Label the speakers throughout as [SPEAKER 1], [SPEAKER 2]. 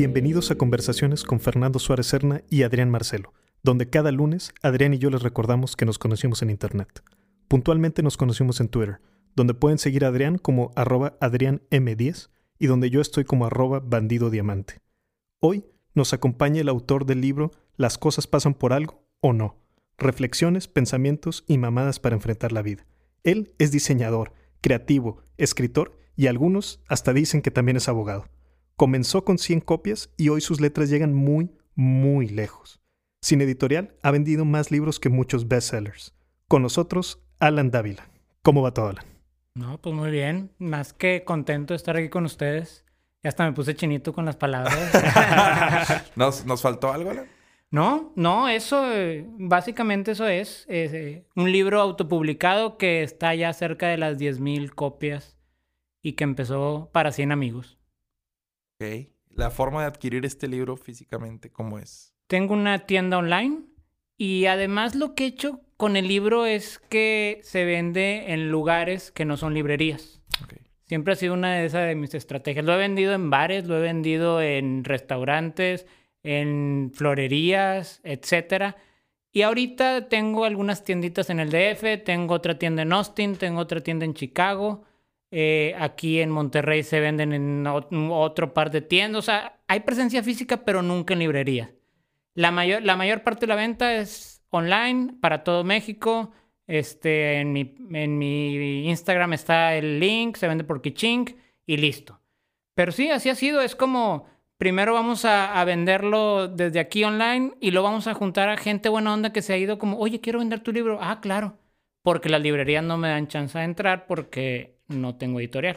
[SPEAKER 1] Bienvenidos a Conversaciones con Fernando Suárez Serna y Adrián Marcelo, donde cada lunes Adrián y yo les recordamos que nos conocimos en Internet. Puntualmente nos conocimos en Twitter, donde pueden seguir a Adrián como arroba adrianm10 y donde yo estoy como arroba bandido diamante. Hoy nos acompaña el autor del libro Las cosas pasan por algo o no. Reflexiones, pensamientos y mamadas para enfrentar la vida. Él es diseñador, creativo, escritor y algunos hasta dicen que también es abogado. Comenzó con 100 copias y hoy sus letras llegan muy, muy lejos. Sin editorial, ha vendido más libros que muchos bestsellers. Con nosotros, Alan Dávila. ¿Cómo va todo, Alan?
[SPEAKER 2] No, pues muy bien. Más que contento de estar aquí con ustedes. Ya hasta me puse chinito con las palabras.
[SPEAKER 3] ¿Nos, ¿Nos faltó algo, Alan?
[SPEAKER 2] No, no, eso, básicamente eso es. es eh, un libro autopublicado que está ya cerca de las 10.000 copias y que empezó para 100 amigos.
[SPEAKER 3] Ok. La forma de adquirir este libro físicamente, ¿cómo es?
[SPEAKER 2] Tengo una tienda online y además lo que he hecho con el libro es que se vende en lugares que no son librerías.
[SPEAKER 3] Ok.
[SPEAKER 2] Siempre ha sido una de esas de mis estrategias. Lo he vendido en bares, lo he vendido en restaurantes, en florerías, etcétera. Y ahorita tengo algunas tienditas en el DF, tengo otra tienda en Austin, tengo otra tienda en Chicago. Eh, aquí en Monterrey se venden en ot- otro par de tiendas. O sea, hay presencia física, pero nunca en librerías. La mayor, la mayor parte de la venta es online para todo México. Este, en mi, en mi Instagram está el link, se vende por Kichink y listo. Pero sí, así ha sido. Es como, primero vamos a, a venderlo desde aquí online y lo vamos a juntar a gente buena onda que se ha ido como, oye, quiero vender tu libro. Ah, claro. Porque las librerías no me dan chance de entrar porque no tengo editorial.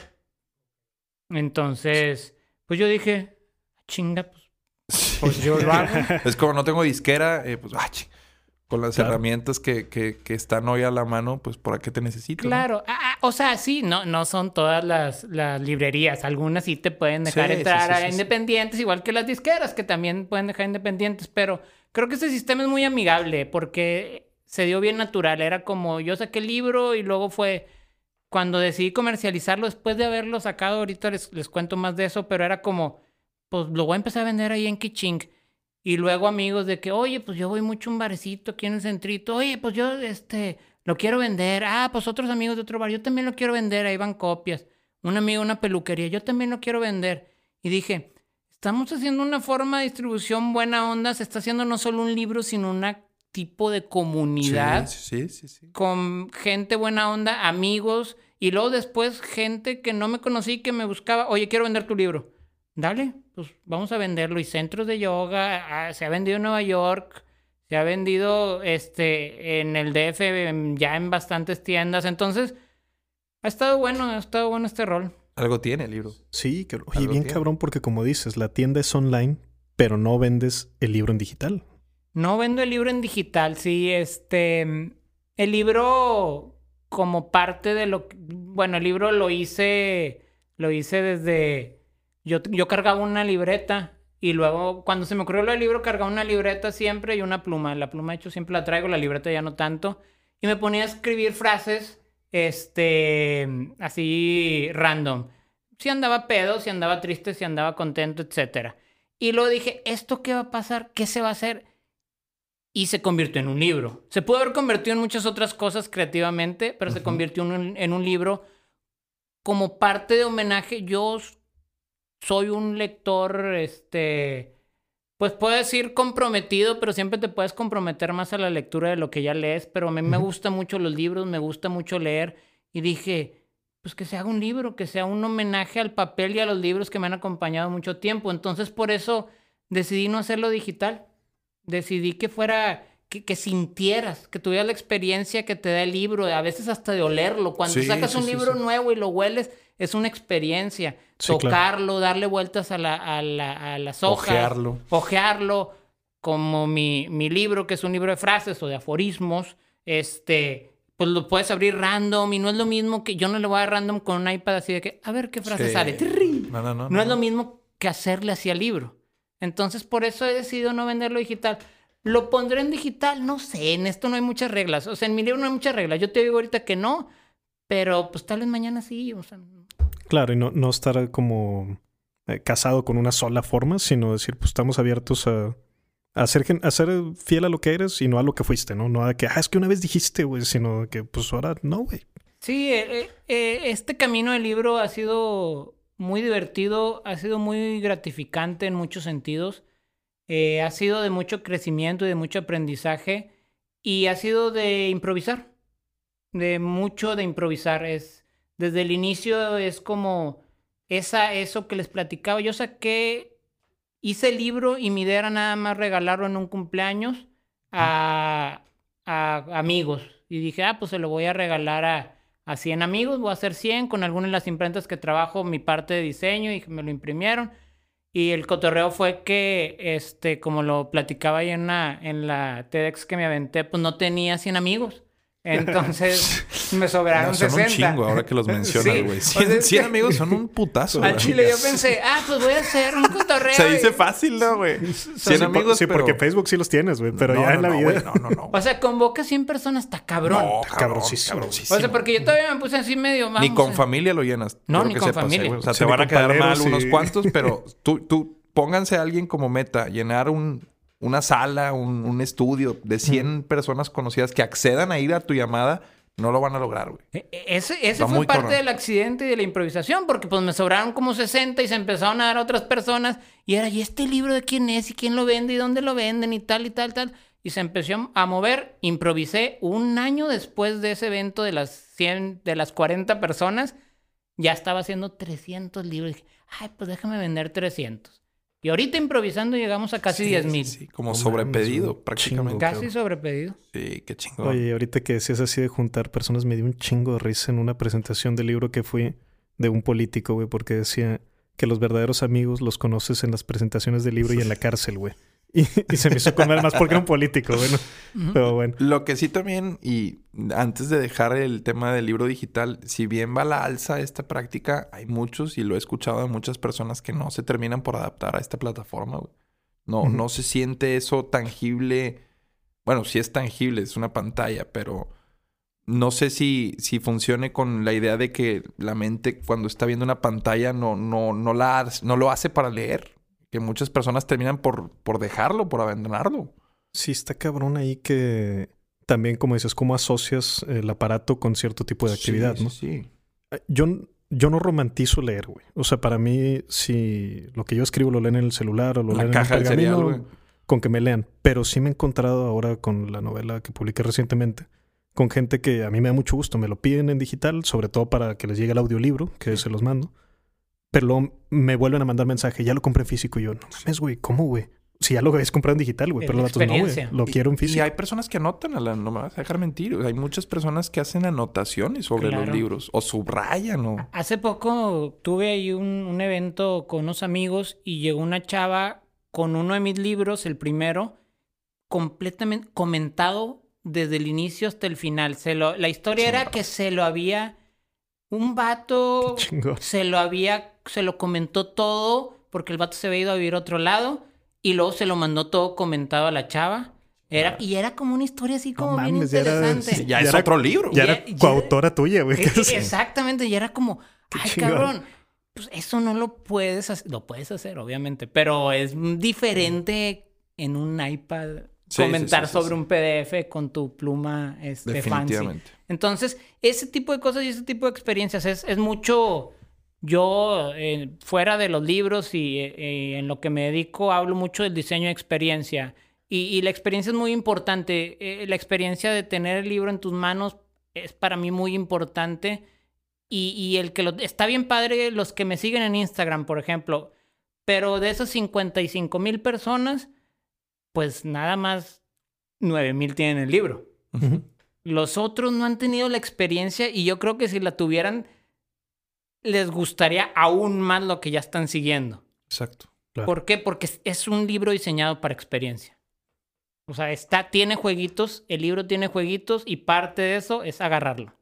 [SPEAKER 2] Entonces, pues yo dije, chinga, pues, pues yo lo hago.
[SPEAKER 3] Es como no tengo disquera, eh, pues, ah, con las
[SPEAKER 1] Claro.
[SPEAKER 3] herramientas que, que, que están hoy a la mano, pues, ¿para qué te necesito? no?
[SPEAKER 2] Claro, ah, ah, o sea, sí, no, no son todas las, las librerías. Algunas sí te pueden dejar
[SPEAKER 3] Sí,
[SPEAKER 2] entrar
[SPEAKER 3] sí,
[SPEAKER 2] a
[SPEAKER 3] sí, sí.
[SPEAKER 2] independientes, igual que las disqueras, que también pueden dejar independientes. Pero creo que este sistema es muy amigable porque se dio bien natural. Era como yo saqué el libro y luego fue cuando decidí comercializarlo, después de haberlo sacado, ahorita les, les cuento más de eso, pero era como, pues lo voy a empezar a vender ahí en Kiching. Y luego amigos de que, oye, pues yo voy mucho a un barecito aquí en el centrito. Oye, pues yo, este, lo quiero vender. Ah, pues otros amigos de otro bar, yo también lo quiero vender. Ahí van copias. Un amigo, una peluquería, yo también lo quiero vender. Y dije, estamos haciendo una forma de distribución buena onda. Se está haciendo no solo un libro, sino un tipo de comunidad
[SPEAKER 3] Sí, sí, sí, sí.
[SPEAKER 2] con gente buena onda, amigos, y luego después gente que no me conocí, que me buscaba, oye, quiero vender tu libro. Dale, pues vamos a venderlo. Y centros de yoga, ah, se ha vendido en Nueva York, se ha vendido este, en el DF, en- ya en bastantes tiendas. Entonces, ha estado bueno, ha estado bueno este rol.
[SPEAKER 3] Algo tiene el libro.
[SPEAKER 1] Sí, que, oye,
[SPEAKER 3] Algo
[SPEAKER 1] bien
[SPEAKER 3] tiene.
[SPEAKER 1] cabrón porque como dices, la tienda es online, pero no vendes el libro en digital.
[SPEAKER 2] No vendo el libro en digital, sí, este, el libro como parte de lo bueno, el libro lo hice, lo hice desde, yo, yo cargaba una libreta y luego cuando se me ocurrió lo del libro cargaba una libreta siempre y una pluma, la pluma de hecho siempre la traigo, la libreta ya no tanto, y me ponía a escribir frases, este, así random, si andaba pedo, si andaba triste, si andaba contento, etcétera. Y luego dije, ¿esto qué va a pasar? ¿Qué se va a hacer? Y se convirtió en un libro. Se pudo haber convertido en muchas otras cosas creativamente, pero se convirtió en un, en un libro como parte de homenaje. Yo soy un lector, este, pues puedo decir comprometido, pero siempre te puedes comprometer más a la lectura de lo que ya lees, pero a mí me gustan mucho los libros, me gusta mucho leer y dije, pues que se haga un libro, que sea un homenaje al papel y a los libros que me han acompañado mucho tiempo. Entonces, por eso decidí no hacerlo digital. Decidí que fuera, que, que sintieras, que tuvieras la experiencia que te da el libro, a veces hasta de olerlo. Cuando
[SPEAKER 3] Sí,
[SPEAKER 2] sacas
[SPEAKER 3] sí,
[SPEAKER 2] un
[SPEAKER 3] sí,
[SPEAKER 2] libro nuevo y lo hueles, es una experiencia.
[SPEAKER 1] Claro.
[SPEAKER 2] Tocarlo, darle vueltas a, la, a, la- a las hojas.
[SPEAKER 3] Ojearlo.
[SPEAKER 2] Ojearlo, como mi, mi libro, que es un libro de frases o de aforismos. Este, pues lo puedes abrir random y no es lo mismo que yo no le voy a dar random con un iPad así de que, a ver qué frase
[SPEAKER 3] Sí.
[SPEAKER 2] sale. ¡Tirri!
[SPEAKER 3] No, no, no.
[SPEAKER 2] No es lo mismo que hacerle así al libro. Entonces, por eso he decidido no venderlo digital. ¿Lo pondré en digital? No sé, en esto no hay muchas reglas. O sea, en mi libro no hay muchas reglas. Yo te digo ahorita que no, pero pues tal vez mañana sí. O sea,
[SPEAKER 1] Claro, y no, no estar como eh, casado con una sola forma, sino decir, pues estamos abiertos a, a ser, a ser fiel a lo que eres y no a lo que fuiste, ¿no? No a que, ah, es que una vez dijiste, güey, sino que, pues ahora no, güey.
[SPEAKER 2] Sí, eh, eh, este camino del libro ha sido muy divertido, ha sido muy gratificante en muchos sentidos, eh, ha sido de mucho crecimiento y de mucho aprendizaje y ha sido de improvisar, de mucho de improvisar. Es, desde el inicio es como esa, eso que les platicaba. Yo saqué, hice el libro y mi idea era nada más regalarlo en un cumpleaños a, a amigos. Y dije, ah, pues se lo voy a regalar a, a 100 amigos, voy a hacer 100 con algunas de las imprentas que trabajo mi parte de diseño y me lo imprimieron. Y el cotorreo fue que, este, como lo platicaba ahí en, una, en la TEDx que me aventé, pues no tenía 100 amigos. Entonces me sobraron
[SPEAKER 3] No, son
[SPEAKER 2] 60.
[SPEAKER 3] un chingo ahora que los mencionas,
[SPEAKER 2] Sí,
[SPEAKER 3] güey.
[SPEAKER 2] o sea,
[SPEAKER 3] 100,
[SPEAKER 2] es
[SPEAKER 3] 100
[SPEAKER 2] que-
[SPEAKER 3] amigos son un putazo.
[SPEAKER 2] Al chile yo pensé, ah, pues voy a hacer un cotorreo.
[SPEAKER 3] Se dice fácil, ¿no, güey? 100
[SPEAKER 1] sí, por-
[SPEAKER 3] amigos,
[SPEAKER 1] sí, porque Facebook sí los tienes, güey, pero
[SPEAKER 3] No,
[SPEAKER 1] ya
[SPEAKER 3] no,
[SPEAKER 1] en la
[SPEAKER 3] no,
[SPEAKER 1] vida.
[SPEAKER 3] no, no, no.
[SPEAKER 2] O sea, convoca 100 personas, está cabrón.
[SPEAKER 3] No,
[SPEAKER 1] Está
[SPEAKER 3] cabrón,
[SPEAKER 1] cabroncísimo.
[SPEAKER 3] cabroncísimo.
[SPEAKER 2] o sea, porque yo todavía me puse así medio más.
[SPEAKER 3] Ni con familia lo llenas.
[SPEAKER 2] No, ni
[SPEAKER 3] que
[SPEAKER 2] con
[SPEAKER 3] sepas,
[SPEAKER 2] familia.
[SPEAKER 3] eh, güey. O sea,
[SPEAKER 1] Sí,
[SPEAKER 3] te van a quedar mal unos cuantos, pero tú, tú pónganse a alguien como meta, llenar un, una sala, un, un estudio de 100 personas conocidas que accedan a ir a tu llamada, no lo van a lograr, güey.
[SPEAKER 2] E- e- Ese, ese fue parte del accidente y de la improvisación, porque pues me sobraron como 60 y se empezaron a dar a otras personas. Y era, ¿y este libro de quién es? ¿Y quién lo vende? ¿Y dónde lo venden? Y tal, y tal, tal. Y se empezó a mover. Improvisé un año después de ese evento de las 100, de las 40 personas. Ya estaba haciendo 300 libros. Y dije, ay, pues déjame vender 300. Y ahorita improvisando llegamos a casi
[SPEAKER 3] Sí,
[SPEAKER 2] 10
[SPEAKER 3] sí,
[SPEAKER 2] mil.
[SPEAKER 3] Sí, como sobrepedido, prácticamente.
[SPEAKER 2] Casi sobrepedido.
[SPEAKER 3] Sí, qué chingón.
[SPEAKER 1] Oye, ahorita que decías así de juntar personas, me dio un chingo de risa en una presentación del libro que fui de un político, güey, porque decía que los verdaderos amigos los conoces en las presentaciones del libro y en la cárcel, güey. Y, y se me hizo comer más porque era un político, bueno. Pero bueno.
[SPEAKER 3] Lo que sí también, y antes de dejar el tema del libro digital, si bien va a la alza esta práctica, hay muchos, y lo he escuchado de muchas personas que no se terminan por adaptar a esta plataforma, güey. No, no se siente eso tangible. Bueno, sí es tangible, es una pantalla, pero no sé si, si funcione con la idea de que la mente cuando está viendo una pantalla no, no, no, la, no lo hace para leer. Que muchas personas terminan por, por dejarlo, por abandonarlo.
[SPEAKER 1] Sí, está cabrón ahí que también, como dices, cómo asocias el aparato con cierto tipo de actividad,
[SPEAKER 3] Sí,
[SPEAKER 1] ¿no?
[SPEAKER 3] sí.
[SPEAKER 1] Eh, Yo, yo no romantizo leer, güey. O sea, para mí, si lo que yo escribo lo leen en el celular o lo
[SPEAKER 3] La
[SPEAKER 1] leen
[SPEAKER 3] caja
[SPEAKER 1] en un pergamino,
[SPEAKER 3] cereal, güey.
[SPEAKER 1] con que me lean. Pero sí me he encontrado ahora con la novela que publiqué recientemente, con gente que a mí me da mucho gusto. Me lo piden en digital, sobre todo para que les llegue el audiolibro, que se los mando. Pero luego me vuelven a mandar mensaje, ya lo compré en físico. Y yo, no mames, güey, ¿cómo, güey? Si ya lo habéis comprado en digital, güey. Pero los datos no, güey. Lo quiero en
[SPEAKER 3] Y
[SPEAKER 1] físico.
[SPEAKER 3] hay personas que anotan, Alan, no me vas a dejar mentir. Hay muchas personas que hacen anotaciones sobre
[SPEAKER 2] Claro.
[SPEAKER 3] los libros o subrayan o...
[SPEAKER 2] Hace poco tuve ahí un, un evento con unos amigos y llegó una chava con uno de mis libros, el primero, completamente comentado desde el inicio hasta el final. Se lo, la historia era que se lo había... Un vato se lo había... Se lo comentó todo porque el vato se había ido a vivir a otro lado y luego se lo mandó todo comentado a la chava. Era, y era como una historia así como bien
[SPEAKER 1] mames, ya era-
[SPEAKER 2] interesante.
[SPEAKER 3] Ya,
[SPEAKER 1] Ya
[SPEAKER 3] es
[SPEAKER 1] era-
[SPEAKER 3] otro libro.
[SPEAKER 1] Ya
[SPEAKER 2] Ya-
[SPEAKER 1] era coautora tuya, güey.
[SPEAKER 2] Eh. Exactamente, y era como,
[SPEAKER 1] Qué
[SPEAKER 2] ay,
[SPEAKER 1] chingón.
[SPEAKER 2] cabrón, pues eso no lo puedes hacer, lo puedes hacer, obviamente, pero es diferente en un iPad
[SPEAKER 3] Sí,
[SPEAKER 2] comentar
[SPEAKER 3] sí, sí, sí,
[SPEAKER 2] sobre
[SPEAKER 3] sí.
[SPEAKER 2] un PDF con tu pluma este, fancy.
[SPEAKER 3] Definitivamente.
[SPEAKER 2] Entonces, ese tipo de cosas y ese tipo de experiencias es, es mucho. Yo, eh, fuera de los libros y eh, en lo que me dedico, hablo mucho del diseño de experiencia. Y, y la experiencia es muy importante. Eh, la experiencia de tener el libro en tus manos es para mí muy importante. y, y el que lo, está bien padre, los que me siguen en Instagram, por ejemplo, pero de esos 55 mil personas, pues nada más 9 mil tienen el libro. Los otros no han tenido la experiencia y yo creo que si la tuvieran, les gustaría aún más lo que ya están siguiendo.
[SPEAKER 3] Exacto.
[SPEAKER 1] Claro.
[SPEAKER 2] ¿Por qué? Porque es- un libro diseñado para experiencia. O sea, está, tiene jueguitos, el libro tiene jueguitos y parte de eso es agarrarlo.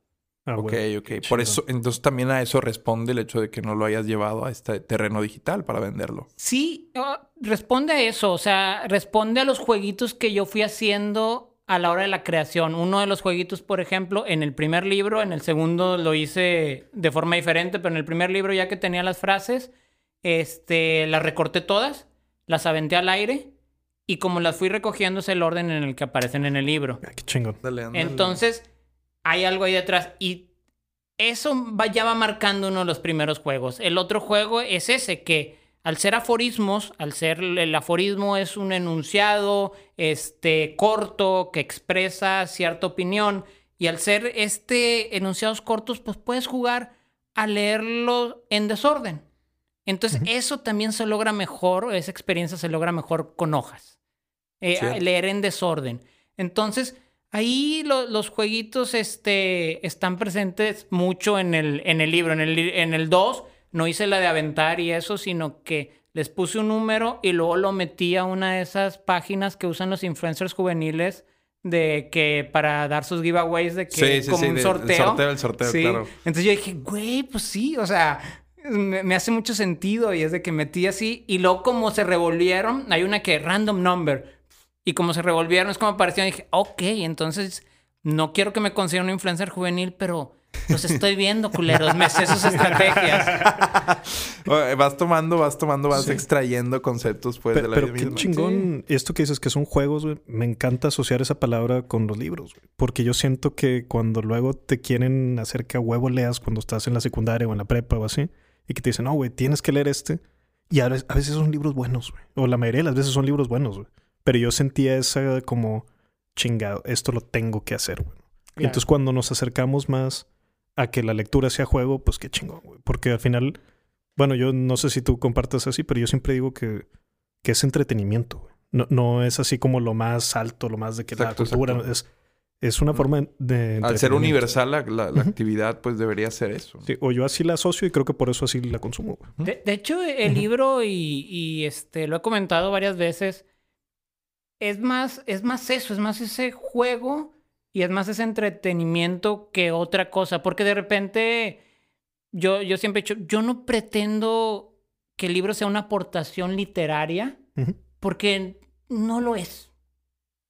[SPEAKER 1] Ah,
[SPEAKER 3] Ok, ok. Por eso, entonces también a eso responde el hecho de que no lo hayas llevado a este terreno digital para venderlo.
[SPEAKER 2] Sí, ah, responde a eso, o sea, responde a los jueguitos que yo fui haciendo a la hora de la creación. Uno de los jueguitos, por ejemplo, en el primer libro, en el segundo lo hice de forma diferente, pero en el primer libro ya que tenía las frases, este, las recorté todas, las aventé al aire y como las fui recogiendo es el orden en el que aparecen en el libro.
[SPEAKER 1] Ah, qué chingón.
[SPEAKER 3] Dale.
[SPEAKER 2] Entonces, hay algo ahí detrás. Y eso va- ya va marcando uno de los primeros juegos. El otro juego es ese, que al ser aforismos, al ser el aforismo es un enunciado este, corto que expresa cierta opinión. Y al ser este enunciados cortos, pues puedes jugar a leerlo en desorden. Entonces, eso también se logra mejor, esa experiencia se logra mejor con hojas. Eh, leer en desorden. Entonces, ahí lo- los jueguitos este, están presentes mucho en el, en el libro. En el, en el 2 no hice la de aventar y eso, sino que les puse un número y luego lo metí a una de esas páginas que usan los influencers juveniles de que para dar sus giveaways de que
[SPEAKER 3] Sí,
[SPEAKER 2] como
[SPEAKER 3] sí,
[SPEAKER 2] un
[SPEAKER 3] de- el
[SPEAKER 2] sorteo.
[SPEAKER 3] sorteo, el sorteo,
[SPEAKER 2] Sí.
[SPEAKER 3] claro.
[SPEAKER 2] Entonces yo dije, güey, pues sí, o sea, me, me hace mucho sentido y es de que metí así y luego como se revolvieron, hay una que random number y como se revolvieron es como aparecieron y dije, ok, entonces no quiero que me consideren un influencer juvenil, pero los estoy viendo, culeros, me sé sus estrategias.
[SPEAKER 3] Vas tomando, vas tomando, vas
[SPEAKER 1] Sí.
[SPEAKER 3] extrayendo conceptos pues
[SPEAKER 1] Pe-
[SPEAKER 3] de la
[SPEAKER 1] pero
[SPEAKER 3] vida
[SPEAKER 1] qué
[SPEAKER 3] misma.
[SPEAKER 1] chingón esto que dices que son juegos, güey. Me encanta asociar esa palabra con los libros, güey. Porque yo siento que cuando luego te quieren hacer que a huevo leas cuando estás en la secundaria o en la prepa o así, y que te dicen, no, güey, tienes que leer este. Y a veces, a veces son libros buenos, güey. O la mayoría de las veces son libros buenos, güey. Pero yo sentía esa como chingado, esto lo tengo que hacer, güey. Y entonces cuando nos acercamos más a que la lectura sea juego, pues qué chingón, güey. Porque al final, bueno, yo no sé si tú compartas así, pero yo siempre digo que, que es entretenimiento, güey. No, no es así como lo más alto, lo más de que
[SPEAKER 3] Exacto,
[SPEAKER 1] la cultura.
[SPEAKER 3] exacto.
[SPEAKER 1] Es, es una forma de.
[SPEAKER 3] Al ser universal la, la- actividad, pues debería ser eso.
[SPEAKER 1] Sí, o yo así la asocio y creo que por eso así la consumo,
[SPEAKER 2] de hecho, el libro, y, y, este, lo he comentado varias veces, es más, es más eso, es más ese juego y es más ese entretenimiento que otra cosa. Porque de repente, yo, yo siempre he dicho, yo no pretendo que el libro sea una aportación literaria, porque no lo es.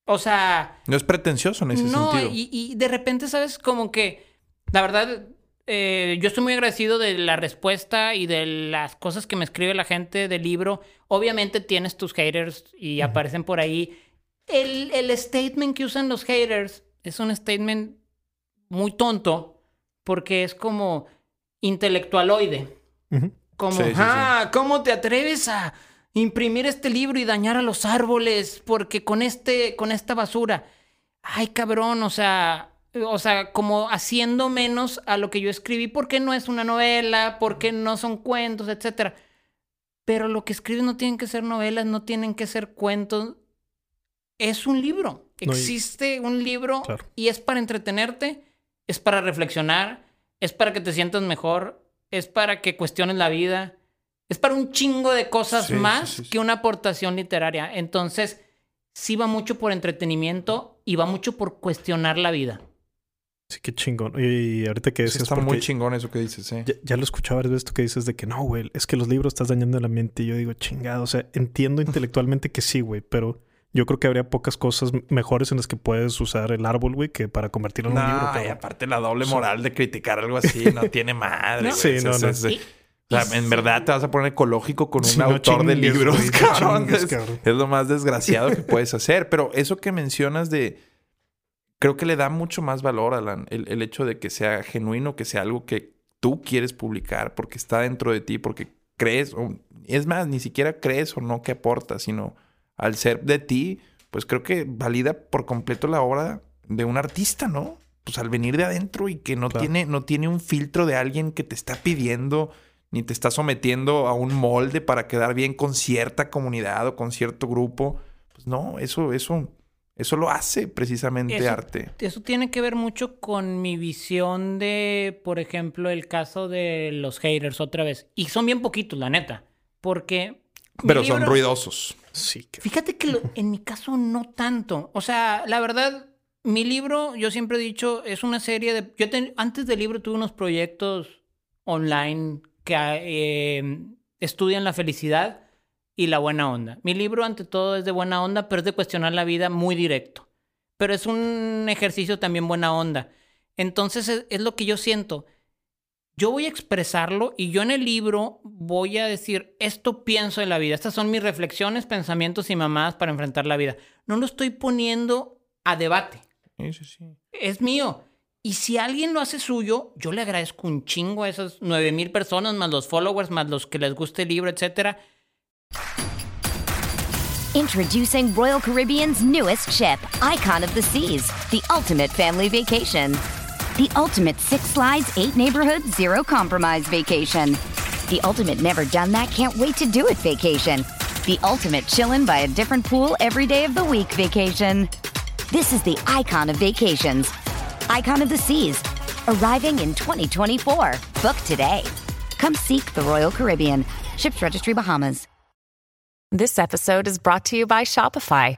[SPEAKER 2] O sea,
[SPEAKER 3] No es pretencioso en ese
[SPEAKER 2] no,
[SPEAKER 3] sentido.
[SPEAKER 2] y, y de repente, ¿sabes? Como que, la verdad, eh, yo estoy muy agradecido de la respuesta y de las cosas que me escribe la gente del libro. Obviamente tienes tus haters y aparecen por ahí. El, el statement que usan los haters es un statement muy tonto porque es como intelectualoide. Como,
[SPEAKER 3] Sí, sí, sí.
[SPEAKER 2] ah, ¿cómo te atreves a imprimir este libro y dañar a los árboles? Porque con este, con esta basura. Ay, cabrón, o sea, o sea, como haciendo menos a lo que yo escribí, porque no es una novela, porque no son cuentos, etcétera. Pero lo que escribes no tienen que ser novelas, no tienen que ser cuentos. Es un libro.
[SPEAKER 1] No, y-
[SPEAKER 2] Existe un libro
[SPEAKER 1] Claro.
[SPEAKER 2] y es para entretenerte, es para reflexionar, es para que te sientas mejor, es para que cuestiones la vida, es para un chingo de cosas
[SPEAKER 3] Sí,
[SPEAKER 2] más
[SPEAKER 3] sí, sí.
[SPEAKER 2] que una aportación literaria. Entonces, sí va mucho por entretenimiento y va mucho por cuestionar la vida.
[SPEAKER 1] Sí, qué chingón. Y, ahorita que
[SPEAKER 3] Sí,
[SPEAKER 1] decías,
[SPEAKER 3] está muy chingón eso que dices, ¿eh?
[SPEAKER 1] ya, ya lo escuchaba varias veces tú que dices de que no, güey, es que los libros estás dañando el ambiente. Y yo digo, chingado, o sea, entiendo intelectualmente que sí, güey, pero yo creo que habría pocas cosas mejores en las que puedes usar el árbol, güey, que para convertirlo en un libro.
[SPEAKER 3] No, y aparte la doble moral de criticar algo así no tiene madre.
[SPEAKER 2] No.
[SPEAKER 1] Sí, no,
[SPEAKER 3] es-
[SPEAKER 1] no.
[SPEAKER 3] es-
[SPEAKER 2] Y-
[SPEAKER 3] o sea, en verdad te vas a poner ecológico con un
[SPEAKER 1] no
[SPEAKER 3] autor de libros,
[SPEAKER 1] güey, no
[SPEAKER 3] cabrón.
[SPEAKER 1] chingues,
[SPEAKER 3] es,
[SPEAKER 1] cabrón.
[SPEAKER 3] es lo más desgraciado que puedes hacer. Pero eso que mencionas de... Creo que le da mucho más valor a la- el, el hecho de que sea genuino, que sea algo que tú quieres publicar porque está dentro de ti, porque crees, o, es más, ni siquiera crees o no que aporta, sino al ser de ti, pues creo que valida por completo la obra de un artista, ¿no? pues al venir de adentro y que no, tiene, no tiene un filtro de alguien que te está pidiendo ni te está sometiendo a un molde para quedar bien con cierta comunidad o con cierto grupo. Pues no, eso, eso, eso lo hace precisamente arte.
[SPEAKER 2] Eso tiene que ver mucho con mi visión de, por ejemplo, el caso de los haters otra vez. Y son bien poquitos, la neta. Porque.
[SPEAKER 3] Pero son ruidosos.
[SPEAKER 2] Sí. Fíjate que en mi caso no tanto. O sea, la verdad, mi libro, yo siempre he dicho, es una serie de... Yo antes del libro tuve unos proyectos online que eh, estudian la felicidad y la buena onda. Mi libro, ante todo, es de buena onda, pero es de cuestionar la vida muy directo. Pero es un ejercicio también buena onda. Entonces, es, es lo que yo siento. Yo voy a expresarlo y yo en el libro voy a decir, esto pienso en la vida. Estas son mis reflexiones, pensamientos y mamadas para enfrentar la vida. No lo estoy poniendo a debate.
[SPEAKER 3] Sí, sí,
[SPEAKER 2] Es mío. Y si alguien lo hace suyo, yo le agradezco un chingo a esas nueve mil personas, más los followers, más los que les guste el libro, etc.
[SPEAKER 4] Introducing Royal Caribbean's newest ship, Icon of the Seas, the ultimate family vacation. The ultimate six slides, eight neighborhoods, zero compromise vacation. The ultimate never done that, can't wait to do it vacation. The ultimate chillin' by a different pool every day of the week vacation. This is the icon of vacations Icon of the Seas, arriving in 2024. Book today. Come seek the Royal Caribbean. Ships Registry Bahamas.
[SPEAKER 5] This episode is brought to you by Shopify.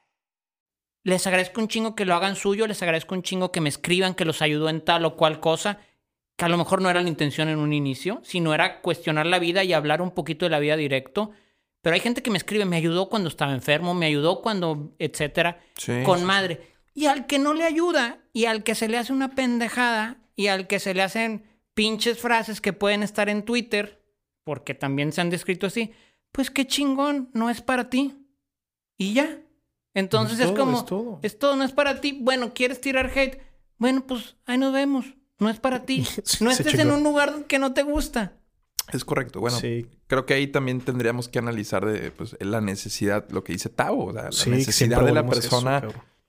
[SPEAKER 2] Les agradezco un chingo que lo hagan suyo, les agradezco un chingo que me escriban que los ayudó en tal o cual cosa, que a lo mejor no era la intención en un inicio, sino era cuestionar la vida y hablar un poquito de la vida directo. Pero hay gente que me escribe, me ayudó cuando estaba enfermo, me ayudó cuando, etcétera, con madre. Y al que no le ayuda y al que se le hace una pendejada y al que se le hacen pinches frases que pueden estar en Twitter, porque también se han descrito así, pues qué chingón, no es para ti. Y ya. Entonces es, como, es todo. es todo, no es para ti. Bueno, ¿quieres tirar hate? Bueno, pues ahí nos vemos. No es para ti. No estés en un lugar que no te gusta.
[SPEAKER 3] Es correcto. Bueno, creo que ahí también tendríamos que analizar de pues, la necesidad, lo que dice Tavo, la necesidad de la persona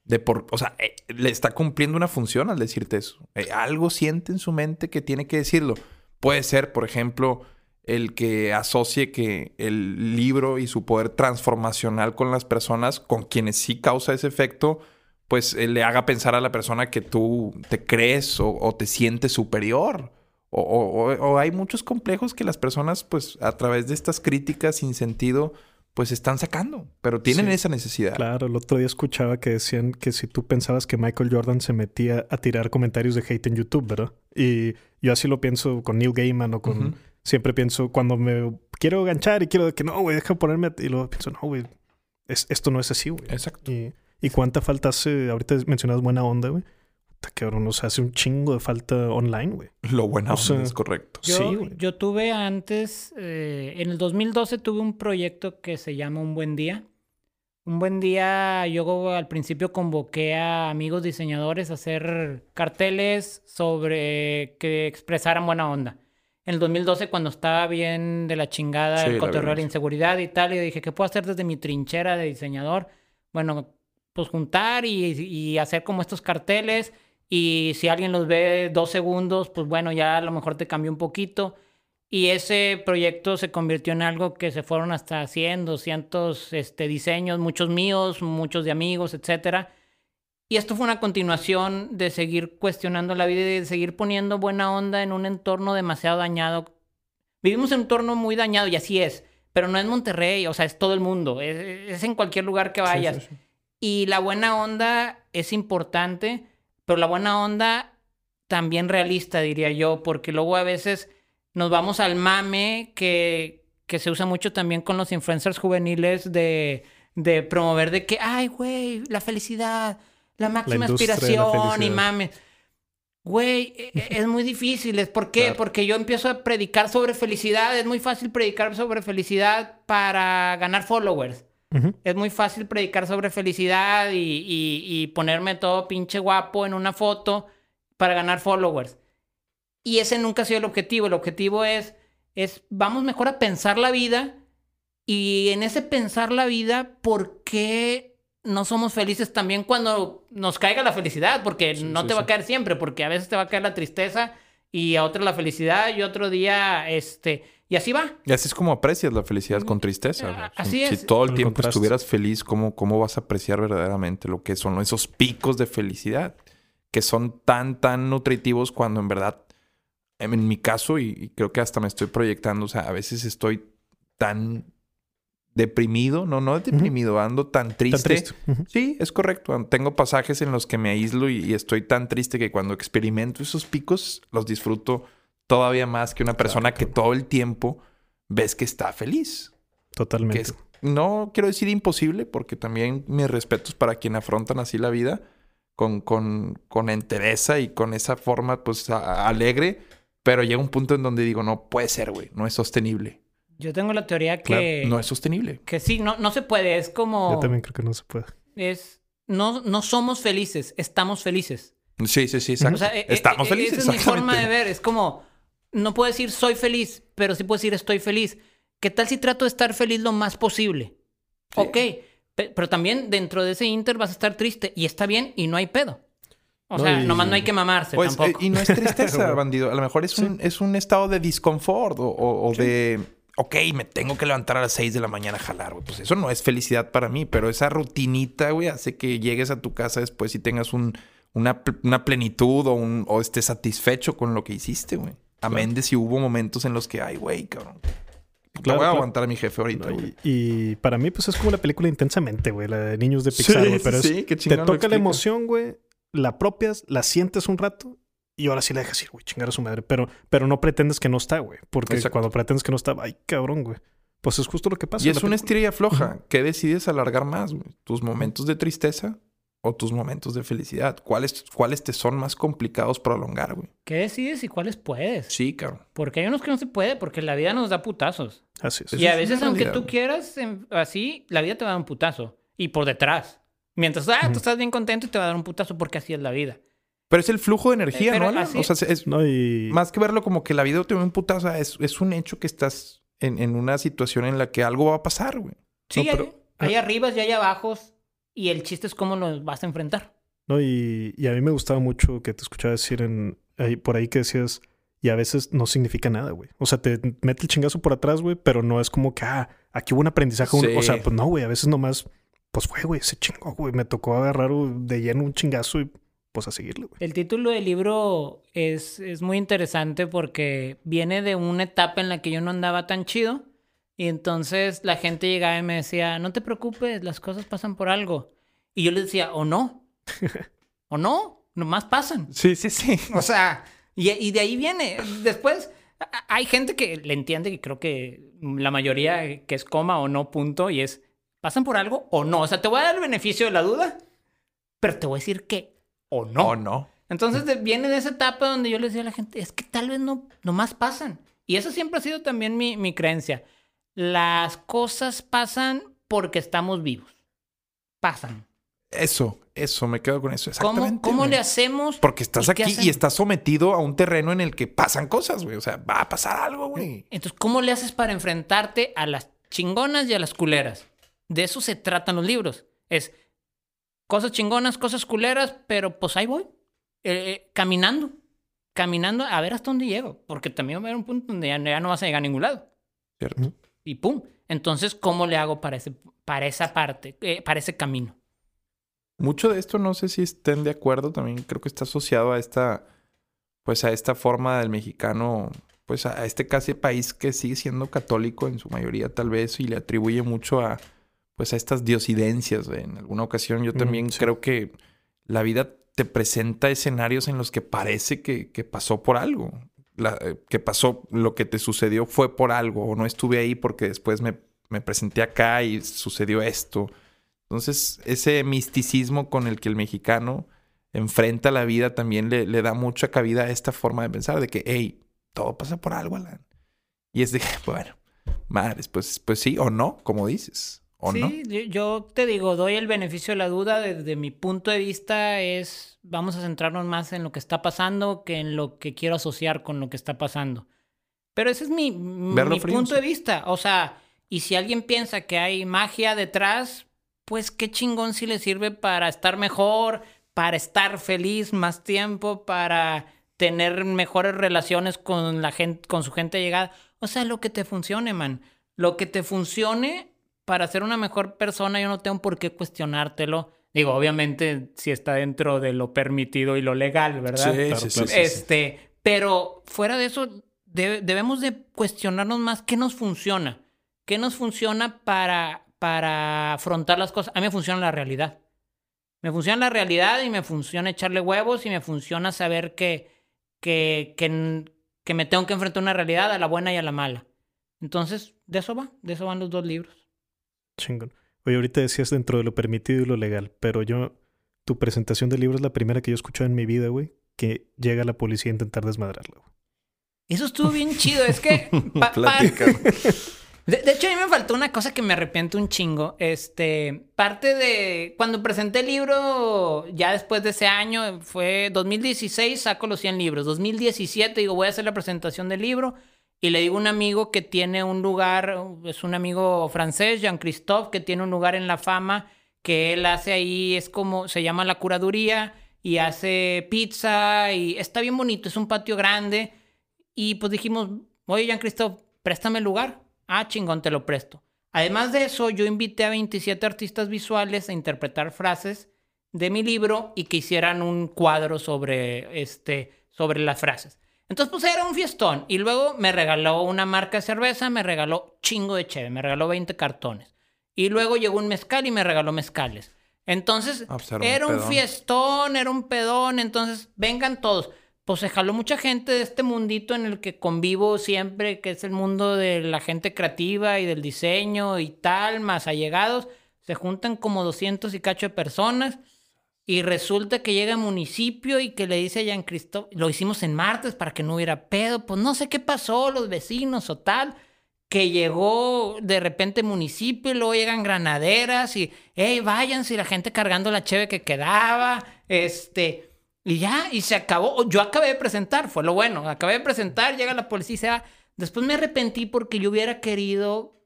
[SPEAKER 3] de por, o sea, eh, le está cumpliendo una función al decirte eso. Eh, algo siente en su mente que tiene que decirlo. Puede ser, por ejemplo, el que asocie que el libro y su poder transformacional con las personas, con quienes sí causa ese efecto, pues eh, le haga pensar a la persona que tú te crees o te sientes superior. O, hay muchos complejos que las personas, pues, a través de estas críticas sin sentido, pues están sacando, pero tienen esa necesidad.
[SPEAKER 1] Claro, el otro día escuchaba que decían que si tú pensabas que Michael Jordan se metía a tirar comentarios de hate en YouTube, ¿verdad? Y yo así lo pienso con Neil Gaiman o con... Siempre pienso cuando me quiero ganchar y quiero que no, güey, deja ponerme... Y luego pienso, no, güey, esto no es así, güey.
[SPEAKER 3] Exacto.
[SPEAKER 1] Y, y cuánta falta hace... Ahorita mencionas buena onda, güey cabrón, nos hace un chingo de falta online, güey.
[SPEAKER 3] Lo bueno es correcto.
[SPEAKER 2] Yo, sí, yo tuve antes, eh, en el 2012 tuve un proyecto que se llama Un Buen Día. Un buen día, yo al principio convoqué a amigos diseñadores a hacer carteles sobre que expresaran buena onda. En el 2012, cuando estaba bien de la chingada el cotorreo de inseguridad y tal, y dije, ¿qué puedo hacer desde mi trinchera de diseñador? Bueno, pues juntar y, y hacer como estos carteles y si alguien los ve dos segundos, pues bueno, ya a lo mejor te cambió un poquito. Y ese proyecto se convirtió en algo que se fueron hasta 100, 200 este, diseños, muchos míos, muchos de amigos, etc. Y esto fue una continuación de seguir cuestionando la vida y de seguir poniendo buena onda en un entorno demasiado dañado. Vivimos en un entorno muy dañado y así es, pero no es Monterrey, o sea, es todo el mundo, es, en cualquier lugar que vayas. Y la buena onda es importante pero la buena onda también realista, diría yo, porque luego a veces nos vamos al mame que, que se usa mucho también con los influencers juveniles de, de promover de que, ay, güey, la felicidad, la máxima aspiración y mame. Güey, e- e- es muy difícil. ¿Es ¿Por qué?
[SPEAKER 3] Claro.
[SPEAKER 2] Porque yo empiezo a predicar sobre felicidad. Es muy fácil predicar sobre felicidad para ganar followers.
[SPEAKER 1] Ujú.
[SPEAKER 2] Es muy fácil predicar sobre felicidad y, y- y ponerme todo pinche guapo en una foto para ganar followers. Y ese nunca ha sido el objetivo. El objetivo es, es vamos mejor a pensar la vida y en ese pensar la vida, ¿por qué no somos felices también cuando nos caiga la felicidad? Porque no
[SPEAKER 3] sí,
[SPEAKER 2] te va a caer siempre, porque a veces te va a caer la tristeza y a otro la felicidad y otro día, este, y así va.
[SPEAKER 3] Y así es como aprecias la felicidad con tristeza.
[SPEAKER 2] Así
[SPEAKER 3] si,
[SPEAKER 2] es.
[SPEAKER 3] Si todo el
[SPEAKER 1] El
[SPEAKER 3] tiempo
[SPEAKER 1] contraste.
[SPEAKER 3] estuvieras feliz, ¿cómo, ¿cómo vas a apreciar verdaderamente lo que son esos picos de felicidad? Que son tan, tan nutritivos cuando en verdad, en mi caso, y, y creo que hasta me estoy proyectando, o sea, a veces estoy tan deprimido, no, no deprimido, ando tan
[SPEAKER 1] Tan
[SPEAKER 3] triste. Sí, es correcto. Tengo pasajes en los que me aíslo y, y estoy tan triste que cuando experimento esos picos los disfruto todavía más que una persona que todo el tiempo ves que está feliz.
[SPEAKER 1] Totalmente.
[SPEAKER 3] Que es, no quiero decir imposible, porque también mis respetos para quien afrontan así la vida con, con, con entereza y con esa forma pues a- alegre, pero llega un punto en donde digo, no puede ser, güey, no es sostenible.
[SPEAKER 2] Yo tengo la teoría que,
[SPEAKER 3] No es sostenible.
[SPEAKER 2] que sí, no, no se puede. Es como.
[SPEAKER 1] Yo también creo que no se puede.
[SPEAKER 2] Es. No, no somos felices, estamos felices.
[SPEAKER 3] Sí, sí, sí, exacto.
[SPEAKER 2] O sea, eh,
[SPEAKER 3] Estamos
[SPEAKER 2] eh,
[SPEAKER 3] felices.
[SPEAKER 2] Esa es mi forma de ver. Es como. No puedo decir soy feliz, pero sí puedo decir estoy feliz. ¿Qué tal si trato de estar feliz lo más posible?
[SPEAKER 3] Sí.
[SPEAKER 2] Ok. pe- Pero también dentro de ese inter vas a estar triste. Y está bien y no hay pedo. O
[SPEAKER 1] No,
[SPEAKER 2] sea,
[SPEAKER 1] y-
[SPEAKER 2] nomás no hay que mamarse
[SPEAKER 3] Pues,
[SPEAKER 2] tampoco.
[SPEAKER 3] eh, y no es tristeza, bandido. A lo mejor es, un, es un estado de disconfort o, o- o de, ok, me tengo que levantar a las 6 de la mañana a jalar, güey. Pues eso no es felicidad para mí, pero esa rutinita, güey, hace que llegues a tu casa después y tengas un, una, pl- una plenitud o, un, o estés satisfecho con lo que hiciste, güey. Amén de si hubo momentos en los que, ay, güey, cabrón. Te
[SPEAKER 1] Claro,
[SPEAKER 3] voy a
[SPEAKER 1] claro.
[SPEAKER 3] aguantar a mi jefe ahorita,
[SPEAKER 1] No,
[SPEAKER 3] güey.
[SPEAKER 1] y, y para mí, pues es como la película Intensamente, güey, la de niños de Pixar,
[SPEAKER 3] Sí,
[SPEAKER 1] güey.
[SPEAKER 3] sí,
[SPEAKER 1] Pero es-
[SPEAKER 3] sí, qué
[SPEAKER 1] te toca la emoción, güey, la apropias, la sientes un rato y ahora sí la dejas ir, güey, chingar a su madre. Pero, pero no pretendes que no está, güey. Porque
[SPEAKER 3] Exacto.
[SPEAKER 1] cuando pretendes que no está, ay, cabrón, güey. Pues es justo lo que pasa.
[SPEAKER 3] Y es una estrella floja. ¿Qué decides alargar más, güey? ¿Tus momentos de tristeza o tus momentos de felicidad? ¿Cuáles, cuáles te son más complicados prolongar, güey?
[SPEAKER 2] ¿Qué decides y cuáles puedes?
[SPEAKER 3] Sí, cabrón.
[SPEAKER 2] Porque hay unos que no se puede, porque la vida nos da putazos.
[SPEAKER 1] Así es.
[SPEAKER 3] Eso
[SPEAKER 2] y a
[SPEAKER 3] es
[SPEAKER 2] veces, aunque
[SPEAKER 3] realidad.
[SPEAKER 2] tú quieras em, así, la vida te va a dar un putazo. Y por detrás. Mientras, ah, tú estás bien contento y te va a dar un putazo porque así es la vida.
[SPEAKER 3] Pero es el flujo de energía,
[SPEAKER 2] Eh,
[SPEAKER 3] ¿no?
[SPEAKER 2] Así-
[SPEAKER 3] O sea, es
[SPEAKER 1] No, y...
[SPEAKER 3] más que verlo como que la vida te da un putazo, o sea, es, es un hecho que estás en, en una situación en la que algo va a pasar, güey.
[SPEAKER 2] Sí,
[SPEAKER 1] No, pero-
[SPEAKER 2] hay, hay arribas y hay abajos. Y el chiste es cómo los vas a enfrentar.
[SPEAKER 1] No, y, y a mí me gustaba mucho que te escuchaba decir en, ahí, por ahí que decías, y a veces no significa nada, güey. O sea, te mete el chingazo por atrás, güey, pero no es como que, ah, aquí hubo un aprendizaje. un-. O sea, pues no, güey, a veces nomás, pues fue, güey, se chingó, güey. Me tocó agarrar de lleno un chingazo y pues a seguirle, güey.
[SPEAKER 2] El título del libro es, es muy interesante porque viene de una etapa en la que yo no andaba tan chido. Y entonces la gente llegaba y me decía, no te preocupes, las cosas pasan por algo. Y yo les decía, o no. o no, nomás pasan.
[SPEAKER 3] Sí, sí, sí.
[SPEAKER 2] O sea, y, y de ahí viene. Después, hay gente que le entiende, que creo que la mayoría que es coma o no punto, y es, ¿pasan por algo o no? O sea, te voy a dar el beneficio de la duda, pero te voy a decir que o no.
[SPEAKER 3] O no.
[SPEAKER 2] Entonces viene de esa etapa donde yo le decía a la gente, es que tal vez no, nomás pasan. Y eso siempre ha sido también mi, mi creencia. Las cosas pasan porque estamos vivos. Pasan.
[SPEAKER 3] Eso, eso, me quedo con eso.
[SPEAKER 2] ¿Cómo,
[SPEAKER 3] Exactamente.
[SPEAKER 2] cómo
[SPEAKER 3] güey.
[SPEAKER 2] le hacemos?
[SPEAKER 3] Porque estás
[SPEAKER 2] ¿Y qué
[SPEAKER 3] aquí y estás sometido a un terreno en el que pasan cosas, güey. O sea, va a pasar algo, güey.
[SPEAKER 2] Entonces, ¿cómo le haces para enfrentarte a las chingonas y a las culeras? De eso se tratan los libros. Es cosas chingonas, cosas culeras, pero pues ahí voy. Eh, eh, caminando. Caminando a ver hasta dónde llego. Porque también va a haber un punto donde ya, ya no vas a llegar a ningún lado.
[SPEAKER 3] ¿Cierto?
[SPEAKER 2] Y pum. Entonces, ¿cómo le hago para, ese, para esa parte, eh, para ese camino?
[SPEAKER 3] Mucho de esto no sé si estén de acuerdo. También creo que está asociado a esta, pues a esta forma del mexicano, pues a este casi país que sigue siendo católico en su mayoría tal vez y le atribuye mucho a, pues a estas diosidencias. güey. En alguna ocasión yo
[SPEAKER 1] Mm,
[SPEAKER 3] también
[SPEAKER 1] sí.
[SPEAKER 3] creo que la vida te presenta escenarios en los que parece que, que pasó por algo. La- eh, que pasó, lo que te sucedió fue por algo, o no estuve ahí porque después me, me presenté acá y sucedió esto. Entonces, ese misticismo con el que el mexicano enfrenta la vida también le, le da mucha cabida a esta forma de pensar, de que, hey, todo pasa por algo, Alan. Y es de que, bueno, madres, pues, pues sí o no, como dices. ¿O
[SPEAKER 2] sí,
[SPEAKER 3] no?
[SPEAKER 2] yo- te digo, doy el beneficio de la duda. Desde mi punto de vista es, vamos a centrarnos más en lo que está pasando que en lo que quiero asociar con lo que está pasando. Pero ese es mi, mi punto de vista. O sea, y si alguien piensa que hay magia detrás, pues qué chingón si le sirve para estar mejor, para estar feliz más tiempo, para tener mejores relaciones con la gente, con su gente llegada. O sea, lo que te funcione, man. Lo que te funcione para ser una mejor persona, yo no tengo por qué cuestionártelo. Digo, obviamente, si está dentro de lo permitido y lo legal, ¿verdad?
[SPEAKER 3] Sí,
[SPEAKER 1] Claro,
[SPEAKER 3] sí, sí,
[SPEAKER 1] claro.
[SPEAKER 3] sí, sí.
[SPEAKER 2] Este, pero fuera de eso, de- debemos de cuestionarnos más qué nos funciona. ¿Qué nos funciona para, para afrontar las cosas? A mí me funciona la realidad. Me funciona la realidad y me funciona echarle huevos y me funciona saber que, que, que, que me tengo que enfrentar a una realidad, a la buena y a la mala. Entonces, de eso va, de eso van los dos libros.
[SPEAKER 1] Chingón. Oye, ahorita decías dentro de lo permitido y lo legal, pero yo, tu presentación del libro es la primera que yo he escuchado en mi vida, güey, que llega la policía a intentar desmadrarla, güey.
[SPEAKER 2] Eso estuvo bien chido. Es que. pa- pa-
[SPEAKER 3] Platica.
[SPEAKER 2] De, de hecho, a mí me faltó una cosa que me arrepiento un chingo. Este, parte de cuando presenté el libro, ya después de ese año, fue 2016, saco los 100 libros. 2017, digo, voy a hacer la presentación del libro. Y le digo a un amigo que tiene un lugar, es un amigo francés, Jean-Christophe, que tiene un lugar en la fama, que él hace ahí, es como, se llama la curaduría, y hace pizza, y está bien bonito, es un patio grande. Y pues dijimos, oye, Jean-Christophe, préstame el lugar. Ah, chingón, te lo presto. Además de eso, yo invité a 27 artistas visuales a interpretar frases de mi libro y que hicieran un cuadro sobre, este, sobre las frases. Entonces, pues era un fiestón. Y luego me regaló una marca de cerveza, me regaló chingo de cheve, me regaló 20 cartones. Y luego llegó un mezcal y me regaló mezcales. Entonces,
[SPEAKER 3] Ah, pues era un
[SPEAKER 2] era un
[SPEAKER 3] pedón.
[SPEAKER 2] fiestón, era un pedón. Entonces, vengan todos. Pues se jaló mucha gente de este mundito en el que convivo siempre, que es el mundo de la gente creativa y del diseño y tal, más allegados. Se juntan como 200 y cacho de personas. Y resulta que llega a municipio y que le dice a Jean Cristóbal, lo hicimos en martes para que no hubiera pedo, pues no sé qué pasó, los vecinos o tal, que llegó de repente municipio y luego llegan granaderas y, hey, váyanse, y la gente cargando la cheve que quedaba, este, y ya, y se acabó. Yo acabé de presentar, fue lo bueno, acabé de presentar, llega la policía y se va. Después me arrepentí porque yo hubiera querido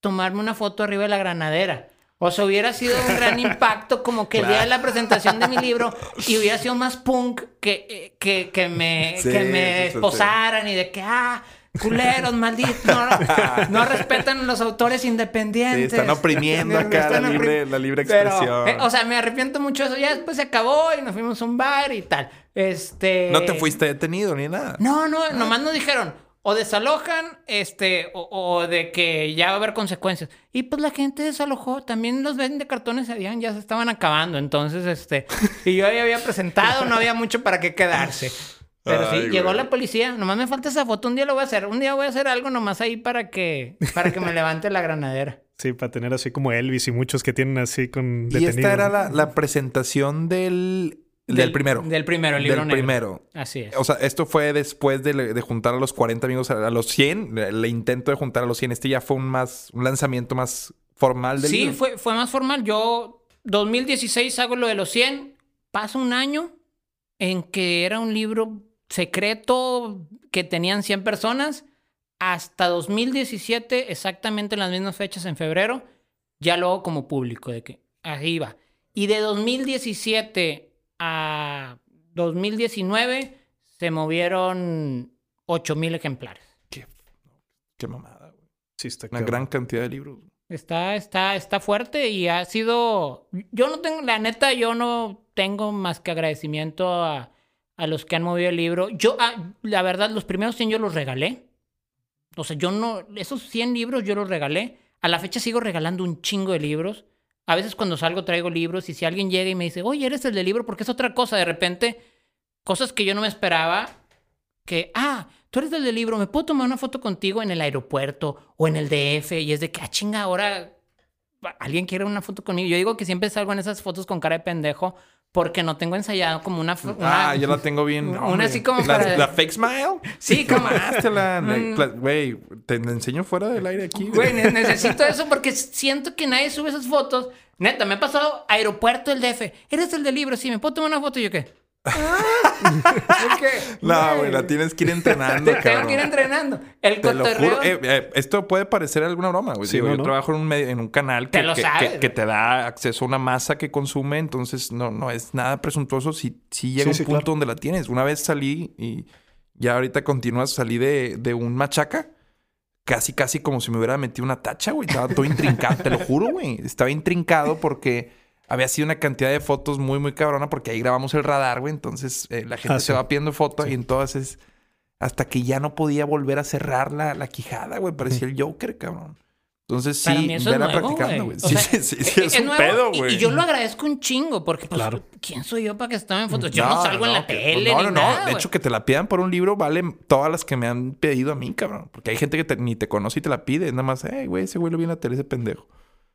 [SPEAKER 2] tomarme una foto arriba de la granadera. O sea, hubiera sido un gran impacto como que el día de la presentación de mi libro y hubiera sido más punk que, que, que me,
[SPEAKER 3] Sí,
[SPEAKER 2] que me
[SPEAKER 3] sí, sí, sí.
[SPEAKER 2] esposaran y de que, ah, culeros, malditos, no, no respetan los autores
[SPEAKER 3] Sí,
[SPEAKER 2] independientes.
[SPEAKER 3] están oprimiendo la libre, la libre
[SPEAKER 2] Pero,
[SPEAKER 3] expresión.
[SPEAKER 2] eh, o sea, me arrepiento mucho de eso. Ya después se acabó y nos fuimos a un bar y tal. Este...
[SPEAKER 3] no te fuiste detenido ni nada.
[SPEAKER 2] No, no, nomás nos dijeron o desalojan, este, o, o de que ya va a haber consecuencias. Y pues la gente desalojó. También los ven de cartones se habían, ya se estaban acabando. Entonces, este, y yo ya había presentado, no había mucho para qué quedarse. Pero sí,
[SPEAKER 3] Ay,
[SPEAKER 2] llegó
[SPEAKER 3] güey.
[SPEAKER 2] la policía. Nomás me falta esa foto. Un día lo voy a hacer. Un día voy a hacer algo nomás ahí para que, para que me levante la granadera.
[SPEAKER 1] Sí, para tener así como Elvis y muchos que tienen así con
[SPEAKER 3] Y esta era la, la presentación del, del, primero.
[SPEAKER 2] Del primero, el libro
[SPEAKER 3] Del
[SPEAKER 2] negro.
[SPEAKER 3] primero.
[SPEAKER 2] Así es.
[SPEAKER 3] O sea, esto fue después de, de juntar a los 40 amigos a, los 100. El intento de juntar a los 100. Este ya fue un más un lanzamiento más formal del
[SPEAKER 2] Sí,
[SPEAKER 3] libro.
[SPEAKER 2] fue, fue más formal. Yo, 2016 hago lo de los 100. Pasa un año en que era un libro secreto que tenían 100 personas. Hasta 2017, exactamente en las mismas fechas, en febrero, ya lo hago como público, de que ahí va. Y de 2017 a 2019 se movieron 8000 ejemplares.
[SPEAKER 3] Qué, qué mamada, güey.
[SPEAKER 1] Sí, está
[SPEAKER 3] Una gran cantidad de libros.
[SPEAKER 2] Está, está, está fuerte y ha sido. Yo no tengo, la neta, yo no tengo más que agradecimiento a, a los que han movido el libro. Yo, ah, la verdad, los primeros 100 yo los regalé. O sea, yo no. Esos 100 libros yo los regalé. A la fecha sigo regalando un chingo de libros. A veces cuando salgo traigo libros y si alguien llega y me dice, oye, eres el del libro, porque es otra cosa. De repente, cosas que yo no me esperaba. Que, ah, tú eres el del libro, ¿me puedo tomar una foto contigo en el aeropuerto o en el DF? Y es de que, ah, chinga, ahora alguien quiere una foto conmigo. Yo digo que siempre salgo en esas fotos con cara de pendejo porque no tengo ensayado como una... una
[SPEAKER 3] ah, yo la tengo bien.
[SPEAKER 2] Una así como
[SPEAKER 3] la,
[SPEAKER 2] para-
[SPEAKER 3] la fake smile.
[SPEAKER 2] Sí, como... Mm.
[SPEAKER 3] Güey, te la enseño fuera del aire aquí.
[SPEAKER 2] Güey, ne- necesito eso porque siento que nadie sube esas fotos. Neta, me ha pasado aeropuerto del DF. ¿Eres el del libro? Sí, ¿me puedo tomar una foto? ¿Y yo qué? ¿Por qué?
[SPEAKER 3] No, güey, la tienes que ir entrenando,
[SPEAKER 2] Tengo que ir
[SPEAKER 3] cabrón.
[SPEAKER 2] entrenando. El
[SPEAKER 3] Te lo
[SPEAKER 2] cotorreo...
[SPEAKER 3] juro. Eh, eh, esto puede parecer alguna broma, güey.
[SPEAKER 1] Sí,
[SPEAKER 3] Digo,
[SPEAKER 1] no,
[SPEAKER 3] yo
[SPEAKER 1] no.
[SPEAKER 3] trabajo en un, medio- en un canal
[SPEAKER 2] Te
[SPEAKER 3] que,
[SPEAKER 2] lo
[SPEAKER 3] que,
[SPEAKER 2] sabes,
[SPEAKER 3] que- que
[SPEAKER 2] güey.
[SPEAKER 3] te da acceso a una masa que consume. Entonces, no, no es nada presuntuoso si, si llega
[SPEAKER 1] Sí,
[SPEAKER 3] un
[SPEAKER 1] sí,
[SPEAKER 3] punto
[SPEAKER 1] claro.
[SPEAKER 3] donde la tienes. Una vez salí y ya ahorita continúas, salí de, de un machaca. Casi, casi como si me hubiera metido una tacha, güey. Estaba todo intrincado, te lo juro, güey. Estaba intrincado porque había sido una cantidad de fotos muy, muy cabrona porque ahí grabamos el radar, güey. Entonces eh, la gente
[SPEAKER 1] Ah,
[SPEAKER 3] se
[SPEAKER 1] sí.
[SPEAKER 3] va pidiendo fotos y entonces hasta que ya no podía volver a cerrar la, la quijada, güey. Parecía el Joker, cabrón. Entonces
[SPEAKER 2] Para
[SPEAKER 3] sí,
[SPEAKER 2] mí eso es
[SPEAKER 3] vela
[SPEAKER 2] nuevo,
[SPEAKER 3] practicando,
[SPEAKER 2] güey.
[SPEAKER 3] Sí,
[SPEAKER 2] sea,
[SPEAKER 3] sí, sí, sí, es, un
[SPEAKER 2] nuevo
[SPEAKER 3] pedo,
[SPEAKER 2] y-
[SPEAKER 3] güey.
[SPEAKER 2] Y, yo lo agradezco un chingo porque, pues,
[SPEAKER 1] Claro.
[SPEAKER 2] ¿quién soy yo para que estar en fotos? Yo no, salgo en la
[SPEAKER 3] que-
[SPEAKER 2] tele
[SPEAKER 3] No,
[SPEAKER 2] ni
[SPEAKER 3] no, no.
[SPEAKER 2] nada,
[SPEAKER 3] de hecho, que te la pidan por un libro vale todas las que me han pedido a mí, cabrón. Porque hay gente que te- ni te conoce y te la pide. Es nada más, hey, güey, ese güey lo vi en la tele, ese pendejo.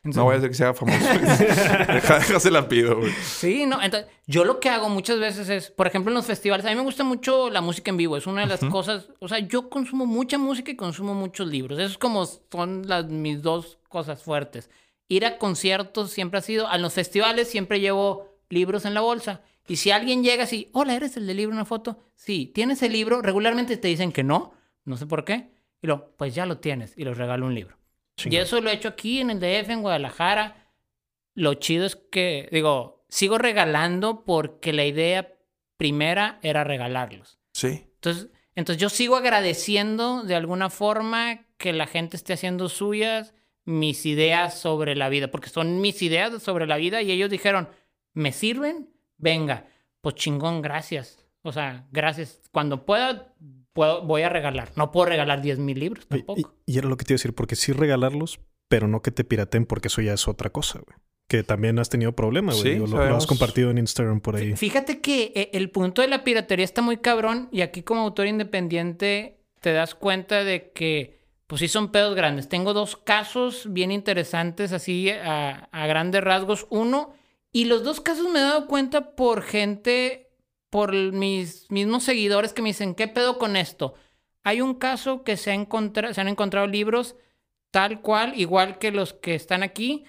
[SPEAKER 3] No voy a hacer que sea famoso. deja, deja, se la pido, güey.
[SPEAKER 2] Sí, no. Entonces, yo lo que hago muchas veces es, por ejemplo, en los festivales, a mí me gusta mucho la música en vivo. Es una de las cosas, o sea, yo consumo mucha música y consumo muchos libros. Eso es como son las, mis dos cosas fuertes. Ir a conciertos siempre ha sido, a los festivales siempre llevo libros en la bolsa. Y si alguien llega así, hola, ¿eres el del libro, una foto? Sí, ¿tienes el libro? Regularmente te dicen que no, no sé por qué. Y lo, pues ya lo tienes y les regalo un libro. Y eso lo he hecho aquí en el DF, en Guadalajara. Lo chido es que, digo, sigo regalando porque la idea primera era regalarlos.
[SPEAKER 3] Sí.
[SPEAKER 2] Entonces, entonces yo sigo agradeciendo de alguna forma que la gente esté haciendo suyas mis ideas sobre la vida, porque son mis ideas sobre la vida y ellos dijeron, ¿me sirven? Venga, pues chingón, gracias. O sea, gracias. Cuando pueda, puedo, voy a regalar. No puedo regalar 10 mil libros
[SPEAKER 1] Y,
[SPEAKER 2] tampoco.
[SPEAKER 1] y- y era lo que te iba a decir, porque sí regalarlos, pero no que te piraten, porque eso ya es otra cosa, güey. Que también has tenido problemas, güey.
[SPEAKER 3] Sí,
[SPEAKER 1] lo- has compartido en Instagram por ahí.
[SPEAKER 2] Fíjate que eh, el punto de la piratería está muy cabrón y aquí como autor independiente te das cuenta de que pues sí son pedos grandes. Tengo dos casos bien interesantes así a, a grandes rasgos. Uno, y los dos casos me he dado cuenta por gente, por mis mismos seguidores que me dicen, ¿qué pedo con esto? Hay un caso que se, se han encontrado libros tal cual, igual que los que están aquí,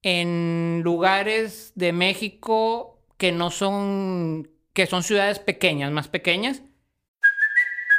[SPEAKER 2] en lugares de México que no son, que son ciudades pequeñas, más pequeñas.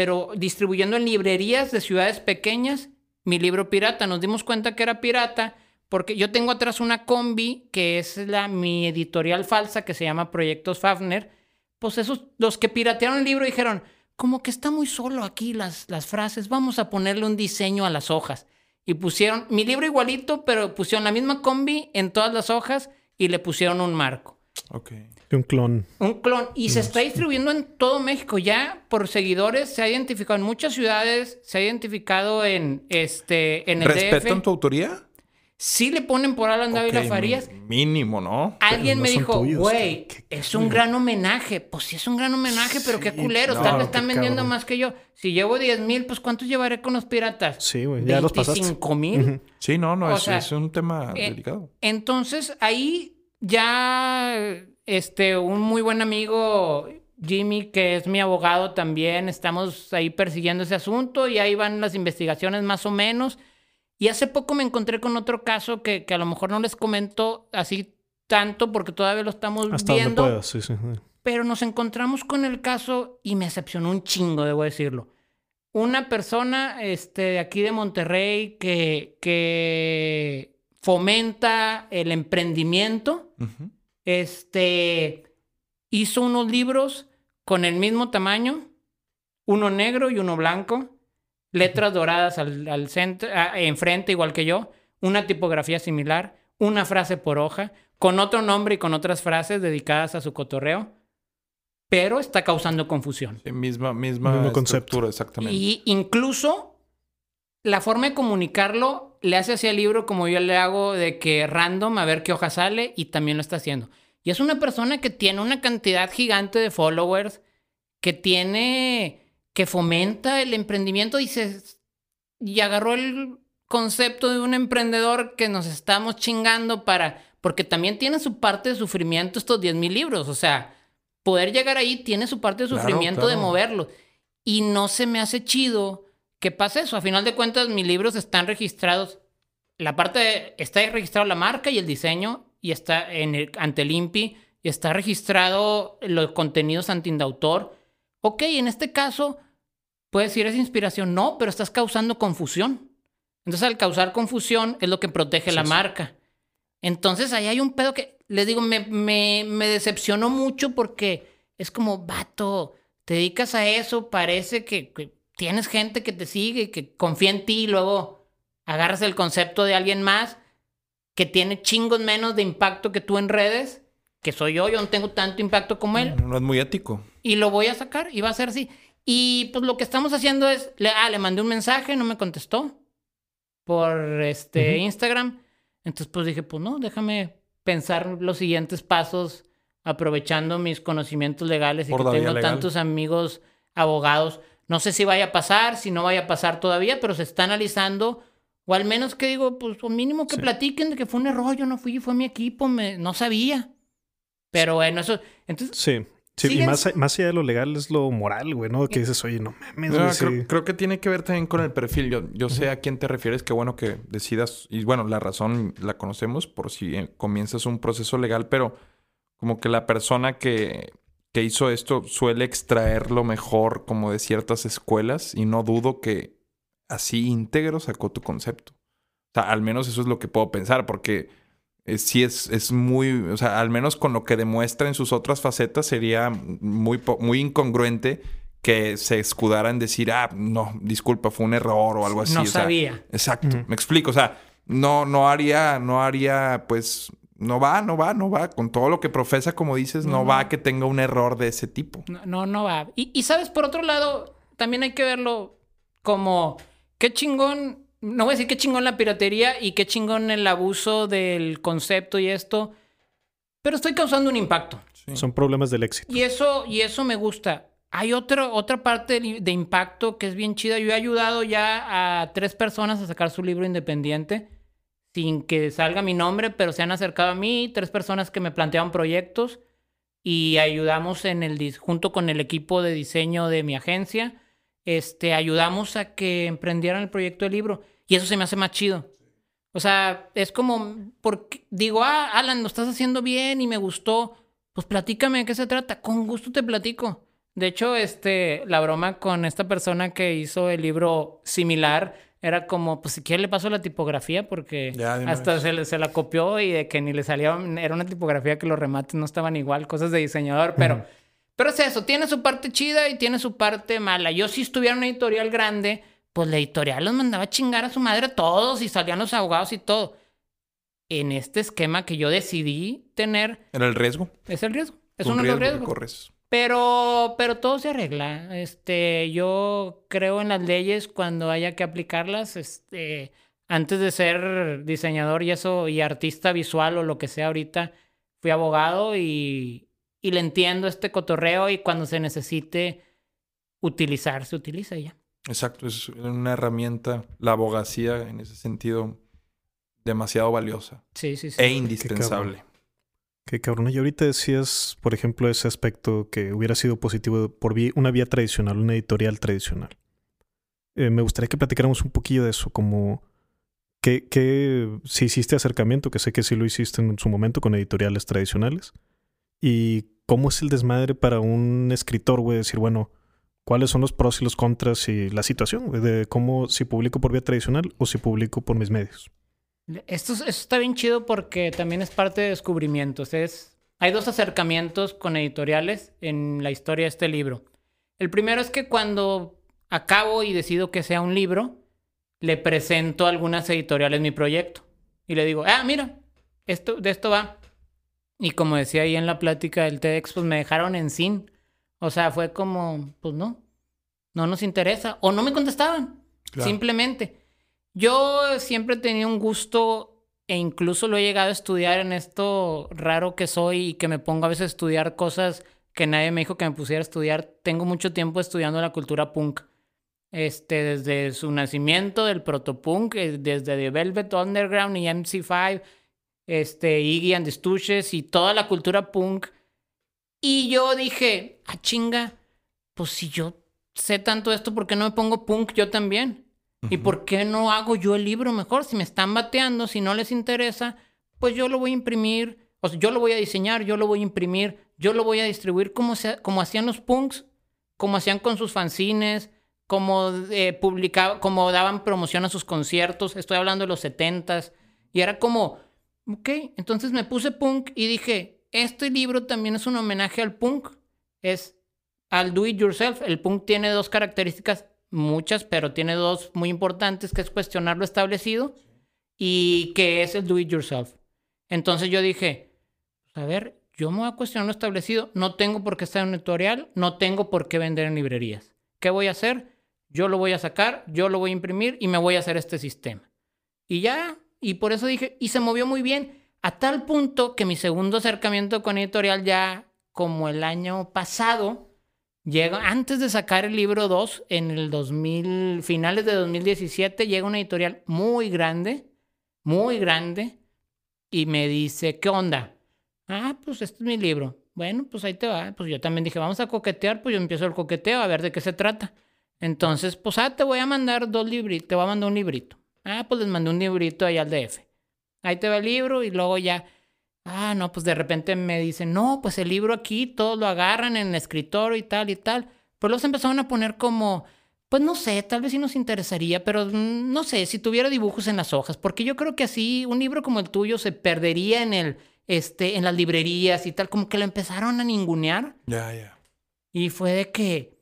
[SPEAKER 2] Pero distribuyendo en librerías de ciudades pequeñas mi libro pirata. Nos dimos cuenta que era pirata porque yo tengo atrás una combi que es la, mi editorial falsa que se llama Proyectos Fafner. Pues esos, los que piratearon el libro dijeron, como que está muy solo aquí las, las frases, vamos a ponerle un diseño a las hojas. Y pusieron mi libro igualito, pero pusieron la misma combi en todas las hojas y le pusieron un marco.
[SPEAKER 3] Ok.
[SPEAKER 1] Un clon.
[SPEAKER 2] Un clon. Y se está distribuyendo en todo México. Ya por seguidores se ha identificado en muchas ciudades, se ha identificado en este en el
[SPEAKER 3] ¿Respetan
[SPEAKER 2] DF.
[SPEAKER 3] tu autoría?
[SPEAKER 2] Sí le ponen por Alan Dávila
[SPEAKER 3] Ok,
[SPEAKER 2] Farías.
[SPEAKER 3] Mínimo, ¿no?
[SPEAKER 2] Alguien
[SPEAKER 1] no
[SPEAKER 2] me dijo, güey,
[SPEAKER 1] ¿qué- qué-
[SPEAKER 2] es un gran homenaje. Pues sí es un gran homenaje, pero qué culeros.
[SPEAKER 1] no,
[SPEAKER 2] tal vez
[SPEAKER 1] qué
[SPEAKER 2] están vendiendo
[SPEAKER 1] cabrón.
[SPEAKER 2] más que yo. Si llevo 10 mil, pues ¿cuántos llevaré con los piratas?
[SPEAKER 1] Sí, güey, ya los pasaste.
[SPEAKER 2] 25 mil.
[SPEAKER 3] Sí, no, no, es,
[SPEAKER 2] sea,
[SPEAKER 3] es un tema
[SPEAKER 2] Eh,
[SPEAKER 3] delicado.
[SPEAKER 2] Entonces ahí ya este un muy buen amigo Jimmy que es mi abogado también estamos ahí persiguiendo ese asunto y ahí van las investigaciones más o menos y hace poco me encontré con otro caso que, que a lo mejor no les comento así tanto porque todavía lo estamos
[SPEAKER 1] Hasta donde
[SPEAKER 2] viendo.
[SPEAKER 1] puedas, sí, sí. sí.
[SPEAKER 2] Pero nos encontramos con el caso y me decepcionó un chingo, debo decirlo. Una persona este, de aquí de Monterrey que, que fomenta el emprendimiento, este, hizo unos libros con el mismo tamaño, uno negro y uno blanco, letras doradas al, al centro, enfrente igual que yo, una tipografía similar, una frase por hoja, con otro nombre y con otras frases dedicadas a su cotorreo, pero está causando confusión.
[SPEAKER 3] Sí, misma, misma
[SPEAKER 1] Mismo concepto.
[SPEAKER 3] exactamente.
[SPEAKER 2] Y incluso la forma de comunicarlo le hace hacia el libro como yo le hago de que random a ver qué hoja sale y también lo está haciendo. Y es una persona que tiene una cantidad gigante de followers, que tiene, que fomenta el emprendimiento y se, y agarró el concepto de un emprendedor que nos estamos chingando para, porque también tiene su parte de sufrimiento estos 10 mil libros, o sea, poder llegar ahí tiene su parte de
[SPEAKER 3] Claro,
[SPEAKER 2] sufrimiento de moverlo. Y no se me hace chido que pase eso. A final de cuentas, mis libros están registrados. La parte de, está registrado la marca y el diseño y está en el, ante el INPI y está registrado los contenidos antindautor. Ok, en este caso, puedes decir es inspiración. No, pero estás causando confusión. Entonces, al causar confusión es lo que protege la marca. Entonces, ahí hay un pedo que, les digo, me, me, me decepcionó mucho porque es como, vato, te dedicas a eso, parece que, que tienes gente que te sigue y que confía en ti y luego agarras el concepto de alguien más que tiene chingos menos de impacto que tú en redes, que soy yo, yo no tengo tanto impacto como él
[SPEAKER 3] No es muy ético.
[SPEAKER 2] y lo voy a sacar y va a ser así. Y pues lo que estamos haciendo es, le, ah, le mandé un mensaje, no me contestó por este Instagram. Entonces pues dije, pues no, déjame pensar los siguientes pasos aprovechando mis conocimientos legales y que tengo
[SPEAKER 3] legal.
[SPEAKER 2] tantos amigos abogados. No sé si vaya a pasar, si no vaya a pasar todavía, pero se está analizando. O al menos que digo, pues o mínimo que platiquen de que fue un error, yo no fui, fue mi equipo, me, no sabía. Pero bueno, eso... Entonces,
[SPEAKER 1] Sí. Sí, y más, más allá de lo legal es lo moral, güey, ¿no? Que dices, oye, no mames,
[SPEAKER 3] No,
[SPEAKER 1] güey, sí.
[SPEAKER 3] creo, creo que tiene que ver también con el perfil. Yo, yo sé a quién te refieres, qué bueno que decidas. Y bueno, la razón la conocemos por si eh, comienzas un proceso legal, pero como que la persona que, que hizo esto suele extraer lo mejor como de ciertas escuelas y no dudo que así íntegro sacó tu concepto. O sea, al menos eso es lo que puedo pensar, porque eh, sí es, es muy, o sea, al menos con lo que demuestra en sus otras facetas sería muy, po- muy incongruente que se escudara en decir, ah, no, disculpa, fue un error o algo así.
[SPEAKER 2] no
[SPEAKER 3] o sea,
[SPEAKER 2] sabía.
[SPEAKER 3] Exacto, me explico, o sea, no, no haría, no haría, pues, no va, no va, no va, con todo lo que profesa, como dices, no, va a que tenga un error de ese tipo.
[SPEAKER 2] No, no, no va. Y, y sabes, por otro lado, también hay que verlo como qué chingón, no voy a decir qué chingón la piratería y qué chingón el abuso del concepto y esto, pero estoy causando un impacto.
[SPEAKER 1] Son problemas del éxito.
[SPEAKER 2] Y eso, y eso me gusta. Hay otro, otra parte de, de impacto que es bien chida. Yo he ayudado ya a tres personas a sacar su libro independiente sin que salga mi nombre, pero se han acercado a mí, tres personas que me planteaban proyectos y ayudamos en el junto con el equipo de diseño de mi agencia, este ayudamos a que emprendieran el proyecto del libro y eso se me hace más chido. O sea, es como porque digo, "Ah, Alan, lo estás haciendo bien y me gustó." Pues platícame de qué se trata. Con gusto te platico. De hecho, este, la broma con esta persona que hizo el libro similar era como, pues si quiere le paso la tipografía porque
[SPEAKER 3] Ya,
[SPEAKER 2] hasta se, se la copió y de que ni le salía, era una tipografía que los remates no estaban igual, cosas de diseñador, pero, pero es eso, tiene su parte chida y tiene su parte mala. Yo si estuviera en una editorial grande, pues la editorial los mandaba a chingar a su madre a todos y salían los abogados y todo. En este esquema que yo decidí tener,
[SPEAKER 3] Era el riesgo.
[SPEAKER 2] es el riesgo. Es
[SPEAKER 3] un
[SPEAKER 2] uno de los
[SPEAKER 3] riesgo que
[SPEAKER 2] riesgos.
[SPEAKER 3] corres.
[SPEAKER 2] Pero, pero todo se arregla. Este, yo creo en las leyes cuando haya que aplicarlas. Este, antes de ser diseñador y eso, y artista visual o lo que sea ahorita, fui abogado y, y le entiendo este cotorreo y cuando se necesite utilizar, se utiliza ya.
[SPEAKER 3] Exacto, es una herramienta, la abogacía en ese sentido, demasiado valiosa
[SPEAKER 2] Sí, sí, sí.
[SPEAKER 3] e indispensable.
[SPEAKER 1] Qué cabrón. Y ahorita decías, por ejemplo, ese aspecto que hubiera sido positivo por una vía tradicional, una editorial tradicional. Eh, me gustaría que platicáramos un poquillo de eso, como ¿qué, qué, si hiciste acercamiento, que sé que sí lo hiciste en su momento con editoriales tradicionales? ¿Y cómo es el desmadre para un escritor, güey? Decir, bueno, ¿cuáles son los pros y los contras y la situación? De cómo si publico por vía tradicional o si publico por mis medios.
[SPEAKER 2] Esto, es- esto está bien chido porque también es parte de descubrimientos. Es, hay dos acercamientos con editoriales en la historia de este libro. El primero es que cuando acabo y decido que sea un libro, le presento a algunas editoriales mi proyecto. Y le digo, ah, mira, esto, de esto va. Y como decía ahí en la plática del TEDx, pues me dejaron en sin. O sea, fue como, pues no, no nos interesa. O no me contestaban.
[SPEAKER 3] Claro.
[SPEAKER 2] Simplemente. Yo siempre he tenido un gusto e incluso lo he llegado a estudiar en esto raro que soy y que me pongo a veces a estudiar cosas que nadie me dijo que me pusiera a estudiar. Tengo mucho tiempo estudiando la cultura punk. Este, desde su nacimiento, del protopunk, eh, desde The Velvet Underground y MC5, este, Iggy and the Stooges y toda la cultura punk. Y yo dije, ah, chinga, pues si yo sé tanto esto, ¿por qué no me pongo punk yo también? ¿Y por qué no hago yo el libro mejor? Si me están bateando, si no les interesa, pues yo lo voy a imprimir, o sea, yo lo voy a diseñar, yo lo voy a imprimir, yo lo voy a distribuir como, se- como hacían los punks, como hacían con sus fanzines, como eh, publicaba, como daban promoción a sus conciertos. Estoy hablando de los setentas. Y era como, ok, entonces me puse punk y dije, este libro también es un homenaje al punk. Es al do it yourself. El punk tiene dos características, muchas, pero tiene dos muy importantes, que es cuestionar lo establecido y que es el do it yourself. Entonces yo dije, a ver, yo me voy a cuestionar lo establecido, no tengo por qué estar en un editorial, no tengo por qué vender en librerías. ¿Qué voy a hacer? Yo lo voy a sacar, yo lo voy a imprimir y me voy a hacer este sistema. Y ya, y por eso dije, y se movió muy bien, a tal punto que mi segundo acercamiento con editorial ya como el año pasado, llega, antes de sacar el libro 2, en el 2000, finales de 2017, llega una editorial muy grande, muy grande, y me dice, ¿qué onda? Ah, pues este es mi libro. Bueno, pues ahí te va. Pues yo también dije, vamos a coquetear, pues yo empiezo el coqueteo a ver de qué se trata. Entonces, pues, ah, te voy a mandar dos libritos, te voy a mandar un librito. Ah, pues les mandé un librito ahí al DF. Ahí te va el libro y luego ya, ah, no, pues de repente me dicen, no, pues el libro aquí, todos lo agarran en el escritorio y tal y tal. Pues luego se empezaron a poner como, pues no sé, tal vez sí nos interesaría, pero mm, no sé, si tuviera dibujos en las hojas, porque yo creo que así un libro como el tuyo se perdería en el, este, en las librerías y tal, como que lo empezaron a ningunear.
[SPEAKER 3] Ya, ya.
[SPEAKER 2] Y fue de que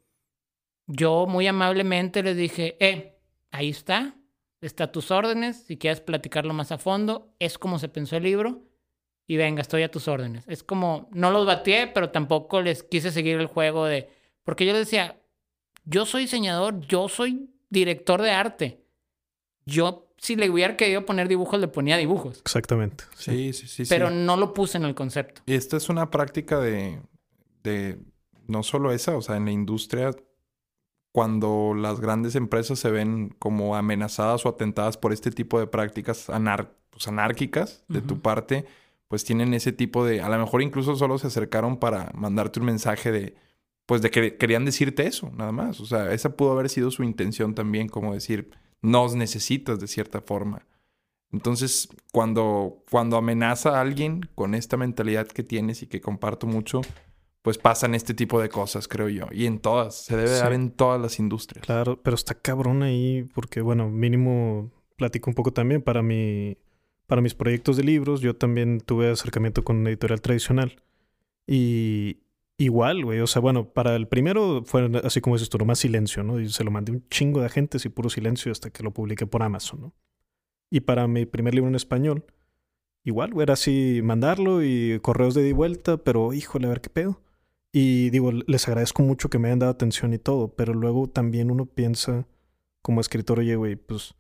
[SPEAKER 2] yo muy amablemente les dije, eh, ahí está, está a tus órdenes, si quieres platicarlo más a fondo, es como se pensó el libro, y venga, estoy a tus órdenes. Es como, no los bateé, pero tampoco les quise seguir el juego de, porque yo les decía, yo soy diseñador, yo soy director de arte. Yo, si le hubiera querido poner dibujos, le ponía dibujos,
[SPEAKER 1] Exactamente. Sí.
[SPEAKER 3] Sí, sí, sí. sí.
[SPEAKER 2] pero no lo puse en el concepto.
[SPEAKER 3] Y esta es una práctica de, de no solo esa, o sea, en la industria, cuando las grandes empresas se ven como amenazadas o atentadas por este tipo de prácticas anar- pues, anárquicas de tu parte, pues tienen ese tipo de, a lo mejor incluso solo se acercaron para mandarte un mensaje de, pues de que querían decirte eso, nada más. O sea, esa pudo haber sido su intención también, como decir, nos necesitas de cierta forma. Entonces, cuando, cuando amenaza a alguien con esta mentalidad que tienes y que comparto mucho, pues pasan este tipo de cosas, creo yo. Y en todas, se debe
[SPEAKER 1] Sí.
[SPEAKER 3] dar en todas las industrias.
[SPEAKER 1] Claro, pero está cabrón ahí porque, bueno, mínimo platico un poco también para mi, para mis proyectos de libros. Yo también tuve acercamiento con una editorial tradicional. Y igual, güey, o sea, bueno, para el primero fue así como dices tú, nomás silencio, ¿no? Y se lo mandé un chingo de agentes y puro silencio hasta que lo publiqué por Amazon, ¿no? Y para mi primer libro en español, igual, güey, era así mandarlo y correos de y vuelta, pero híjole, a ver qué pedo. Y digo, les agradezco mucho que me hayan dado atención y todo, pero luego también uno piensa como escritor, oye, güey, pues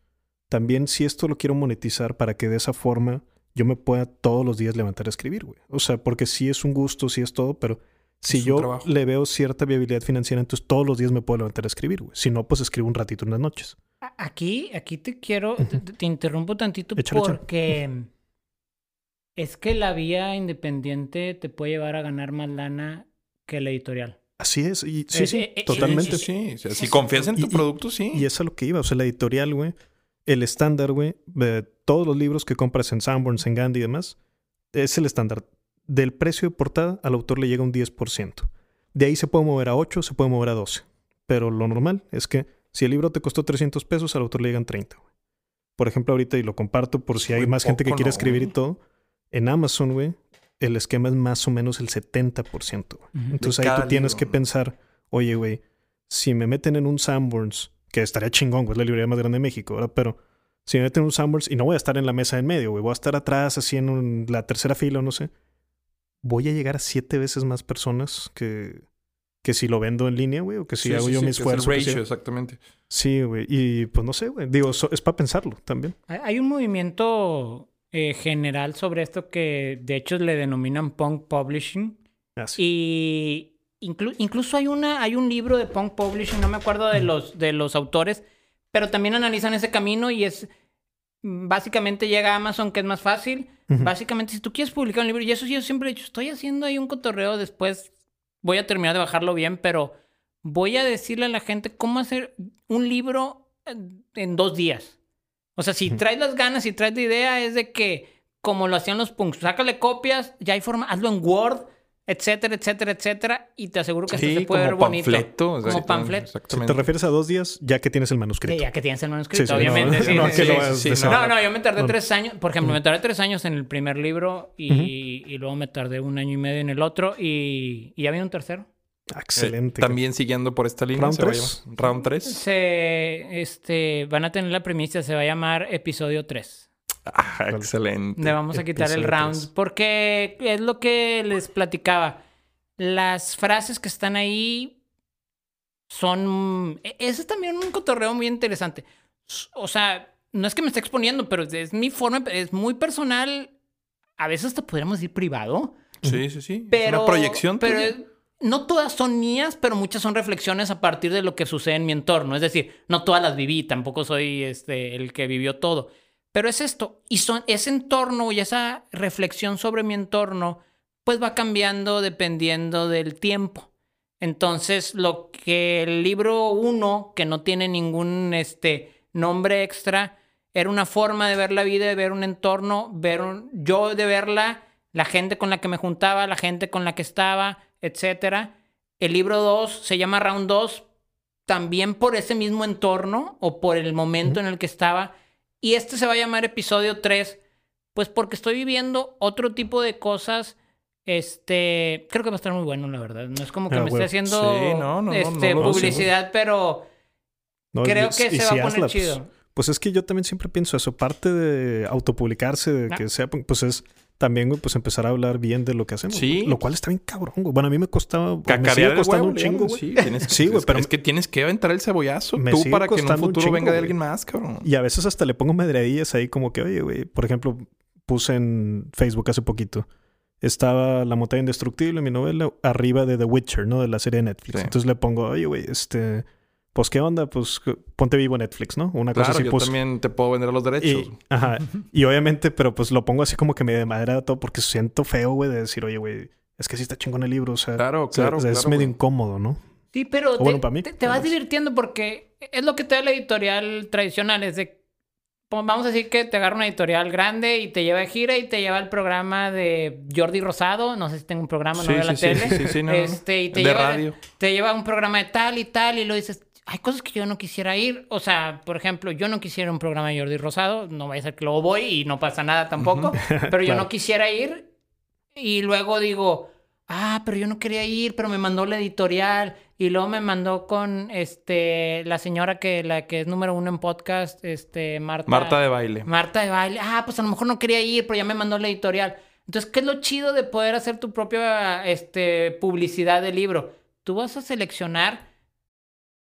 [SPEAKER 1] también si esto lo quiero monetizar para que de esa forma yo me pueda todos los días levantar a escribir, güey. O sea, porque sí es un gusto, sí es todo, pero si yo
[SPEAKER 3] trabajo.
[SPEAKER 1] le veo cierta viabilidad financiera, entonces todos los días me puedo levantar a escribir, güey. Si no, pues escribo un ratito en las noches.
[SPEAKER 2] Aquí, aquí te quiero, te, te interrumpo tantito
[SPEAKER 1] Échale, échale.
[SPEAKER 2] porque es que la vía independiente te puede llevar a ganar más lana que la editorial.
[SPEAKER 1] Así es, y sí,
[SPEAKER 2] Eh,
[SPEAKER 1] sí,
[SPEAKER 2] eh, eh,
[SPEAKER 1] totalmente.
[SPEAKER 3] Sí, sí, sí. O sea, si confías en tu
[SPEAKER 1] Y- y-
[SPEAKER 3] producto, sí.
[SPEAKER 1] Y es a lo que iba, o sea, la editorial, güey, el estándar, güey, de todos los libros que compras en Sanborns, en Gandhi y demás, es el estándar. Del precio de portada al autor le llega un 10%. De ahí se puede mover a 8, se puede mover a 12. Pero lo normal es que si el libro te costó 300 pesos, al autor le llegan 30. güey. Por ejemplo, ahorita, y lo comparto por si hay
[SPEAKER 3] muy
[SPEAKER 1] más gente que
[SPEAKER 3] ¿no,
[SPEAKER 1] escribir y todo, en Amazon, güey, el esquema es más o menos el 70%. güey. Entonces ahí tú tienes
[SPEAKER 3] libro,
[SPEAKER 1] que pensar, oye, güey, si me meten en un Sanborns, que estaría chingón, güey, es la librería más grande de México, ¿verdad? Pero si me meten en un Sanborns y no voy a estar en la mesa en medio, güey, voy a estar atrás, así en un- la tercera fila o no sé, voy a llegar a siete veces más personas que, que si lo vendo en línea, güey, o que si
[SPEAKER 3] Sí,
[SPEAKER 1] hago
[SPEAKER 3] sí,
[SPEAKER 1] yo
[SPEAKER 3] sí,
[SPEAKER 1] mi
[SPEAKER 3] que es el
[SPEAKER 1] esfuerzo.
[SPEAKER 3] ratio, exactamente.
[SPEAKER 1] Sí, güey, y pues no sé, güey, digo, so- es para pensarlo también.
[SPEAKER 2] Hay- un movimiento eh, general sobre esto que de hecho le denominan punk publishing.
[SPEAKER 1] Así.
[SPEAKER 2] Y inclu- incluso hay, una, hay un libro de punk publishing, no me acuerdo de los, de los autores, pero también analizan ese camino y es básicamente llega a Amazon, que es más fácil. Básicamente, si tú quieres publicar un libro, y eso sí yo siempre he dicho, estoy haciendo ahí un cotorreo, después voy a terminar de bajarlo bien, pero voy a decirle a la gente cómo hacer un libro en- en dos días. O sea, si traes las ganas, si traes la idea, es de que, como lo hacían los punks, sácale copias, ya hay forma, hazlo en Word, etcétera, etcétera, etcétera, y te aseguro que hasta
[SPEAKER 3] Sí,
[SPEAKER 2] se puede ver
[SPEAKER 3] como
[SPEAKER 2] bonito.
[SPEAKER 3] panfleto.
[SPEAKER 2] Como panfleto.
[SPEAKER 1] Si te refieres a dos días, ya que tienes el manuscrito.
[SPEAKER 2] Sí, ya que tienes el manuscrito,
[SPEAKER 1] Sí, sí,
[SPEAKER 2] obviamente.
[SPEAKER 1] no,
[SPEAKER 2] sí,
[SPEAKER 1] no,
[SPEAKER 2] yo me tardé
[SPEAKER 1] No.
[SPEAKER 2] tres años. Por ejemplo, me tardé tres años en el primer libro y, y luego me tardé un año y medio en el otro y, y ya viene un tercero.
[SPEAKER 1] Ah, Excelente.
[SPEAKER 3] Eh, también siguiendo por esta línea.
[SPEAKER 1] Round
[SPEAKER 3] se va a
[SPEAKER 1] tres.
[SPEAKER 3] llamar- Round 3.
[SPEAKER 2] Se, este, van a tener la premisa, se va a llamar episodio 3.
[SPEAKER 3] Ah, excelente.
[SPEAKER 2] Le vamos a quitar el
[SPEAKER 1] Episodio
[SPEAKER 2] round
[SPEAKER 1] tres.
[SPEAKER 2] porque es lo que les platicaba. Las frases que están ahí son... e- Ese es también un cotorreo muy interesante. O sea, no es que me esté exponiendo, pero es mi forma, es muy personal. A veces hasta podríamos decir privado.
[SPEAKER 3] Sí, sí, sí.
[SPEAKER 2] Pero,
[SPEAKER 3] es una proyección.
[SPEAKER 2] Pero es- no todas son mías, pero muchas son reflexiones a partir de lo que sucede en mi entorno. Es decir, no todas las viví, tampoco soy este, el que vivió todo. Pero es esto. Y son, ese entorno y esa reflexión sobre mi entorno, pues va cambiando dependiendo del tiempo. Entonces, lo que el libro 1, que no tiene ningún este, nombre extra, era una forma de ver la vida, de ver un entorno, ver un- yo de verla, la gente con la que me juntaba, la gente con la que estaba, etcétera. El libro 2 se llama Round 2 también por ese mismo entorno o por el momento en el que estaba. Y este se va a llamar episodio 3, pues porque estoy viviendo otro tipo de cosas. Este, creo que va a estar muy bueno, la verdad. No es como que
[SPEAKER 1] Ah,
[SPEAKER 2] me esté haciendo
[SPEAKER 3] Sí, no, no,
[SPEAKER 2] este,
[SPEAKER 3] no
[SPEAKER 2] publicidad, pero creo que se va
[SPEAKER 1] si
[SPEAKER 2] a poner
[SPEAKER 1] hazla, pues,
[SPEAKER 2] chido.
[SPEAKER 1] Pues es que yo también siempre pienso eso. Parte de autopublicarse, de
[SPEAKER 2] Ah.
[SPEAKER 1] que sea, pues es también, pues empezar a hablar bien de lo que hacemos.
[SPEAKER 3] Sí.
[SPEAKER 1] Lo cual está bien cabrón, güey. Bueno, a mí me costaba. me
[SPEAKER 3] Cacarear el
[SPEAKER 1] costando
[SPEAKER 3] huevo,
[SPEAKER 1] un chingo, güey.
[SPEAKER 3] Sí, tienes que-
[SPEAKER 1] Sí, güey, pero-
[SPEAKER 3] Es que tienes que aventar el cebollazo
[SPEAKER 1] Me
[SPEAKER 3] tú para que en un futuro
[SPEAKER 1] chingo,
[SPEAKER 3] venga de alguien más, cabrón.
[SPEAKER 1] Y a veces hasta le pongo medradillas ahí como que, oye, güey, por ejemplo, puse en Facebook hace poquito. Estaba La montaña indestructible, mi novela, arriba de The Witcher, ¿no? De la serie de Netflix.
[SPEAKER 3] Sí.
[SPEAKER 1] Entonces le pongo, oye, güey, este... Pues, ¿qué onda? Pues, ponte vivo Netflix, ¿no? Una cosa
[SPEAKER 3] Claro,
[SPEAKER 1] así,
[SPEAKER 3] yo
[SPEAKER 1] pues...
[SPEAKER 3] también te puedo vender los derechos.
[SPEAKER 1] Y, ajá. Y obviamente, pero pues lo pongo así como que me de madera todo porque siento feo, güey, de decir, oye, güey, es que sí está chingón el libro, o sea...
[SPEAKER 3] Claro, claro,
[SPEAKER 1] o sea, es
[SPEAKER 3] claro,
[SPEAKER 1] medio
[SPEAKER 3] güey.
[SPEAKER 1] incómodo, ¿no?
[SPEAKER 2] Sí, pero
[SPEAKER 1] O bueno,
[SPEAKER 2] te,
[SPEAKER 1] para mí,
[SPEAKER 2] te- te vas divirtiendo porque es lo que te da la editorial tradicional. Es de, pon- vamos a decir que te agarra una editorial grande y te lleva de gira y te lleva al programa de Jordi Rosado. No sé si tengo un programa, no
[SPEAKER 3] Sí,
[SPEAKER 2] veo la
[SPEAKER 3] sí, sí,
[SPEAKER 2] tele.
[SPEAKER 3] sí, sí, no,
[SPEAKER 2] este, y te
[SPEAKER 3] De
[SPEAKER 2] lleva,
[SPEAKER 3] radio.
[SPEAKER 2] Te lleva a un programa de tal y tal y lo dices, hay cosas que yo no quisiera ir. O sea, por ejemplo, yo no quisiera un programa de Jordi Rosado. No vaya a ser que luego voy y no pasa nada tampoco. Pero yo
[SPEAKER 1] Claro.
[SPEAKER 2] no quisiera ir. Y luego digo, ah, pero yo no quería ir, pero me mandó la editorial. Y luego me mandó con este la señora que la que es número uno en podcast, este Marta.
[SPEAKER 3] Marta de baile.
[SPEAKER 2] Marta de baile. Ah, pues a lo mejor no quería ir, pero ya me mandó la editorial. Entonces, ¿qué es lo chido de poder hacer tu propia este, publicidad de libro? Tú vas a seleccionar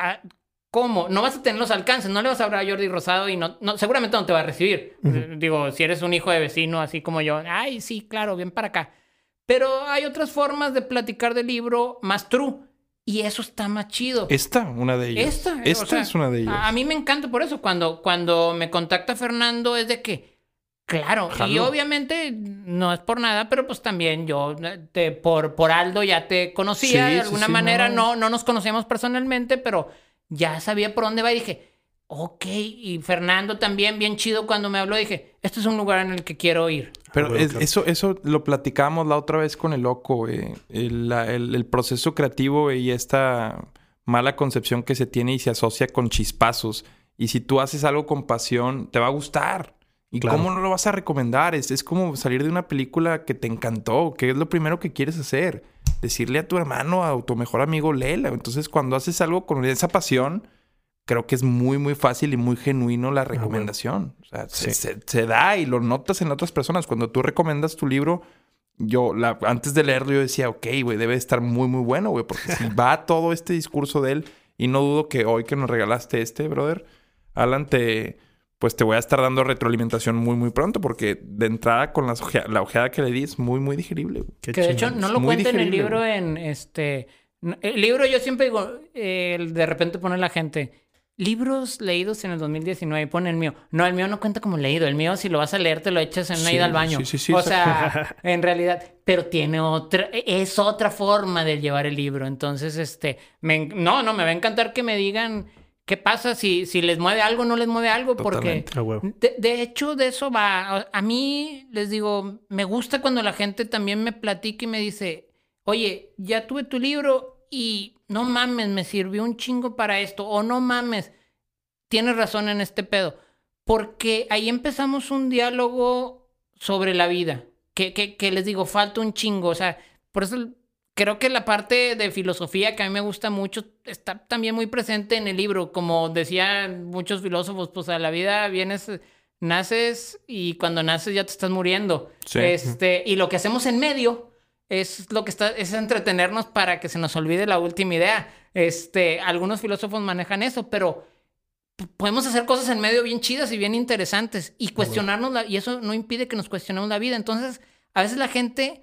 [SPEAKER 2] Ah, ¿Cómo? No vas a tener los alcances, no le vas a hablar a Jordi Rosado y no, no seguramente no te va a recibir. Eh, Digo, si eres un hijo de vecino así como yo, ay, sí, claro, bien para acá. Pero hay otras formas de platicar del libro más true. Y eso está más chido.
[SPEAKER 3] Esta, una de ellas.
[SPEAKER 2] Esta,
[SPEAKER 3] Esta
[SPEAKER 2] o sea,
[SPEAKER 3] es una de ellas.
[SPEAKER 2] A, a mí me encanta por eso. Cuando, cuando me contacta Fernando es de que, claro, y obviamente no es por nada, pero pues también yo eh, te, por, por Aldo ya te conocía.
[SPEAKER 3] Sí,
[SPEAKER 2] de alguna
[SPEAKER 3] sí,
[SPEAKER 2] manera
[SPEAKER 3] no.
[SPEAKER 2] no. no nos conocíamos personalmente, pero ya sabía por dónde va y dije, ok. Y Fernando también, bien chido, cuando me habló, dije, este es un lugar en el que quiero ir.
[SPEAKER 3] Pero
[SPEAKER 1] Ah, bueno,
[SPEAKER 3] es-
[SPEAKER 1] claro.
[SPEAKER 3] eso, eso lo platicábamos la otra vez con el loco, güey. El, la- el- el proceso creativo y esta mala concepción que se tiene y se asocia con chispazos. Y si tú haces algo con pasión, te va a gustar. ¿Y
[SPEAKER 1] Claro.
[SPEAKER 3] cómo no lo vas a recomendar? Es, es como salir de una película que te encantó, que es lo primero que quieres hacer. Decirle a tu hermano, a tu mejor amigo, léela. Entonces, cuando haces algo con esa pasión, creo que es muy, muy fácil y muy genuino la recomendación. O sea, se,
[SPEAKER 1] Sí.
[SPEAKER 3] se- se da y lo notas en otras personas. Cuando tú recomiendas tu libro, yo, la, antes de leerlo, yo decía, ok, güey, debe estar muy, muy bueno, güey, porque si va todo este discurso de él, y no dudo que hoy que nos regalaste este, brother, Alan, te, pues te voy a estar dando retroalimentación muy, muy pronto, porque de entrada con las ojea- la ojeada que le di es muy, muy digerible.
[SPEAKER 2] Que de hecho no lo cuenta en el libro en este... El libro yo siempre digo, eh, de repente pone la gente, libros leídos en el 2019 y pone el mío. No, el mío no cuenta como leído. El mío si lo vas a leer te lo echas en una
[SPEAKER 3] Sí,
[SPEAKER 2] ida al baño.
[SPEAKER 3] sí, sí, sí,
[SPEAKER 2] o sea, en realidad, pero tiene otra, es otra forma de llevar el libro. Entonces, este, me no, no, me va a encantar que me digan qué pasa si, si les mueve algo o no les mueve algo, porque... De, de hecho, de eso va. A- A mí, les digo, me gusta cuando la gente también me platica y me dice, oye, ya tuve tu libro y no mames, me sirvió un chingo para esto. O no mames, tienes razón en este pedo. Porque ahí empezamos un diálogo sobre la vida. Que, que, que les digo, falta un chingo. O sea, por eso creo que la parte de filosofía que a mí me gusta mucho está también muy presente en el libro. Como decían muchos filósofos, pues a la vida vienes, naces y cuando naces ya te estás muriendo.
[SPEAKER 3] Sí.
[SPEAKER 2] Este, y lo que hacemos en medio es lo que está, es entretenernos para que se nos olvide la última idea. Este, algunos filósofos manejan eso, pero podemos hacer cosas en medio bien chidas y bien interesantes y cuestionarnos la, y eso no impide que nos cuestionemos la vida. Entonces, a veces la gente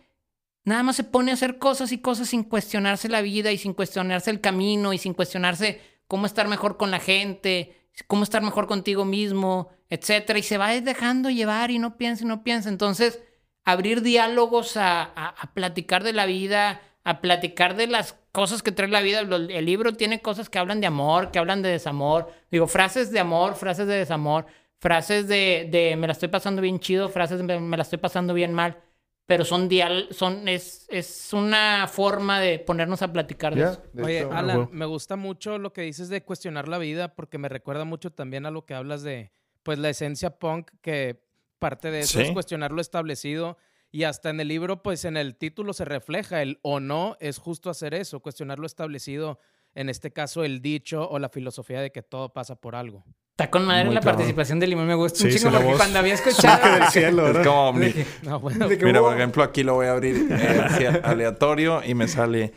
[SPEAKER 2] nada más se pone a hacer cosas y cosas sin cuestionarse la vida y sin cuestionarse el camino y sin cuestionarse cómo estar mejor con la gente, cómo estar mejor contigo mismo, etcétera, y se va dejando llevar y no piensa y no piensa. Entonces, abrir diálogos a, platicar de la vida, a platicar de las cosas que trae la vida. El libro tiene cosas que hablan de amor, que hablan de desamor. Digo, frases de amor, frases de desamor, frases de, de me la estoy pasando bien chido, frases de me la estoy pasando bien mal. Pero son dial, son, es, es una forma de ponernos a platicar de eso.
[SPEAKER 6] Oye,
[SPEAKER 1] Ah,
[SPEAKER 6] Alan, me gusta mucho lo que dices de cuestionar la vida porque me recuerda mucho también a lo que hablas de, pues, la esencia punk, que parte de eso es
[SPEAKER 3] Sí.
[SPEAKER 6] cuestionar lo establecido. Y hasta en el libro, pues, en el título se refleja el o no es justo hacer eso, cuestionar lo establecido. En este caso, el dicho o la filosofía de que todo pasa por algo.
[SPEAKER 2] Está con madre
[SPEAKER 3] Muy
[SPEAKER 2] la
[SPEAKER 3] cabrón.
[SPEAKER 2] participación de Limón. Me gusta
[SPEAKER 1] Sí,
[SPEAKER 2] un
[SPEAKER 1] sí,
[SPEAKER 2] chingo porque
[SPEAKER 1] voz.
[SPEAKER 2] cuando había escuchado...
[SPEAKER 1] del cielo,
[SPEAKER 3] Es como mi-
[SPEAKER 6] No, bueno.
[SPEAKER 3] Mira, por ejemplo, aquí lo voy a abrir eh, aleatorio y me sale.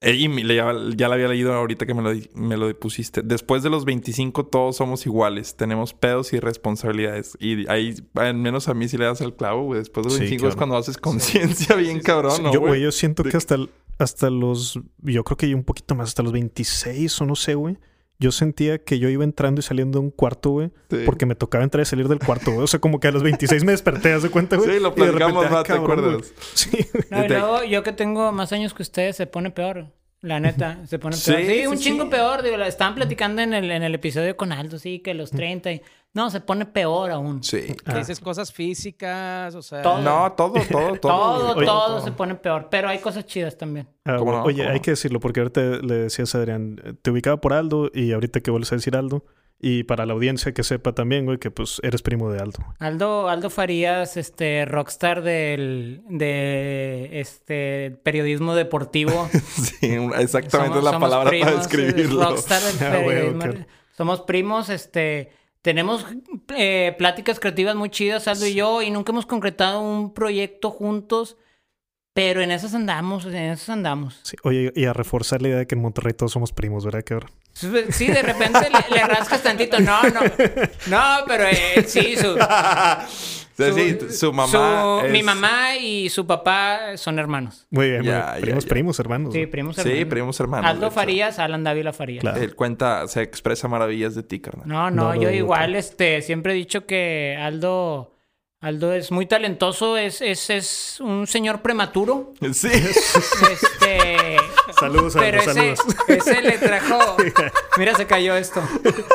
[SPEAKER 3] eh, y me- le- ya, ya la había leído ahorita que me lo, me lo pusiste. Después de los 25, todos somos iguales. Tenemos pedos y responsabilidades. Y ahí, al menos a mí, si le das el clavo, güey. Después de los
[SPEAKER 1] Sí,
[SPEAKER 3] 25 es cuando haces conciencia bien cabrón, ¿no,
[SPEAKER 1] yo,
[SPEAKER 3] güey?
[SPEAKER 1] güey, yo siento que hasta, hasta los. Yo creo que un poquito más, hasta los 26 o no sé, güey. Yo sentía que yo iba entrando y saliendo de un cuarto, güey,
[SPEAKER 3] Sí.
[SPEAKER 1] porque me tocaba entrar y salir del cuarto, güey. O sea, como que a los 26 me desperté, ¿haz de cuenta, güey?
[SPEAKER 3] Sí, lo platicamos,
[SPEAKER 1] ah,
[SPEAKER 3] ¿no? ¿Te
[SPEAKER 1] cabrón,
[SPEAKER 3] acuerdas?
[SPEAKER 1] güey. Sí.
[SPEAKER 2] No, y luego yo que tengo más años que ustedes se pone peor. La neta, se pone
[SPEAKER 3] Sí,
[SPEAKER 2] peor. Sí,
[SPEAKER 3] sí,
[SPEAKER 2] un chingo
[SPEAKER 3] sí.
[SPEAKER 2] peor. Digo, estaban platicando en el, en el episodio con Aldo, sí, que los 30 y... No, se pone peor aún.
[SPEAKER 3] Sí.
[SPEAKER 6] Que dices cosas físicas, o sea...
[SPEAKER 2] Todo.
[SPEAKER 3] No, todo, todo, todo.
[SPEAKER 2] Todo,
[SPEAKER 1] Oye.
[SPEAKER 2] todo se pone peor. Pero hay cosas chidas también.
[SPEAKER 1] Ah,
[SPEAKER 3] ¿Cómo
[SPEAKER 1] güey.
[SPEAKER 3] no?
[SPEAKER 1] Oye,
[SPEAKER 3] ¿Cómo
[SPEAKER 1] hay que decirlo porque ahorita le decías a Adrián, eh, te ubicaba por Aldo y ahorita que vuelves a decir Aldo. Y para la audiencia que sepa también, güey, que pues eres primo de Aldo.
[SPEAKER 2] Aldo, Aldo Farías, este, rockstar del de este periodismo deportivo.
[SPEAKER 3] Sí, exactamente es la
[SPEAKER 2] Somos
[SPEAKER 3] palabra para
[SPEAKER 2] primos,
[SPEAKER 3] describirlo.
[SPEAKER 2] es Rockstar del
[SPEAKER 1] Ah,
[SPEAKER 2] periodismo.
[SPEAKER 1] ok.
[SPEAKER 2] Somos primos, este, tenemos eh, pláticas creativas muy chidas, Aldo y yo, y nunca hemos concretado un proyecto juntos, pero en esas andamos, en esas andamos.
[SPEAKER 1] Sí, Oye, y a reforzar la idea de que en Monterrey todos somos primos, ¿verdad, cabrón?
[SPEAKER 2] Sí, de repente le, le rascas tantito, no, no, no, pero eh, sí, su,
[SPEAKER 3] Sí, sí, su mamá.
[SPEAKER 2] su-
[SPEAKER 3] es-
[SPEAKER 2] mi mamá y su papá son hermanos.
[SPEAKER 1] Muy bien,
[SPEAKER 3] Ya,
[SPEAKER 1] güey.
[SPEAKER 3] ya,
[SPEAKER 1] primos,
[SPEAKER 3] ya.
[SPEAKER 1] primos, hermanos.
[SPEAKER 2] Sí, primos
[SPEAKER 3] Sí,
[SPEAKER 2] hermanos.
[SPEAKER 3] primos hermanos.
[SPEAKER 2] Aldo. Farías, Alan Dávila Farías.
[SPEAKER 1] Claro.
[SPEAKER 3] Él cuenta, se expresa maravillas de ti, carnal.
[SPEAKER 2] No,
[SPEAKER 1] No
[SPEAKER 2] yo igual, este, siempre he dicho que Aldo, Aldo es muy talentoso, es, es, es un señor prematuro.
[SPEAKER 3] Sí.
[SPEAKER 2] Este.
[SPEAKER 1] Saludos,
[SPEAKER 2] Pero
[SPEAKER 1] Aldo,
[SPEAKER 2] ese,
[SPEAKER 1] saludos.
[SPEAKER 2] ese le trajo. Mira, se cayó esto.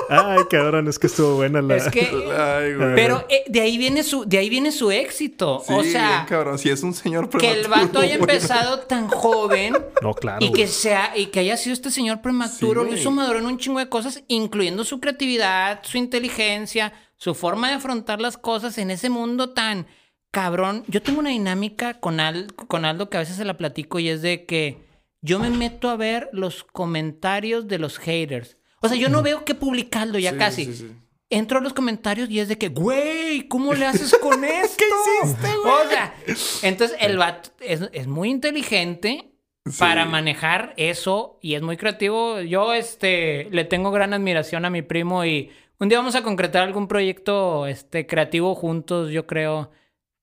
[SPEAKER 1] Ay, cabrón, es que estuvo buena la...
[SPEAKER 2] Es que.
[SPEAKER 3] Ay, güey.
[SPEAKER 2] Pero eh, de ahí viene su, de ahí viene su éxito.
[SPEAKER 3] Sí,
[SPEAKER 2] o
[SPEAKER 3] bien
[SPEAKER 2] sea,
[SPEAKER 3] cabrón. Si es un señor
[SPEAKER 2] que el
[SPEAKER 3] prematuro,
[SPEAKER 2] vato haya
[SPEAKER 3] güey.
[SPEAKER 2] empezado tan joven.
[SPEAKER 1] No, claro.
[SPEAKER 2] Y que sea, y que haya sido este señor prematuro,
[SPEAKER 3] Sí,
[SPEAKER 2] lo hizo maduro en un chingo de cosas, incluyendo su creatividad, su inteligencia, su forma de afrontar las cosas en ese mundo tan cabrón. Yo tengo una dinámica con, Al- con Aldo que a veces se la platico y es de que yo me meto a ver los comentarios de los haters. O sea, yo no veo qué publicarlo ya
[SPEAKER 3] Sí,
[SPEAKER 2] casi.
[SPEAKER 3] sí, sí.
[SPEAKER 2] Entro a los comentarios y es de que, güey, ¿cómo le haces con esto? ¿Qué hiciste, güey? O sea, entonces el vato es, es muy inteligente para manejar eso y es muy creativo. Yo, este, le tengo gran admiración a mi primo y un día vamos a concretar algún proyecto, este, creativo juntos, yo creo,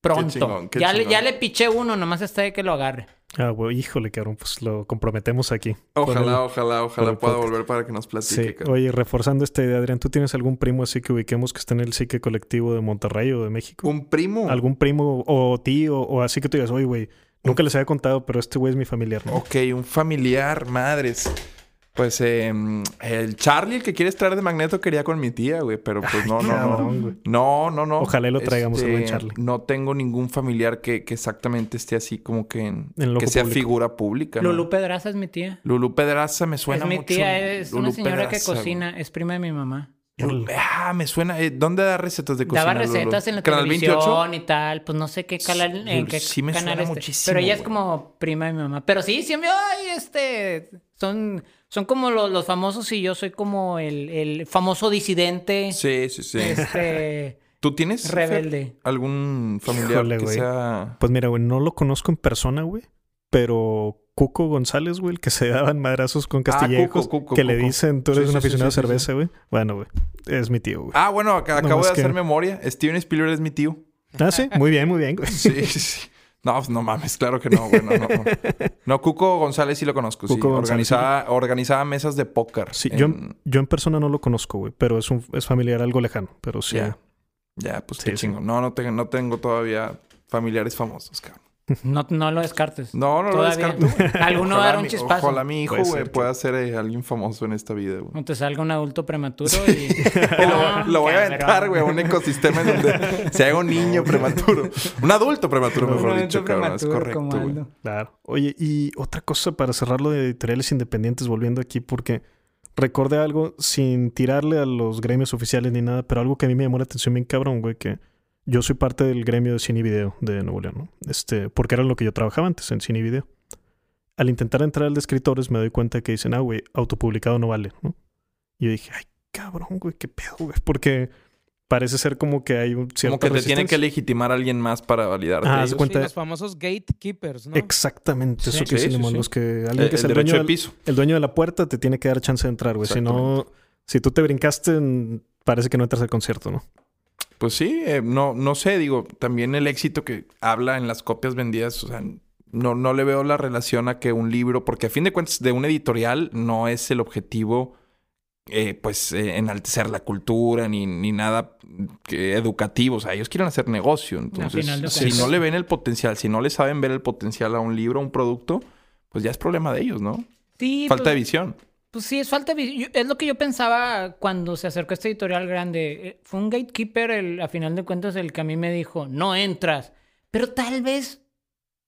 [SPEAKER 2] pronto.
[SPEAKER 3] chingón, qué
[SPEAKER 2] ya, le, ya le piché uno, nomás está de que lo agarre.
[SPEAKER 1] Ah, güey, híjole, cabrón, pues lo comprometemos aquí.
[SPEAKER 3] Ojalá,
[SPEAKER 1] el-
[SPEAKER 3] ojalá, ojalá pueda
[SPEAKER 1] podcast.
[SPEAKER 3] volver para que nos platique.
[SPEAKER 1] Sí,
[SPEAKER 3] cabrón.
[SPEAKER 1] oye, reforzando esta idea, Adrián, ¿tú tienes algún primo así que ubiquemos que está en el psique colectivo de Monterrey o de México?
[SPEAKER 3] Un primo.
[SPEAKER 1] ¿Algún primo o tío o así que tú digas, oye, güey, nunca les había contado, pero este güey es mi familiar, ¿no?
[SPEAKER 3] Ok, un familiar, madres. Pues eh, el Charlie, el que quieres traer de Magneto, quería con mi tía, güey. Pero pues no, no, no. No, no, no.
[SPEAKER 1] Ojalá lo traigamos al buen Charlie.
[SPEAKER 3] No tengo ningún familiar que, que exactamente esté así como que en...
[SPEAKER 1] El
[SPEAKER 3] que sea
[SPEAKER 1] público.
[SPEAKER 3] figura pública. ¿no?
[SPEAKER 2] Lulú Pedraza es mi tía.
[SPEAKER 3] Lulú Pedraza me suena
[SPEAKER 2] es mi
[SPEAKER 3] mucho.
[SPEAKER 2] tía, es una señora
[SPEAKER 3] Pedraza,
[SPEAKER 2] que cocina, es prima de mi mamá.
[SPEAKER 3] Ah, me suena. eh, ¿Dónde da recetas de cocina?
[SPEAKER 2] Daba
[SPEAKER 3] Lulú?
[SPEAKER 2] recetas en la
[SPEAKER 3] ¿Canal
[SPEAKER 2] televisión
[SPEAKER 3] 28?
[SPEAKER 2] y tal, pues no sé qué canal, en qué
[SPEAKER 3] Sí me
[SPEAKER 2] canal
[SPEAKER 3] suena muchísimo,
[SPEAKER 2] Pero ella es como prima de mi mamá. Pero sí, siempre, ay, este, son, son como los, los famosos y yo soy como el, el famoso disidente,
[SPEAKER 3] Sí, sí, sí.
[SPEAKER 2] este,
[SPEAKER 3] ¿Tú tienes
[SPEAKER 2] rebelde.
[SPEAKER 3] algún familiar
[SPEAKER 1] Híjole,
[SPEAKER 3] que
[SPEAKER 1] güey.
[SPEAKER 3] sea...
[SPEAKER 1] Pues mira, güey, no lo conozco en persona, güey, pero Cuco González, güey, el que se daban madrazos con Castillejos,
[SPEAKER 3] Ah, Cuco, Cuco,
[SPEAKER 1] que le dicen, tú eres
[SPEAKER 3] sí,
[SPEAKER 1] un
[SPEAKER 3] sí,
[SPEAKER 1] aficionado
[SPEAKER 3] sí,
[SPEAKER 1] a cerveza, güey. Bueno, güey, es mi tío, güey.
[SPEAKER 3] Ah, bueno, ac- acabo de hacer
[SPEAKER 1] que-
[SPEAKER 3] memoria. Steven Spielberg es mi tío.
[SPEAKER 1] Ah, sí, muy bien, muy bien, güey.
[SPEAKER 3] Sí, sí, sí. No, pues, no mames, claro que no, güey. No, no, no. Cuco González sí lo conozco. sí.
[SPEAKER 1] Cuco González,
[SPEAKER 3] organizaba, organizaba mesas de póker.
[SPEAKER 1] Sí,
[SPEAKER 3] en-
[SPEAKER 1] yo, yo en persona no lo conozco, güey, pero es un es familiar algo lejano, pero sí.
[SPEAKER 3] Ya. Ya, pues
[SPEAKER 1] Sí,
[SPEAKER 3] qué
[SPEAKER 1] sí.
[SPEAKER 3] chingo. No, no tengo, no tengo todavía familiares famosos, cabrón.
[SPEAKER 2] No, no lo descartes.
[SPEAKER 3] No, no lo
[SPEAKER 2] Todavía.
[SPEAKER 3] descarto.
[SPEAKER 2] Alguno va a dar un chispazo.
[SPEAKER 3] Ojalá mi hijo,
[SPEAKER 1] Puede
[SPEAKER 3] güey,
[SPEAKER 1] ser,
[SPEAKER 3] pueda ser eh, alguien famoso en esta vida, güey.
[SPEAKER 2] No te salga un adulto prematuro y...
[SPEAKER 3] lo, lo voy a
[SPEAKER 2] Ah,
[SPEAKER 3] aventar, güey, a un ecosistema en donde se haga un niño prematuro. Un adulto prematuro, mejor dicho, cabrón. Es correcto, güey.
[SPEAKER 1] Claro. Oye, y otra cosa para cerrarlo de editoriales independientes, volviendo aquí, porque recordé algo sin tirarle a los gremios oficiales ni nada, pero algo que a mí me llamó la atención bien cabrón, güey, que yo soy parte del gremio de cine y video de Nuevo León, ¿no? Este, porque era lo que yo trabajaba antes en cine y video. Al intentar entrar al de escritores me doy cuenta que dicen, ah, güey, autopublicado no vale, ¿no? Y yo dije, ay, cabrón, güey, qué pedo, güey, porque parece ser como que hay un cierto
[SPEAKER 3] Como que te tiene que legitimar a alguien más para validarte.
[SPEAKER 1] Ah,
[SPEAKER 6] Sí, los famosos gatekeepers, ¿no?
[SPEAKER 1] Exactamente, eso
[SPEAKER 2] Sí,
[SPEAKER 1] que
[SPEAKER 3] sí, sí.
[SPEAKER 1] los que alguien
[SPEAKER 3] El,
[SPEAKER 1] que es
[SPEAKER 3] el
[SPEAKER 1] el, dueño
[SPEAKER 3] de
[SPEAKER 1] del,
[SPEAKER 3] piso.
[SPEAKER 1] el dueño de la puerta te tiene que dar chance de entrar, güey. Si no, si tú te brincaste, parece que no entras al concierto, ¿no?
[SPEAKER 3] Pues sí, eh, no, no sé, digo, también el éxito que habla en las copias vendidas, o sea, no, no le veo la relación a que un libro, porque a fin de cuentas de un editorial no es el objetivo eh, pues eh, enaltecer la cultura ni, ni nada que educativo. O sea, ellos quieren hacer negocio. Entonces, si no le ven el potencial, si no le saben ver el potencial a un libro, a un producto, pues ya es problema de ellos, ¿no?
[SPEAKER 2] Sí,
[SPEAKER 3] Falta
[SPEAKER 2] pues,
[SPEAKER 3] de visión.
[SPEAKER 2] Pues sí, es falta Es lo que yo pensaba cuando se acercó este editorial grande. Eh, Fue un gatekeeper, el, a final de cuentas, el que a mí me dijo, no entras. Pero tal vez,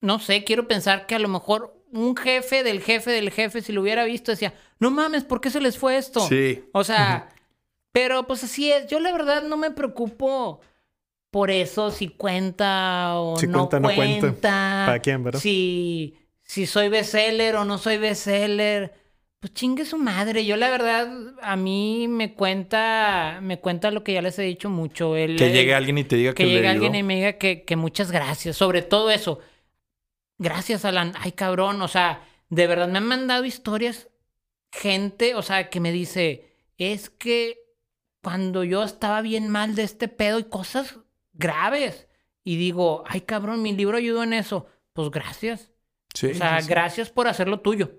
[SPEAKER 2] no sé, quiero pensar que a lo mejor un jefe del jefe del jefe, si lo hubiera visto, decía, no mames, ¿por qué se les fue esto?
[SPEAKER 3] Sí.
[SPEAKER 2] O sea, pero pues así es. Yo la verdad no me preocupo por eso, si cuenta o
[SPEAKER 1] Si
[SPEAKER 2] no
[SPEAKER 1] cuenta, no cuenta.
[SPEAKER 2] cuenta.
[SPEAKER 1] ¿Para quién, verdad?
[SPEAKER 2] Si, si soy bestseller o no soy bestseller. Pues chingue su madre. Yo la verdad, a mí me cuenta, me cuenta lo que ya les he dicho mucho. El,
[SPEAKER 3] Que llegue alguien y te diga que,
[SPEAKER 2] que
[SPEAKER 3] le
[SPEAKER 2] llegue
[SPEAKER 3] ayudó.
[SPEAKER 2] alguien y me diga que, que muchas gracias. Sobre todo eso. Gracias, Alan. Ay, cabrón. O sea, de verdad me han mandado historias, gente, o sea, que me dice, es que cuando yo estaba bien mal de este pedo y cosas graves. Y digo, ay, cabrón, mi libro ayudó en eso. Pues gracias.
[SPEAKER 3] Sí,
[SPEAKER 2] o sea,
[SPEAKER 3] sí,
[SPEAKER 2] gracias por hacer lo tuyo.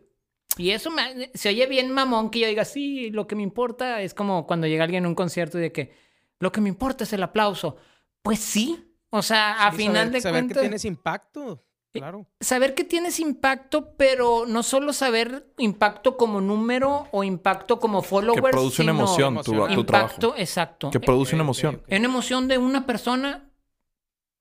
[SPEAKER 2] Y eso me, se oye bien mamón que yo diga, sí, lo que me importa es como cuando llega alguien a un concierto y de que lo que me importa es el aplauso. Pues sí. O sea, a
[SPEAKER 6] Sí,
[SPEAKER 2] final
[SPEAKER 6] saber,
[SPEAKER 2] de
[SPEAKER 6] saber
[SPEAKER 2] cuentas
[SPEAKER 6] que tienes impacto.
[SPEAKER 2] Eh,
[SPEAKER 6] Claro.
[SPEAKER 2] saber que tienes impacto, pero no solo saber impacto como número o impacto como follower,
[SPEAKER 3] Que produce una emoción tu, tu
[SPEAKER 2] impacto,
[SPEAKER 3] trabajo.
[SPEAKER 2] exacto.
[SPEAKER 3] Que produce una emoción.
[SPEAKER 2] En emoción de una persona,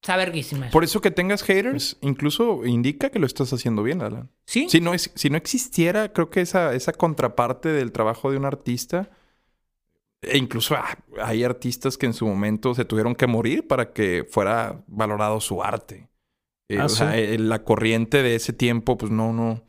[SPEAKER 2] está verguísima.
[SPEAKER 3] Por eso que tengas haters, incluso indica que lo estás haciendo bien, Alan.
[SPEAKER 2] ¿Sí?
[SPEAKER 3] Si no, es, si no existiera, creo que esa, esa contraparte del trabajo de un artista, e incluso ah, hay artistas que en su momento se tuvieron que morir para que fuera valorado su arte. Eh,
[SPEAKER 1] Ah,
[SPEAKER 3] o sea,
[SPEAKER 1] sí.
[SPEAKER 3] eh, la corriente de ese tiempo, pues no, no,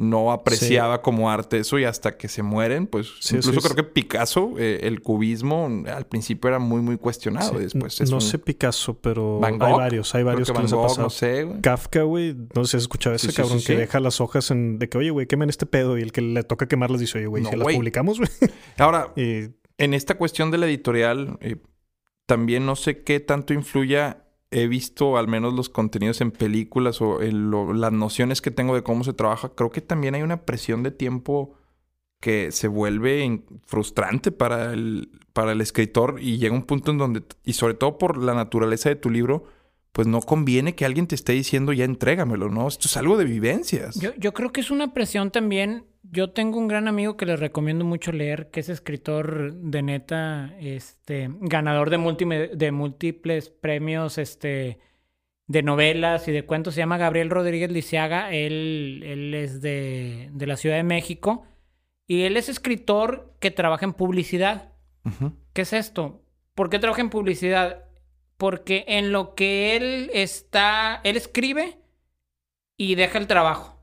[SPEAKER 3] no apreciaba como arte eso y hasta que se mueren, pues
[SPEAKER 1] Sí,
[SPEAKER 3] incluso
[SPEAKER 1] sí,
[SPEAKER 3] creo que Picasso, eh, el cubismo, al principio era muy, muy cuestionado. Y después es
[SPEAKER 1] no
[SPEAKER 3] un-
[SPEAKER 1] sé Picasso, pero
[SPEAKER 3] Van
[SPEAKER 1] hay varios, hay varios que,
[SPEAKER 3] Van
[SPEAKER 1] les ha
[SPEAKER 3] Gogh,
[SPEAKER 1] pasado.
[SPEAKER 3] no sé, güey.
[SPEAKER 1] Kafka, güey, no sé si has escuchado ese cabrón que deja las hojas en de que, oye, güey, quemen este pedo y el que le toca quemarlas dice, oye, güey,
[SPEAKER 3] No,
[SPEAKER 1] ¿se las publicamos, güey?
[SPEAKER 3] Ahora,
[SPEAKER 1] y
[SPEAKER 3] en esta cuestión de la editorial, eh, también no sé qué tanto influya. He visto al menos los contenidos en películas o en lo- las nociones que tengo de cómo se trabaja. Creo que también hay una presión de tiempo que se vuelve frustrante para el, para el escritor y llega un punto en donde, y sobre todo por la naturaleza de tu libro, pues no conviene que alguien te esté diciendo ya entrégamelo, ¿no? Esto es algo de vivencias.
[SPEAKER 2] Yo, yo creo que es una presión también. Yo tengo un gran amigo que les recomiendo mucho leer, que es escritor de neta, este, ganador de, de múltiples premios, este, de novelas y de cuentos. Se llama Gabriel Rodríguez Lisiaga. Él, él es de, de la Ciudad de México. Y él es escritor que trabaja en publicidad. ¿Qué es esto? ¿Por qué trabaja en publicidad? Porque en lo que él está, él escribe y deja el trabajo.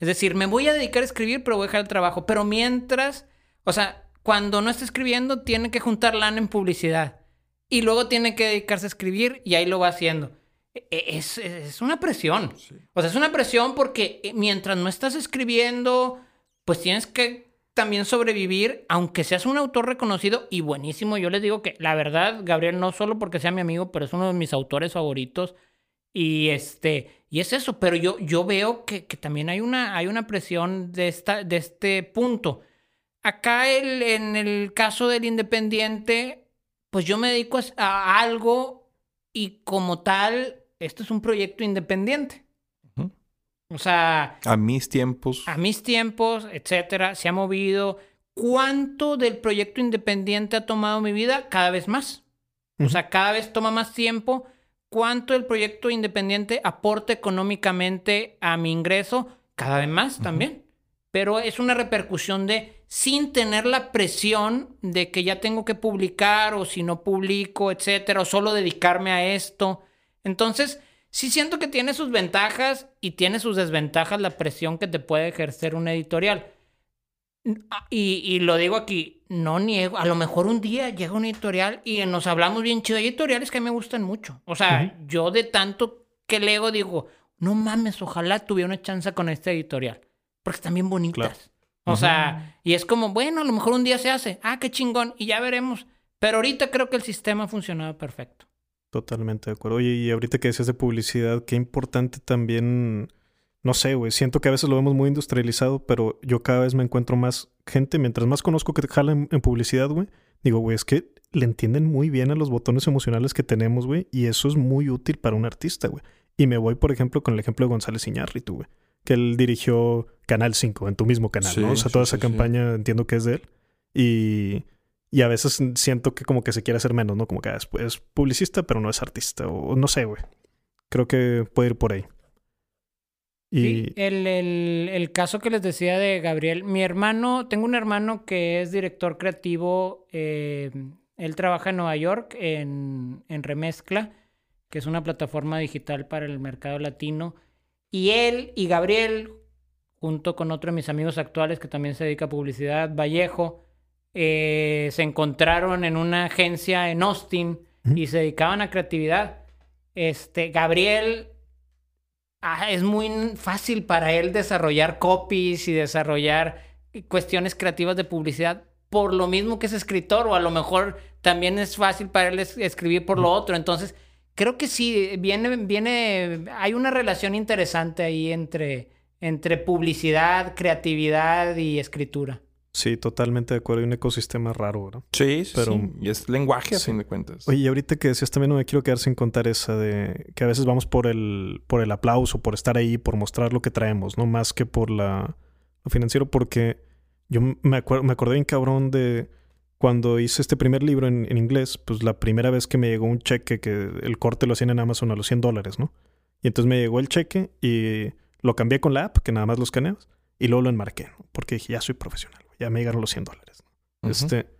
[SPEAKER 2] Es decir, me voy a dedicar a escribir, pero voy a dejar el trabajo. Pero mientras, o sea, cuando no está escribiendo, tiene que juntar lana en publicidad. Y luego tiene que dedicarse a escribir y ahí lo va haciendo. E- e- Es, es una presión. O sea, es una presión porque eh, mientras no estás escribiendo, pues tienes que también sobrevivir, aunque seas un autor reconocido y buenísimo. Yo les digo que la verdad, Gabriel, no solo porque sea mi amigo, pero es uno de mis autores favoritos. Y este, y es eso, pero yo, yo veo que, que también hay una, hay una presión de, esta, de este punto. Acá el, en el caso del independiente, pues yo me dedico a, a algo y como tal, esto es un proyecto independiente. O sea,
[SPEAKER 3] A mis tiempos.
[SPEAKER 2] a mis tiempos, etcétera, se ha movido. ¿Cuánto del proyecto independiente ha tomado mi vida? Cada vez más. O sea, cada vez toma más tiempo. ¿Cuánto el proyecto independiente aporta económicamente a mi ingreso? Cada vez más también. Pero es una repercusión de sin tener la presión de que ya tengo que publicar o si no publico, etcétera, o solo dedicarme a esto. Entonces, sí siento que tiene sus ventajas y tiene sus desventajas la presión que te puede ejercer una editorial. Ah, Y, y lo digo aquí, no niego, a lo mejor un día llega una editorial y nos hablamos bien chido. Hay editoriales que a mí me gustan mucho. O sea, yo de tanto que leo digo, no mames, ojalá tuviera una chance con esta editorial. Porque están bien bonitas. O sea, y es como, bueno, a lo mejor un día se hace. Ah, qué chingón. Y ya veremos. Pero ahorita creo que el sistema ha funcionado perfecto.
[SPEAKER 1] Totalmente de acuerdo. Oye, y ahorita que decías de publicidad, qué importante también no sé, güey, siento que a veces lo vemos muy industrializado, pero yo cada vez me encuentro más gente, mientras más conozco que te jalan en publicidad, güey, digo, güey, es que le entienden muy bien a los botones emocionales que tenemos, güey, y eso es muy útil para un artista, güey. Y me voy, por ejemplo, con el ejemplo de González Iñárritu, güey, que él dirigió Canal 5 en tu mismo canal, ¿no? O sea, toda esa campaña entiendo que es de él. Y, y a veces siento que como que se quiere hacer menos, ¿no? Como que ah, es, es publicista, pero no es artista, o no sé, güey. Creo que puede ir por ahí.
[SPEAKER 2] Y... el, el, el, caso que les decía de Gabriel, mi hermano, tengo un hermano que es director creativo, eh, él trabaja en Nueva York en, en Remezcla, que es una plataforma digital para el mercado latino, y él y Gabriel, junto con otro de mis amigos actuales que también se dedica a publicidad, Vallejo, eh, se encontraron en una agencia en Austin y se dedicaban a creatividad. Este, Gabriel Ah, es muy fácil para él desarrollar copies y desarrollar cuestiones creativas de publicidad por lo mismo que es escritor o a lo mejor también es fácil para él escribir por lo otro. Entonces, creo que sí, viene, viene, hay una relación interesante ahí entre, entre publicidad, creatividad y escritura.
[SPEAKER 1] Sí, totalmente de acuerdo. Hay un ecosistema raro, ¿verdad?
[SPEAKER 3] Sí, sí. Pero, Y es lenguaje, a fin de cuentas.
[SPEAKER 1] Oye, y ahorita que decías también no me quiero quedar sin contar esa de que a veces vamos por el, por el aplauso, por estar ahí, por mostrar lo que traemos, ¿no? Más que por la, lo financiero, porque yo me, acuerdo, me acordé bien cabrón de cuando hice este primer libro en, en, inglés, pues la primera vez que me llegó un cheque que el corte lo hacían en Amazon a los 100 dólares, ¿no? Y entonces me llegó el cheque y lo cambié con la app, que nada más lo escaneas, y luego lo enmarqué, ¿no? Porque dije, ya soy profesional. Ya me llegaron los 100 dólares. Este.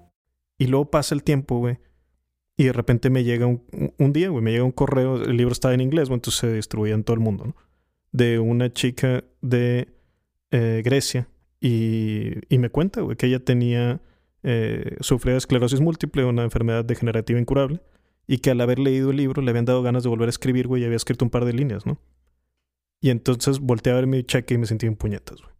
[SPEAKER 1] Y luego pasa el tiempo, güey. Y de repente me llega un, un día, güey, me llega un correo, el libro estaba en inglés, güey, entonces se distribuía en todo el mundo, ¿no? De una chica de eh, Grecia. Y, y, me cuenta, güey, que ella tenía, eh, sufría de esclerosis múltiple, una enfermedad degenerativa incurable. Y que al haber leído el libro le habían dado ganas de volver a escribir, güey, y había escrito un par de líneas, ¿no? Y entonces volteé a ver mi cheque y me sentí en puñetas, güey.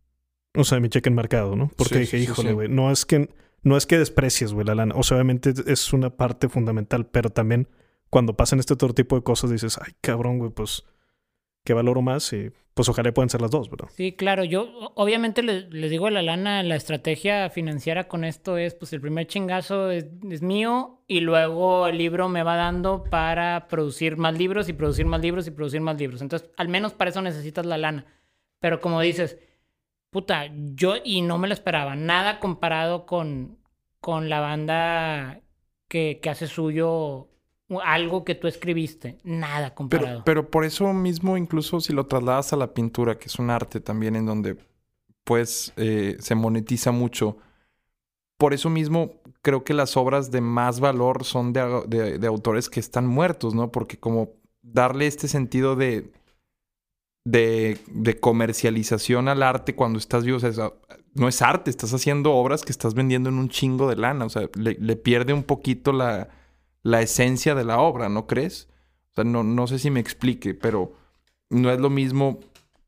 [SPEAKER 1] O sea, mi cheque enmarcado, ¿no? Porque
[SPEAKER 3] Sí,
[SPEAKER 1] dije,
[SPEAKER 3] sí,
[SPEAKER 1] híjole,
[SPEAKER 3] sí.
[SPEAKER 1] güey, no es que no es que desprecies, güey, la lana. O sea, obviamente es una parte fundamental, pero también cuando pasan este otro tipo de cosas dices, ay, cabrón, güey, pues, ¿qué valoro más? Y pues ojalá puedan ser las dos, ¿verdad?
[SPEAKER 2] Sí, claro. Yo obviamente les, les digo a la lana, la estrategia financiera con esto es, pues el primer chingazo es, es mío y luego el libro me va dando para producir más libros y producir más libros y producir más libros. Entonces, al menos para eso necesitas la lana. Pero como dices, puta, yo y no me lo esperaba. Nada comparado con, con la banda que, que hace suyo algo que tú escribiste. Nada comparado.
[SPEAKER 3] Pero, pero por eso mismo, incluso si lo trasladas a la pintura, que es un arte también en donde pues eh, se monetiza mucho, por eso mismo creo que las obras de más valor son de, de- de autores que están muertos, ¿no? Porque como darle este sentido de, de, comercialización al arte cuando estás vivo, o sea, es- no es arte, estás haciendo obras que estás vendiendo en un chingo de lana, o sea, le, pierde un poquito la, la esencia de la obra, ¿no crees? O sea, no, no sé si me explique, pero no es lo mismo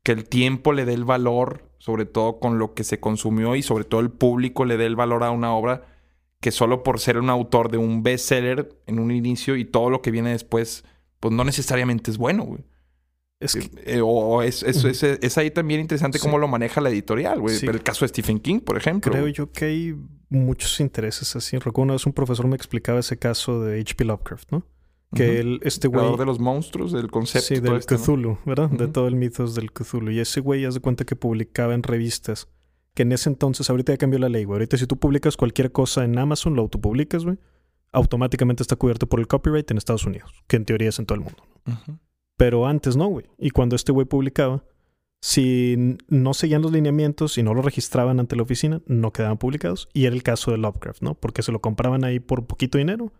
[SPEAKER 3] que el tiempo le dé el valor, sobre todo con lo que se consumió y sobre todo el público le dé el valor a una obra que solo por ser un autor de un bestseller en un inicio y todo lo que viene después, pues no necesariamente es bueno, güey.
[SPEAKER 1] Es que,
[SPEAKER 3] Eh, o es, es, es- es ahí también interesante
[SPEAKER 1] Sí.
[SPEAKER 3] cómo lo maneja la editorial, güey.
[SPEAKER 1] Sí.
[SPEAKER 3] El caso de Stephen King, por ejemplo.
[SPEAKER 1] creo yo que hay muchos intereses así. Recuerdo una vez un profesor me explicaba ese caso de H.P. Lovecraft, ¿no? Que
[SPEAKER 3] Ujú.
[SPEAKER 1] él, este
[SPEAKER 3] El
[SPEAKER 1] güey...
[SPEAKER 3] creador de los monstruos, del concepto.
[SPEAKER 1] Sí,
[SPEAKER 3] todo
[SPEAKER 1] del
[SPEAKER 3] esto, ¿no?
[SPEAKER 1] Cthulhu, ¿verdad? De todo el mitos del Cthulhu. Y ese güey, haz de cuenta que publicaba en revistas. Que en ese entonces, ahorita ya cambió la ley, güey. Ahorita si tú publicas cualquier cosa en Amazon, lo autopublicas, güey. Automáticamente está cubierto por el copyright en Estados Unidos. Que en teoría es en todo el mundo.
[SPEAKER 3] Ujú.
[SPEAKER 1] Pero antes no, güey. Y cuando este güey publicaba, si no seguían los lineamientos y no lo registraban ante la oficina, no quedaban publicados. Y era el caso de Lovecraft, ¿no? Porque se lo compraban ahí por poquito dinero.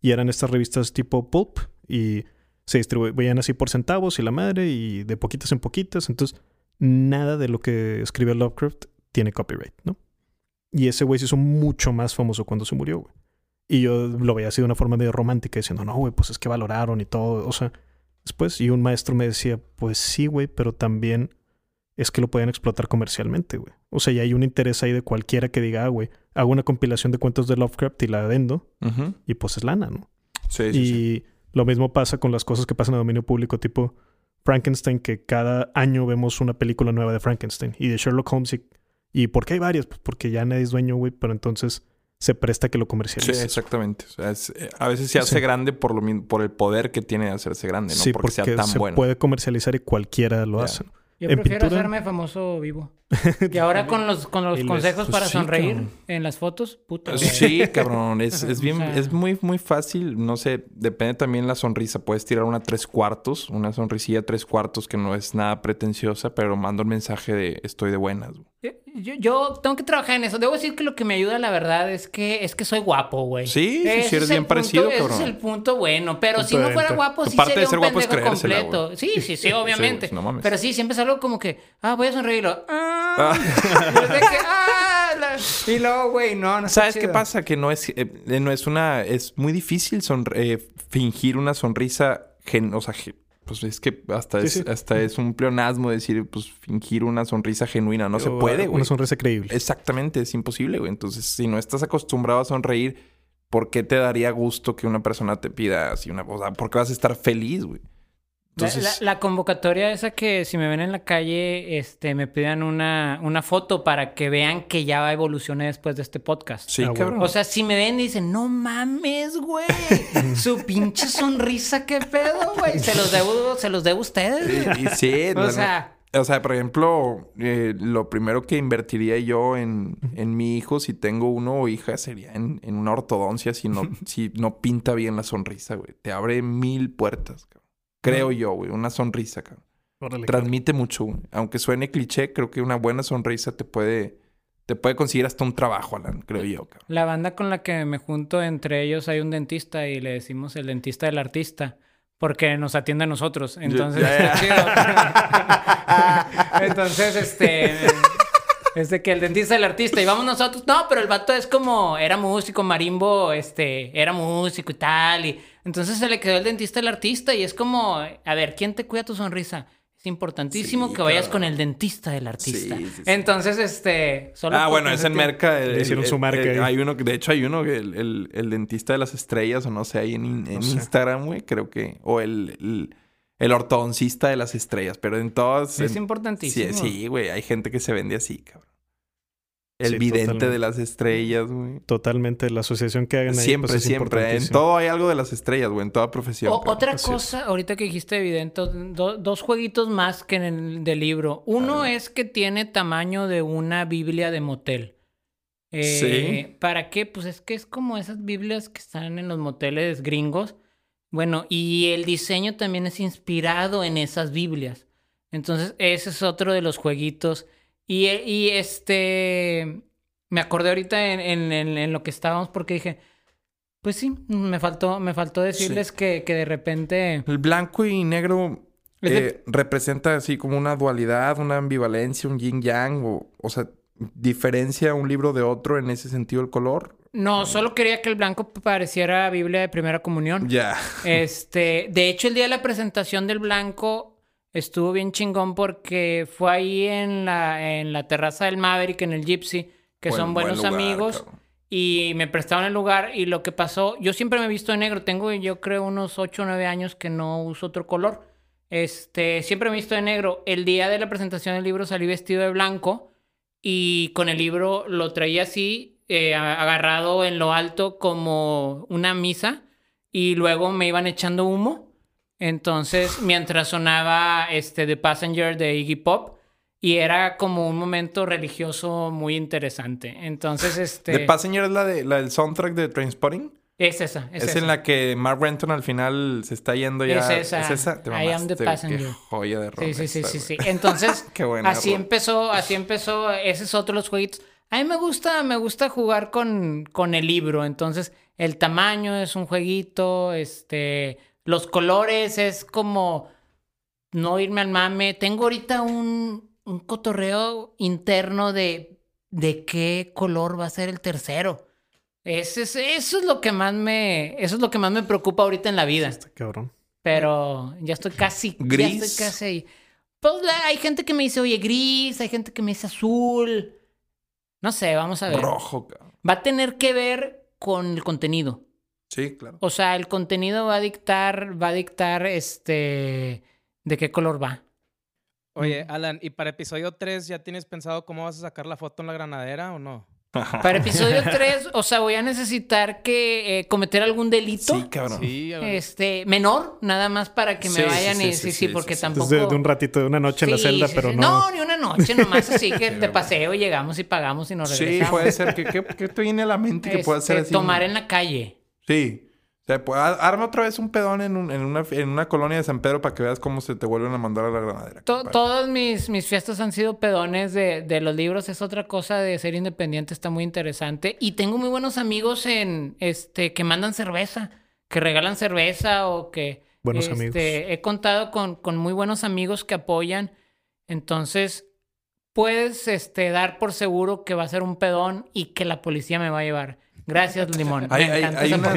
[SPEAKER 1] Y eran estas revistas tipo Pulp. Y se distribuían así por centavos y la madre. Y de poquitas en poquitas. Entonces, nada de lo que escribió Lovecraft tiene copyright, ¿no? Y ese güey se hizo mucho más famoso cuando se murió, güey. Y yo lo veía así de una forma medio romántica, diciendo, no, güey, pues es que valoraron y todo. O sea, después. Y un maestro me decía, pues sí, güey, pero también es que lo pueden explotar comercialmente, güey. O sea, y hay un interés ahí de cualquiera que diga, ah, güey, hago una compilación de cuentos de Lovecraft y la vendo,
[SPEAKER 3] Ujú.
[SPEAKER 1] y pues es lana, ¿no?
[SPEAKER 3] Sí, sí,
[SPEAKER 1] y
[SPEAKER 3] sí.
[SPEAKER 1] lo mismo pasa con las cosas que pasan a dominio público, tipo Frankenstein, que cada año vemos una película nueva de Frankenstein y de Sherlock Holmes. ¿Y, ¿y por qué hay varias? Pues porque ya nadie es dueño, güey, pero entonces se presta que lo
[SPEAKER 3] Sí,
[SPEAKER 1] comercialices.
[SPEAKER 3] exactamente. O sea, es- eh, a veces se hace
[SPEAKER 1] Sí.
[SPEAKER 3] grande por, lo, min- por el poder que tiene de hacerse grande, no
[SPEAKER 1] Sí,
[SPEAKER 3] porque, sea tan
[SPEAKER 1] se
[SPEAKER 3] bueno.
[SPEAKER 1] puede comercializar y cualquiera lo hace.
[SPEAKER 2] Yo
[SPEAKER 1] En
[SPEAKER 2] prefiero
[SPEAKER 1] pintura-
[SPEAKER 2] hacerme famoso vivo. Y ahora con los, con los consejos
[SPEAKER 1] pues
[SPEAKER 2] para
[SPEAKER 1] sí,
[SPEAKER 2] sonreír
[SPEAKER 1] cabrón.
[SPEAKER 2] en las fotos, puta. güey.
[SPEAKER 3] Sí, cabrón. Es, es bien,
[SPEAKER 2] O sea-
[SPEAKER 3] es muy, muy fácil. No sé, depende también la sonrisa. Puedes tirar una tres cuartos, una sonrisilla tres cuartos que no es nada pretenciosa, pero manda un mensaje de estoy de buenas. güey.
[SPEAKER 2] Yo, yo tengo que trabajar en eso. Debo decir que lo que me ayuda, la verdad, es que es que soy guapo, güey.
[SPEAKER 3] Sí, sí, sí,
[SPEAKER 2] Ese
[SPEAKER 3] eres
[SPEAKER 2] es
[SPEAKER 3] bien parecido,
[SPEAKER 2] punto,
[SPEAKER 3] cabrón.
[SPEAKER 2] Ese es el punto bueno. Pero
[SPEAKER 1] Punto
[SPEAKER 2] si no fuera guapo, sí
[SPEAKER 3] Aparte de
[SPEAKER 2] sería
[SPEAKER 3] ser
[SPEAKER 2] un
[SPEAKER 3] guapo es
[SPEAKER 2] pendejo
[SPEAKER 3] creérsela,
[SPEAKER 2] completo. Sí, sí, sí, obviamente.
[SPEAKER 3] Sí, no mames.
[SPEAKER 2] Pero sí, siempre es algo como que, ah, voy a sonreírlo. Ah,
[SPEAKER 3] Ah.
[SPEAKER 2] que, ah, la- y luego, güey, no, no está
[SPEAKER 3] ¿Sabes qué
[SPEAKER 2] chido.
[SPEAKER 3] pasa? Que no es, eh, no es una, es muy difícil sonre- eh, fingir una sonrisa, gen- o sea, ge- pues es que hasta,
[SPEAKER 1] Sí,
[SPEAKER 3] es,
[SPEAKER 1] sí.
[SPEAKER 3] hasta es un pleonasmo decir, pues fingir una sonrisa genuina. No se puede,
[SPEAKER 1] ah,
[SPEAKER 3] güey.
[SPEAKER 1] Una sonrisa creíble.
[SPEAKER 3] Exactamente, es imposible, güey. Entonces, si no estás acostumbrado a sonreír, ¿por qué te daría gusto que una persona te pida así una cosa? ¿Por qué vas a estar feliz, güey?
[SPEAKER 2] La-
[SPEAKER 3] Entonces,
[SPEAKER 2] la, la convocatoria esa que si me ven en la calle, este, me pidan una, una foto para que vean que ya evolucioné después de este podcast.
[SPEAKER 3] sí,
[SPEAKER 1] Ah,
[SPEAKER 3] cabrón.
[SPEAKER 2] O sea, si me ven y dicen, no mames, güey. Su pinche sonrisa, qué pedo, güey. Se los debo, se los debo a ustedes. güey.
[SPEAKER 3] Y sí,
[SPEAKER 2] O sea,
[SPEAKER 3] O sea, por ejemplo, eh, lo primero que invertiría yo en, en mi hijo, si tengo uno o hija, sería en, en una ortodoncia si no, si no pinta bien la sonrisa, güey. Te abre mil puertas, cabrón. Creo yo, güey. Una sonrisa, cabrón.
[SPEAKER 1] Órale,
[SPEAKER 3] Transmite mucho, güey. Aunque suene cliché, creo que una buena sonrisa te puede... Te puede conseguir hasta un trabajo, Alan, creo yo, cabrón.
[SPEAKER 2] la banda con la que me junto, entre ellos hay un dentista y le decimos el dentista del artista. Porque nos atiende a nosotros. Entonces,
[SPEAKER 3] ya,
[SPEAKER 2] está chido. Entonces, este... Es de que el dentista del artista y vamos nosotros. No, pero el vato es como, era músico, marimbo, este, era músico y tal. Y entonces se le quedó el dentista del artista y es como, a ver, ¿quién te cuida tu sonrisa? Es importantísimo
[SPEAKER 3] Sí,
[SPEAKER 2] que vayas con el dentista del artista.
[SPEAKER 3] Sí, sí, sí.
[SPEAKER 2] Entonces, este, solo
[SPEAKER 3] Ah, bueno,
[SPEAKER 2] no
[SPEAKER 3] es en Merca. el-
[SPEAKER 1] Le hicieron
[SPEAKER 3] el-
[SPEAKER 1] su marca
[SPEAKER 3] el-. Hay uno, que- de hecho, hay uno que el, el- el dentista de las estrellas, o no sé, ahí en, en
[SPEAKER 1] No sé.
[SPEAKER 3] Instagram, güey, creo que. O el, el, el ortodoncista de las estrellas, pero en todas.
[SPEAKER 2] Es
[SPEAKER 3] en-
[SPEAKER 2] importantísimo.
[SPEAKER 3] Sí, sí, güey, hay gente que se vende así, cabrón. El
[SPEAKER 1] Sí,
[SPEAKER 3] vidente
[SPEAKER 1] totalmente.
[SPEAKER 3] de las estrellas, güey.
[SPEAKER 1] Totalmente. La asociación que hagan ahí
[SPEAKER 3] Siempre,
[SPEAKER 1] pues, es
[SPEAKER 3] siempre. En todo hay algo de las estrellas, güey, en toda profesión.
[SPEAKER 2] O- otra
[SPEAKER 1] Así es.
[SPEAKER 2] cosa, ahorita que dijiste evidente, do- dos jueguitos más que en el del libro. Uno es que tiene tamaño de una Biblia de motel. Eh,
[SPEAKER 3] Sí.
[SPEAKER 2] ¿Para qué? Pues es que es como esas Biblias que están en los moteles gringos. Bueno, y el diseño también es inspirado en esas Biblias. Entonces, ese es otro de los jueguitos. Y, y este, me acordé ahorita en, en- en- en lo que estábamos porque dije, pues sí, me faltó, me faltó decirles que, que de repente...
[SPEAKER 3] El blanco y negro
[SPEAKER 2] de-
[SPEAKER 3] eh, representa así como una dualidad, una ambivalencia, un yin yang, o, o sea, diferencia un libro de otro en ese sentido el color.
[SPEAKER 2] No, solo quería que el blanco pareciera Biblia de primera comunión.
[SPEAKER 3] Ya.
[SPEAKER 2] Este, de hecho, el día de la presentación del blanco, Estuvo bien chingón porque fue ahí en la, en la terraza del Maverick, en el Gypsy, que
[SPEAKER 3] Buen-
[SPEAKER 2] son
[SPEAKER 3] buen
[SPEAKER 2] buenos
[SPEAKER 3] lugar,
[SPEAKER 2] amigos.
[SPEAKER 3] cabrón.
[SPEAKER 2] Y me prestaron el lugar y lo que pasó, yo siempre me he visto de negro, tengo yo creo unos 8 o 9 años que no uso otro color. Este, siempre me he visto de negro. El día de la presentación del libro salí vestido de blanco y con el libro lo traía así, eh, agarrado en lo alto como una misa y luego me iban echando humo. Entonces, mientras sonaba este The Passenger de Iggy Pop y era como un momento religioso muy interesante. Entonces, este
[SPEAKER 3] The Passenger es la, de, la del soundtrack de Trainspotting.
[SPEAKER 2] es esa, es,
[SPEAKER 3] Es,
[SPEAKER 2] esa.
[SPEAKER 3] en la que Mark Renton al final se está yendo ya.
[SPEAKER 2] Es esa.
[SPEAKER 3] Te
[SPEAKER 2] I am the passenger.
[SPEAKER 3] Qué joya de rola
[SPEAKER 2] Sí, sí, sí,
[SPEAKER 3] esta,
[SPEAKER 2] sí, sí. Entonces,
[SPEAKER 3] Qué buena
[SPEAKER 2] así
[SPEAKER 3] rola.
[SPEAKER 2] empezó, así empezó. Ese es otro de los jueguitos. A mí me gusta, me gusta jugar con, con el libro. Entonces, el tamaño es un jueguito, este, los colores es como no irme al mame. Tengo ahorita un, un cotorreo interno de, de qué color va a ser el tercero. Ese es- eso es lo que más me, eso es lo que más me preocupa ahorita en la vida.
[SPEAKER 1] Está cabrón.
[SPEAKER 2] Pero ya estoy casi. Ya
[SPEAKER 3] ¿Gris?
[SPEAKER 2] estoy casi ahí. Pues la- hay gente que me dice, oye, gris, hay gente que me dice azul. No sé, vamos a ver.
[SPEAKER 3] Rojo, cabrón.
[SPEAKER 2] Va a tener que ver con el contenido.
[SPEAKER 3] Sí, claro.
[SPEAKER 2] O sea, el contenido va a dictar, va a dictar este de qué color va.
[SPEAKER 6] Oye, Alan, ¿y para episodio 3 ya tienes pensado cómo vas a sacar la foto en la granadera o no?
[SPEAKER 2] Para episodio 3, o sea, voy a necesitar que eh, cometer algún delito.
[SPEAKER 3] Sí, cabrón.
[SPEAKER 6] Sí.
[SPEAKER 2] Este, menor, nada más para que me
[SPEAKER 3] Sí, sí,
[SPEAKER 2] vayan
[SPEAKER 3] sí,
[SPEAKER 2] y
[SPEAKER 3] sí,
[SPEAKER 2] sí, sí,
[SPEAKER 3] sí,
[SPEAKER 2] porque
[SPEAKER 3] sí, sí.
[SPEAKER 2] tampoco.
[SPEAKER 1] Entonces, de, de un ratito, de una noche en la
[SPEAKER 2] Sí,
[SPEAKER 1] celda,
[SPEAKER 2] sí,
[SPEAKER 1] pero
[SPEAKER 2] sí.
[SPEAKER 1] no.
[SPEAKER 2] ni una noche, nomás así que de paseo llegamos y pagamos y nos
[SPEAKER 3] Sí,
[SPEAKER 2] regresamos.
[SPEAKER 3] puede ser. ¿Qué, qué, qué te viene a la mente que pueda ser
[SPEAKER 2] Este,
[SPEAKER 3] así?
[SPEAKER 2] Tomar en la calle.
[SPEAKER 3] Sí. O sea, pues, ar- arma otra vez un pedón en, un- en, una, en una colonia de San Pedro para que veas cómo se te vuelven a mandar a la granadera.
[SPEAKER 2] To-
[SPEAKER 3] compadre.
[SPEAKER 2] todas mis, mis fiestas han sido pedones de, de los libros. Es otra cosa de ser independiente, está muy interesante. Y tengo muy buenos amigos en este que mandan cerveza, que regalan cerveza o que.
[SPEAKER 1] Buenos
[SPEAKER 2] este,
[SPEAKER 1] amigos.
[SPEAKER 2] He contado con, con muy buenos amigos que apoyan. Entonces, puedes este, dar por seguro que va a ser un pedón y que la policía me va a llevar. Gracias, Limón. Me
[SPEAKER 3] Hay, hay- hay una-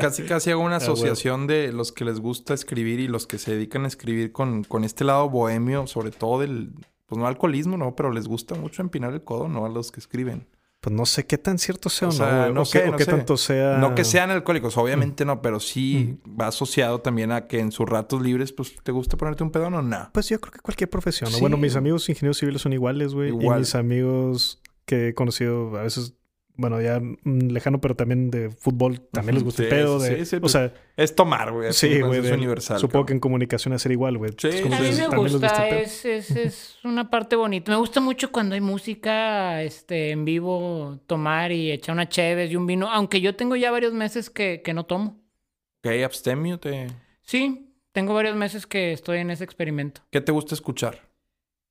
[SPEAKER 3] casi casi hago una
[SPEAKER 1] Ah,
[SPEAKER 3] asociación de los que les gusta escribir y los que se dedican a escribir con, con este lado bohemio, sobre todo del, pues no alcoholismo, no, pero les gusta mucho empinar el codo, ¿no? A los que escriben.
[SPEAKER 1] Pues no sé qué tan cierto sea o,
[SPEAKER 3] O sea,
[SPEAKER 1] no,
[SPEAKER 3] no
[SPEAKER 1] o
[SPEAKER 3] sé,
[SPEAKER 1] qué, o
[SPEAKER 3] no
[SPEAKER 1] qué
[SPEAKER 3] sé.
[SPEAKER 1] tanto sea.
[SPEAKER 3] No que sean alcohólicos, obviamente no, pero sí va asociado también a que en sus ratos libres, pues, ¿te gusta ponerte un pedón o no?
[SPEAKER 1] Pues yo creo que cualquier profesión. ¿no?
[SPEAKER 3] Sí.
[SPEAKER 1] Bueno, mis amigos ingenieros civiles son iguales, güey. Y
[SPEAKER 3] Igual.
[SPEAKER 1] mis amigos que he conocido a veces, bueno, ya mm, lejano, pero también de fútbol, también les gusta el pedo.
[SPEAKER 3] sí,
[SPEAKER 1] De,
[SPEAKER 3] sí, sí,
[SPEAKER 1] o
[SPEAKER 3] pues,
[SPEAKER 1] sea,
[SPEAKER 3] Es tomar, güey.
[SPEAKER 1] sí, güey.
[SPEAKER 3] Es
[SPEAKER 1] de-
[SPEAKER 3] universal.
[SPEAKER 1] Supongo que en comunicación hacer igual, güey.
[SPEAKER 3] Sí,
[SPEAKER 1] como
[SPEAKER 2] A mí me
[SPEAKER 1] les
[SPEAKER 2] gusta, es, es, es una parte bonita. Me gusta mucho cuando hay música este, en vivo, tomar y echar una cheves y un vino, aunque yo tengo ya varios meses que, que no tomo.
[SPEAKER 3] Ok, abstemio, te...
[SPEAKER 2] Sí, tengo varios meses que estoy en ese experimento.
[SPEAKER 3] ¿qué te gusta escuchar?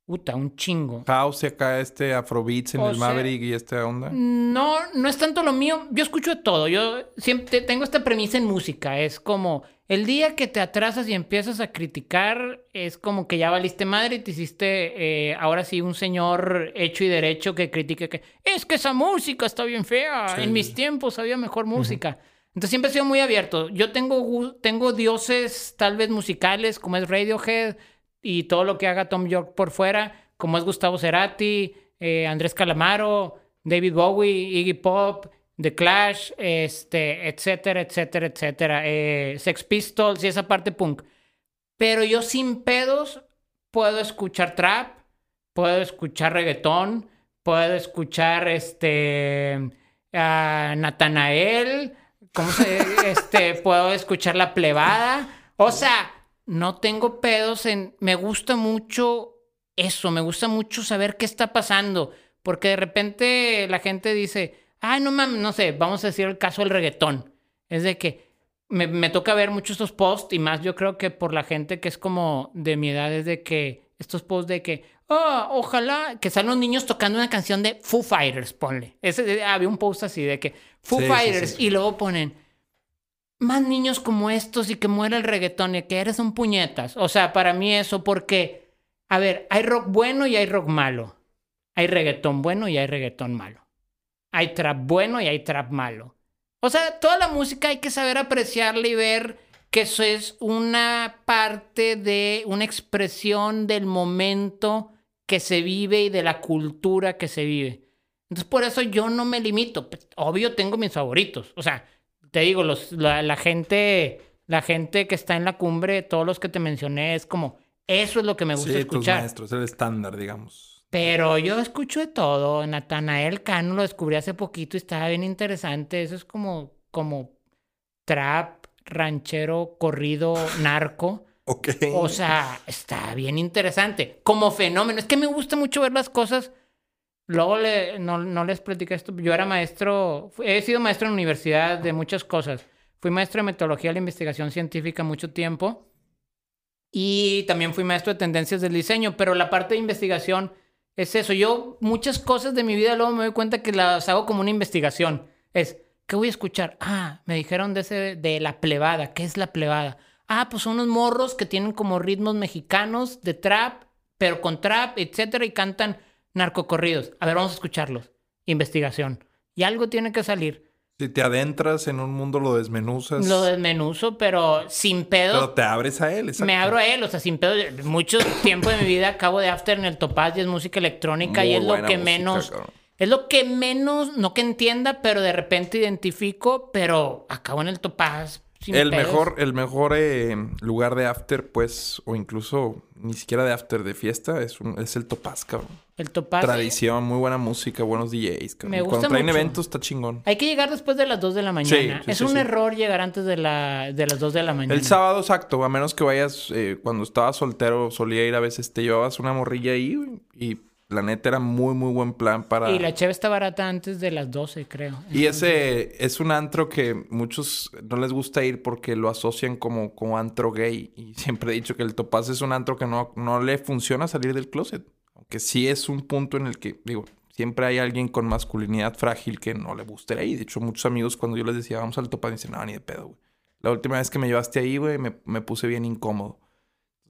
[SPEAKER 2] Puta, un chingo.
[SPEAKER 3] House acá este Afrobeats en
[SPEAKER 2] O
[SPEAKER 3] el
[SPEAKER 2] sea-
[SPEAKER 3] Maverick y esta onda.
[SPEAKER 2] No, no es tanto lo mío. Yo escucho de todo. Yo siempre tengo esta premisa en música. Es como el día que te atrasas y empiezas a criticar, es como que ya valiste madre y te hiciste eh, ahora sí un señor hecho y derecho que critique que es que esa música está bien fea.
[SPEAKER 3] Sí.
[SPEAKER 2] En mis tiempos había mejor música. Entonces siempre he sido muy abierto. Yo tengo, tengo dioses tal vez musicales como es Radiohead y todo lo que haga Tom York por fuera, como es Gustavo Cerati, eh, Andrés Calamaro, David Bowie, Iggy Pop, The Clash, este, etcétera, etcétera, etcétera, eh, Sex Pistols y esa parte punk. Pero yo sin pedos puedo escuchar trap, puedo escuchar reggaetón, puedo escuchar este a Natanael, ¿cómo se este puedo escuchar la plebada? O sea, no tengo pedos en me gusta mucho eso, me gusta mucho saber qué está pasando, porque de repente la gente dice, "Ay, no mames, no sé, vamos a decir el caso del reggaetón." Es de que me, me toca ver mucho estos posts y más yo creo que por la gente que es como de mi edad es de que estos posts de que ah, ojalá que salen los niños tocando una canción de Foo Fighters, ponle. Ese, había un post así de que Foo
[SPEAKER 3] sí,
[SPEAKER 2] Fighters
[SPEAKER 3] sí, sí.
[SPEAKER 2] y luego ponen más niños como estos y que muera el reggaetón y que eres un puñetas. O sea, para mí eso porque, a ver, hay rock bueno y hay rock malo. Hay reggaetón bueno y hay reggaetón malo. Hay trap bueno y hay trap malo. O sea, toda la música hay que saber apreciarla y ver que eso es una parte de una expresión del momento que se vive y de la cultura que se vive. Entonces, por eso yo no me limito. Pues, Obvio, tengo mis favoritos. O sea, te digo, los, la, la gente, la gente que está en la cumbre, todos los que te mencioné, es como, eso es lo que me gusta
[SPEAKER 3] Sí, tus
[SPEAKER 2] escuchar.
[SPEAKER 3] maestros, el estándar, digamos.
[SPEAKER 2] Pero yo escucho de todo. Natanael Cano lo descubrí hace poquito y estaba bien interesante. Eso es como, como trap, ranchero, corrido, narco.
[SPEAKER 3] Ok.
[SPEAKER 2] O sea, está bien interesante. Como fenómeno. Es que me gusta mucho ver las cosas. Luego le- no, no les platiqué esto. Yo era maestro, he sido maestro en universidad de muchas cosas. Fui maestro de metodología de la investigación científica mucho tiempo. Y también fui maestro de tendencias del diseño. Pero la parte de investigación es eso. Yo muchas cosas de mi vida luego me doy cuenta que las hago como una investigación. Es, ¿qué voy a escuchar? Ah, me dijeron de, ese, de la plebada. ¿Qué es la plebada? Ah, pues son unos morros que tienen como ritmos mexicanos de trap, pero con trap, etcétera, y cantan narcocorridos. A ver, vamos a escucharlos. Investigación. Y algo tiene que salir.
[SPEAKER 3] Si te adentras en un mundo, lo desmenuzas.
[SPEAKER 2] Lo desmenuzo, pero sin pedo.
[SPEAKER 3] Pero te abres a él, exacto.
[SPEAKER 2] Me abro a él, o sea, sin pedo. Mucho tiempo de mi vida acabo de after en el Topaz y es música electrónica y es lo que
[SPEAKER 3] música,
[SPEAKER 2] menos.
[SPEAKER 3] cabrón.
[SPEAKER 2] Es lo que menos, no que entienda, pero de repente identifico, pero acabo en el Topaz. sin
[SPEAKER 3] El
[SPEAKER 2] pedos.
[SPEAKER 3] mejor, el mejor eh, lugar de after, pues, o incluso ni siquiera de after de fiesta, es, un, es el Topaz, cabrón.
[SPEAKER 2] El Topaz.
[SPEAKER 3] Tradición, muy buena música, buenos DJs, cabrón.
[SPEAKER 2] Me gusta
[SPEAKER 3] Cuando traen
[SPEAKER 2] mucho.
[SPEAKER 3] eventos está chingón.
[SPEAKER 2] Hay que llegar después de las 2 de la mañana.
[SPEAKER 3] Sí, sí,
[SPEAKER 2] es
[SPEAKER 3] sí,
[SPEAKER 2] un error llegar antes de, la, de las 2 de la mañana.
[SPEAKER 3] El sábado, exacto, a menos que vayas, eh, cuando estaba soltero, solía ir a veces, te llevabas una morrilla ahí, y la neta era muy, muy buen plan para...
[SPEAKER 2] Y la cheve está barata antes de las 12, creo.
[SPEAKER 3] Y ese es un antro que muchos no les gusta ir porque lo asocian como, como antro gay. Y siempre he dicho que el Topaz es un antro que no, no le funciona salir del closet. Aunque sí es un punto en el que, digo, siempre hay alguien con masculinidad frágil que no le gusta ir ahí. De hecho, muchos amigos cuando yo les decía, vamos al Topaz, dicen, no, ni de pedo, güey. La última vez que me llevaste ahí, güey, me, me puse bien incómodo.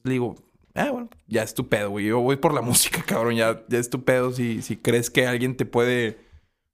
[SPEAKER 3] Le digo, ah, bueno, ya es tu pedo, güey. Yo voy por la música, cabrón. Ya, ya es tu pedo si, si crees que alguien te puede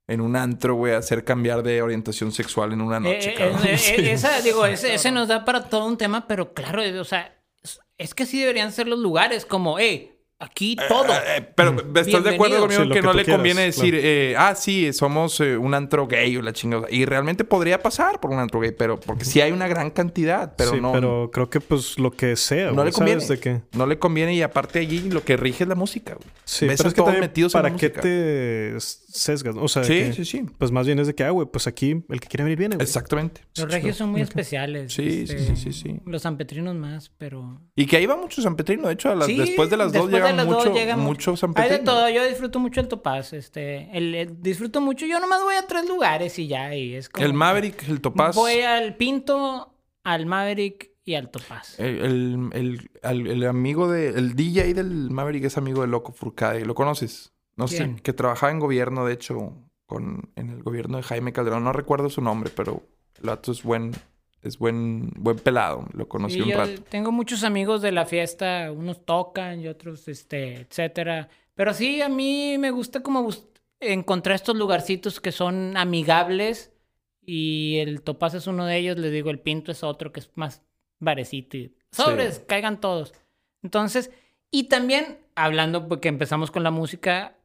[SPEAKER 3] en un antro, güey, hacer cambiar de orientación sexual en una noche,
[SPEAKER 2] Eh, eh,
[SPEAKER 3] cabrón.
[SPEAKER 2] eh,
[SPEAKER 3] Sí.
[SPEAKER 2] eh, esa, digo, ese, ese nos da para todo un tema, pero claro, eh, o sea, es- es que sí deberían ser los lugares como, hey, aquí todo.
[SPEAKER 3] Eh, Pero ¿estás de acuerdo conmigo
[SPEAKER 1] Sí,
[SPEAKER 3] que,
[SPEAKER 1] que
[SPEAKER 3] no le
[SPEAKER 1] quieras,
[SPEAKER 3] conviene decir,
[SPEAKER 1] claro.
[SPEAKER 3] eh, ah, sí, somos eh, un antro gay o la chingada? Y realmente podría pasar por un antro gay, pero porque sí hay una gran cantidad, pero
[SPEAKER 1] sí,
[SPEAKER 3] no.
[SPEAKER 1] pero creo que pues lo que sea,
[SPEAKER 3] no le conviene.
[SPEAKER 1] ¿sabes de qué?
[SPEAKER 3] No le conviene y aparte allí lo que rige es la música, güey.
[SPEAKER 1] Sí,
[SPEAKER 3] Ves
[SPEAKER 1] pero
[SPEAKER 3] a
[SPEAKER 1] es que
[SPEAKER 3] todos
[SPEAKER 1] también,
[SPEAKER 3] metidos en la
[SPEAKER 1] ¿para qué
[SPEAKER 3] música.
[SPEAKER 1] te sesgas? O sea,
[SPEAKER 3] Sí,
[SPEAKER 1] que,
[SPEAKER 3] sí, sí.
[SPEAKER 1] pues más bien es de que, ah, güey, pues aquí el que quiere venir viene, güey.
[SPEAKER 3] Exactamente.
[SPEAKER 2] Los regios son muy especiales.
[SPEAKER 3] Sí, sí,
[SPEAKER 2] este,
[SPEAKER 3] sí, sí, sí.
[SPEAKER 2] Los sanpetrinos más, pero...
[SPEAKER 3] Y que ahí va mucho San Petrino. De hecho, a las-
[SPEAKER 2] Sí,
[SPEAKER 3] después de las dos
[SPEAKER 2] después de
[SPEAKER 3] llega
[SPEAKER 2] las dos
[SPEAKER 3] mucho,
[SPEAKER 2] llega
[SPEAKER 3] mucho San
[SPEAKER 2] Hay de todo, yo disfruto mucho el Topaz, este, el, el- disfruto mucho, yo nomás voy a tres lugares y ya, y es como...
[SPEAKER 3] El Maverick, el Topaz.
[SPEAKER 2] Voy al Pinto, al Maverick y al Topaz.
[SPEAKER 3] El, el, el amigo de... El DJ del Maverick es amigo de Loco Furcade. ¿Lo conoces? No
[SPEAKER 2] ¿Quién?
[SPEAKER 3] sé. Que trabajaba en gobierno, de hecho, con, en el gobierno de Jaime Calderón. No recuerdo su nombre, pero el vato es buen... Es buen, buen pelado. Lo conocí un rato.
[SPEAKER 2] tengo muchos amigos de la fiesta, unos tocan y otros, este, etcétera. Pero sí, a mí me gusta como encontrar estos lugarcitos que son amigables y el Topaz es uno de ellos, les digo, el Pinto es otro que es más barecito y sobres,
[SPEAKER 3] Sí.
[SPEAKER 2] caigan todos. Entonces, y también hablando porque empezamos con la música,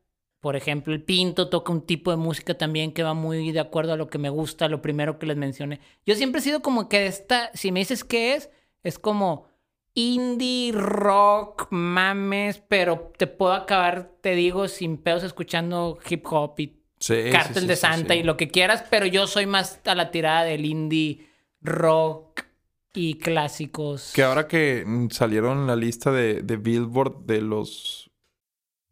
[SPEAKER 2] por ejemplo, el Pinto toca un tipo de música también que va muy de acuerdo a lo que me gusta, lo primero que les mencioné. Yo siempre he sido como que esta, si me dices qué es, es como indie rock, mames, pero te puedo acabar, te digo, sin pedos escuchando hip hop y
[SPEAKER 3] Sí, sí,
[SPEAKER 2] Cártel
[SPEAKER 3] sí,
[SPEAKER 2] de Santa y lo que quieras, pero yo soy más a la tirada del indie rock y clásicos.
[SPEAKER 3] Que ahora que salieron la lista de, de Billboard de los...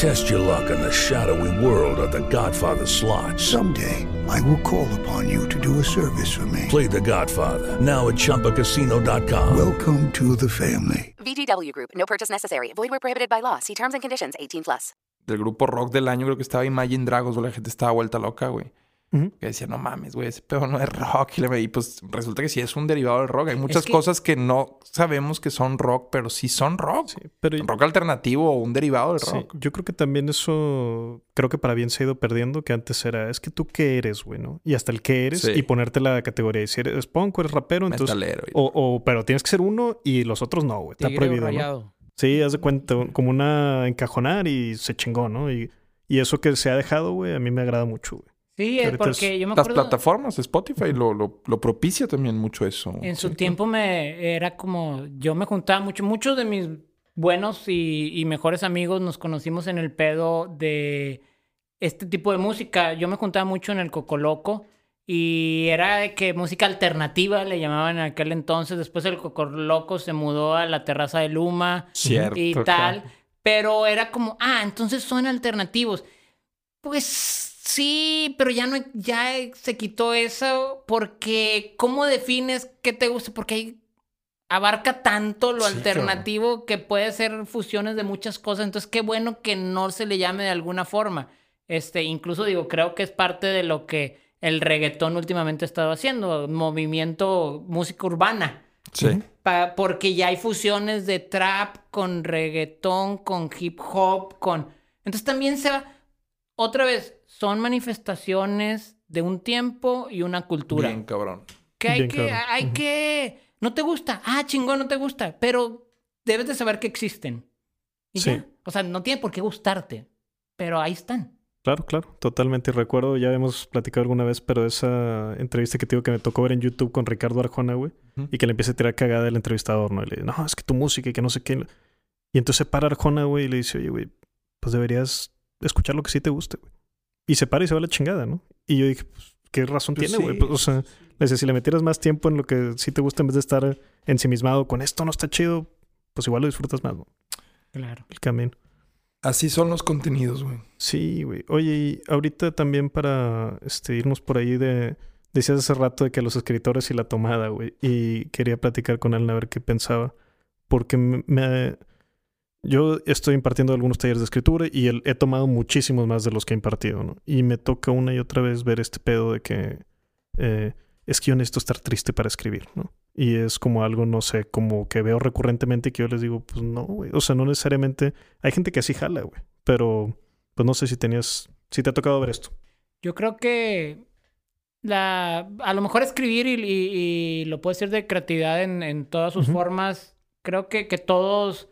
[SPEAKER 7] Test your luck in the shadowy world of The Godfather slot.
[SPEAKER 8] Someday, I will call upon you to do a service for me.
[SPEAKER 7] Play The Godfather now at ChumbaCasino.com.
[SPEAKER 8] Welcome to the family.
[SPEAKER 9] VGW Group. No purchase necessary. Void where prohibited by law. See terms and conditions. 18 plus.
[SPEAKER 3] Del grupo rock del año creo que estaba Imagine Dragons, güey. La gente estaba vuelta loca, güey. Que decía, no mames, güey, ese pedo no es rock. Y, le- y pues resulta que sí es un derivado del rock. Hay muchas
[SPEAKER 2] que-
[SPEAKER 3] cosas que no sabemos que son rock, pero sí son rock.
[SPEAKER 1] pero
[SPEAKER 3] rock alternativo o un derivado del
[SPEAKER 1] Sí,
[SPEAKER 3] rock.
[SPEAKER 1] yo creo que también eso, creo que para bien se ha ido perdiendo, que antes era, es que tú qué eres, güey, ¿no? Y hasta el qué eres
[SPEAKER 3] Sí.
[SPEAKER 1] y ponerte la categoría. Y si eres punk o eres rapero, entonces...
[SPEAKER 3] Metalero y-
[SPEAKER 1] O, o- pero tienes que ser uno y los otros no, güey. Está
[SPEAKER 6] Tigre
[SPEAKER 1] prohibido. Sí, haz de cuenta, como una encajonar y se chingó, ¿no? Y, y eso que se ha dejado, güey, a mí me agrada mucho, güey.
[SPEAKER 2] Sí, es porque yo me
[SPEAKER 3] Las
[SPEAKER 2] acuerdo...
[SPEAKER 3] plataformas, Spotify, lo, lo, lo propicia también mucho eso.
[SPEAKER 2] En su tiempo me era como, yo me juntaba mucho, muchos de mis buenos y, y mejores amigos nos conocimos en el pedo de este tipo de música. Yo me juntaba mucho en el Cocoloco y era de que música alternativa le llamaban en aquel entonces. Después el Cocoloco se mudó a la terraza de Luma
[SPEAKER 3] Cierto,
[SPEAKER 2] y
[SPEAKER 3] claro.
[SPEAKER 2] tal. Pero era como, ah, entonces son alternativos. Pues sí, pero ya no ya se quitó eso porque ¿cómo defines qué te gusta? Porque abarca tanto lo
[SPEAKER 3] Sí,
[SPEAKER 2] alternativo que puede ser fusiones de muchas cosas. Entonces, qué bueno que no se le llame de alguna forma. Este, incluso digo, creo que es parte de lo que el reggaetón últimamente ha estado haciendo, movimiento música urbana.
[SPEAKER 3] Sí.
[SPEAKER 2] Pa- porque ya hay fusiones de trap con reggaetón, con hip hop, con... Entonces también se va... Otra vez, son manifestaciones de un tiempo y una cultura.
[SPEAKER 3] Bien, cabrón.
[SPEAKER 2] Que hay
[SPEAKER 1] Bien
[SPEAKER 2] que...
[SPEAKER 1] cabrón.
[SPEAKER 2] Hay que... No te gusta. Ah, chingón, no te gusta. Pero debes de saber que existen. Y
[SPEAKER 1] Sí.
[SPEAKER 2] ya. O sea, no tiene por qué gustarte. Pero ahí están.
[SPEAKER 1] Claro, claro, totalmente. Recuerdo, ya hemos platicado alguna vez, pero esa entrevista que te digo que me tocó ver en YouTube con Ricardo Arjona, güey,
[SPEAKER 3] Ujú.
[SPEAKER 1] y que le empieza a tirar cagada el entrevistador, ¿no? Y le dice, no, es que tu música y que no sé qué. Y entonces se para Arjona, güey, y le dice, oye, güey, pues deberías escuchar lo que sí te guste, güey. Y se para y se va a la chingada, ¿no? Y yo dije, pues, ¿qué razón
[SPEAKER 3] Pues
[SPEAKER 1] tiene, güey?
[SPEAKER 3] sí,
[SPEAKER 1] Pues, o sea, le decía, si le metieras más tiempo en lo que sí te gusta en vez de estar ensimismado con esto no está chido, pues igual lo disfrutas más, ¿no?
[SPEAKER 2] Claro.
[SPEAKER 1] El camino.
[SPEAKER 3] Así son los contenidos, güey.
[SPEAKER 1] Sí, güey. Oye, y ahorita también para este, irnos por ahí de... Decías hace rato de que los escritores y la tomada, güey. Y quería platicar con Alan a ver qué pensaba. Porque me... yo estoy impartiendo algunos talleres de escritura y el- he tomado muchísimos más de los que he impartido, ¿no? Y me toca una y otra vez ver este pedo de que... eh, es que yo necesito estar triste para escribir, ¿no? Y es como algo, no sé, como que veo recurrentemente que yo les digo, pues no, güey. O sea, no necesariamente... Hay gente que así jala, güey. Pero pues no sé si tenías, si te ha tocado ver esto.
[SPEAKER 2] Yo creo que la, a lo mejor escribir y, y- y lo puedo decir de creatividad en, en todas sus formas, creo que, que todos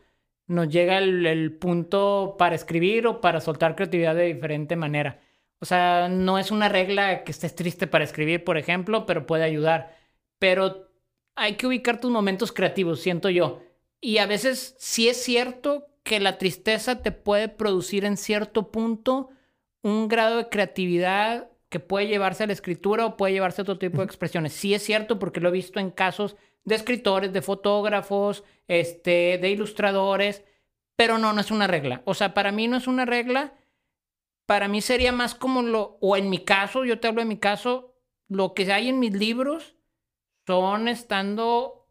[SPEAKER 2] nos llega el, el punto para escribir o para soltar creatividad de diferente manera. O sea, no es una regla que estés triste para escribir, por ejemplo, pero puede ayudar. Pero hay que ubicar tus momentos creativos, siento yo. Y a veces sí es cierto que la tristeza te puede producir en cierto punto un grado de creatividad que puede llevarse a la escritura o puede llevarse a otro tipo de expresiones. Sí es cierto porque lo he visto en casos de escritores, de fotógrafos, este, de ilustradores, pero no, no es una regla. O sea, para mí no es una regla. Para mí sería más como lo, o en mi caso, yo te hablo de mi caso, lo que hay en mis libros son estando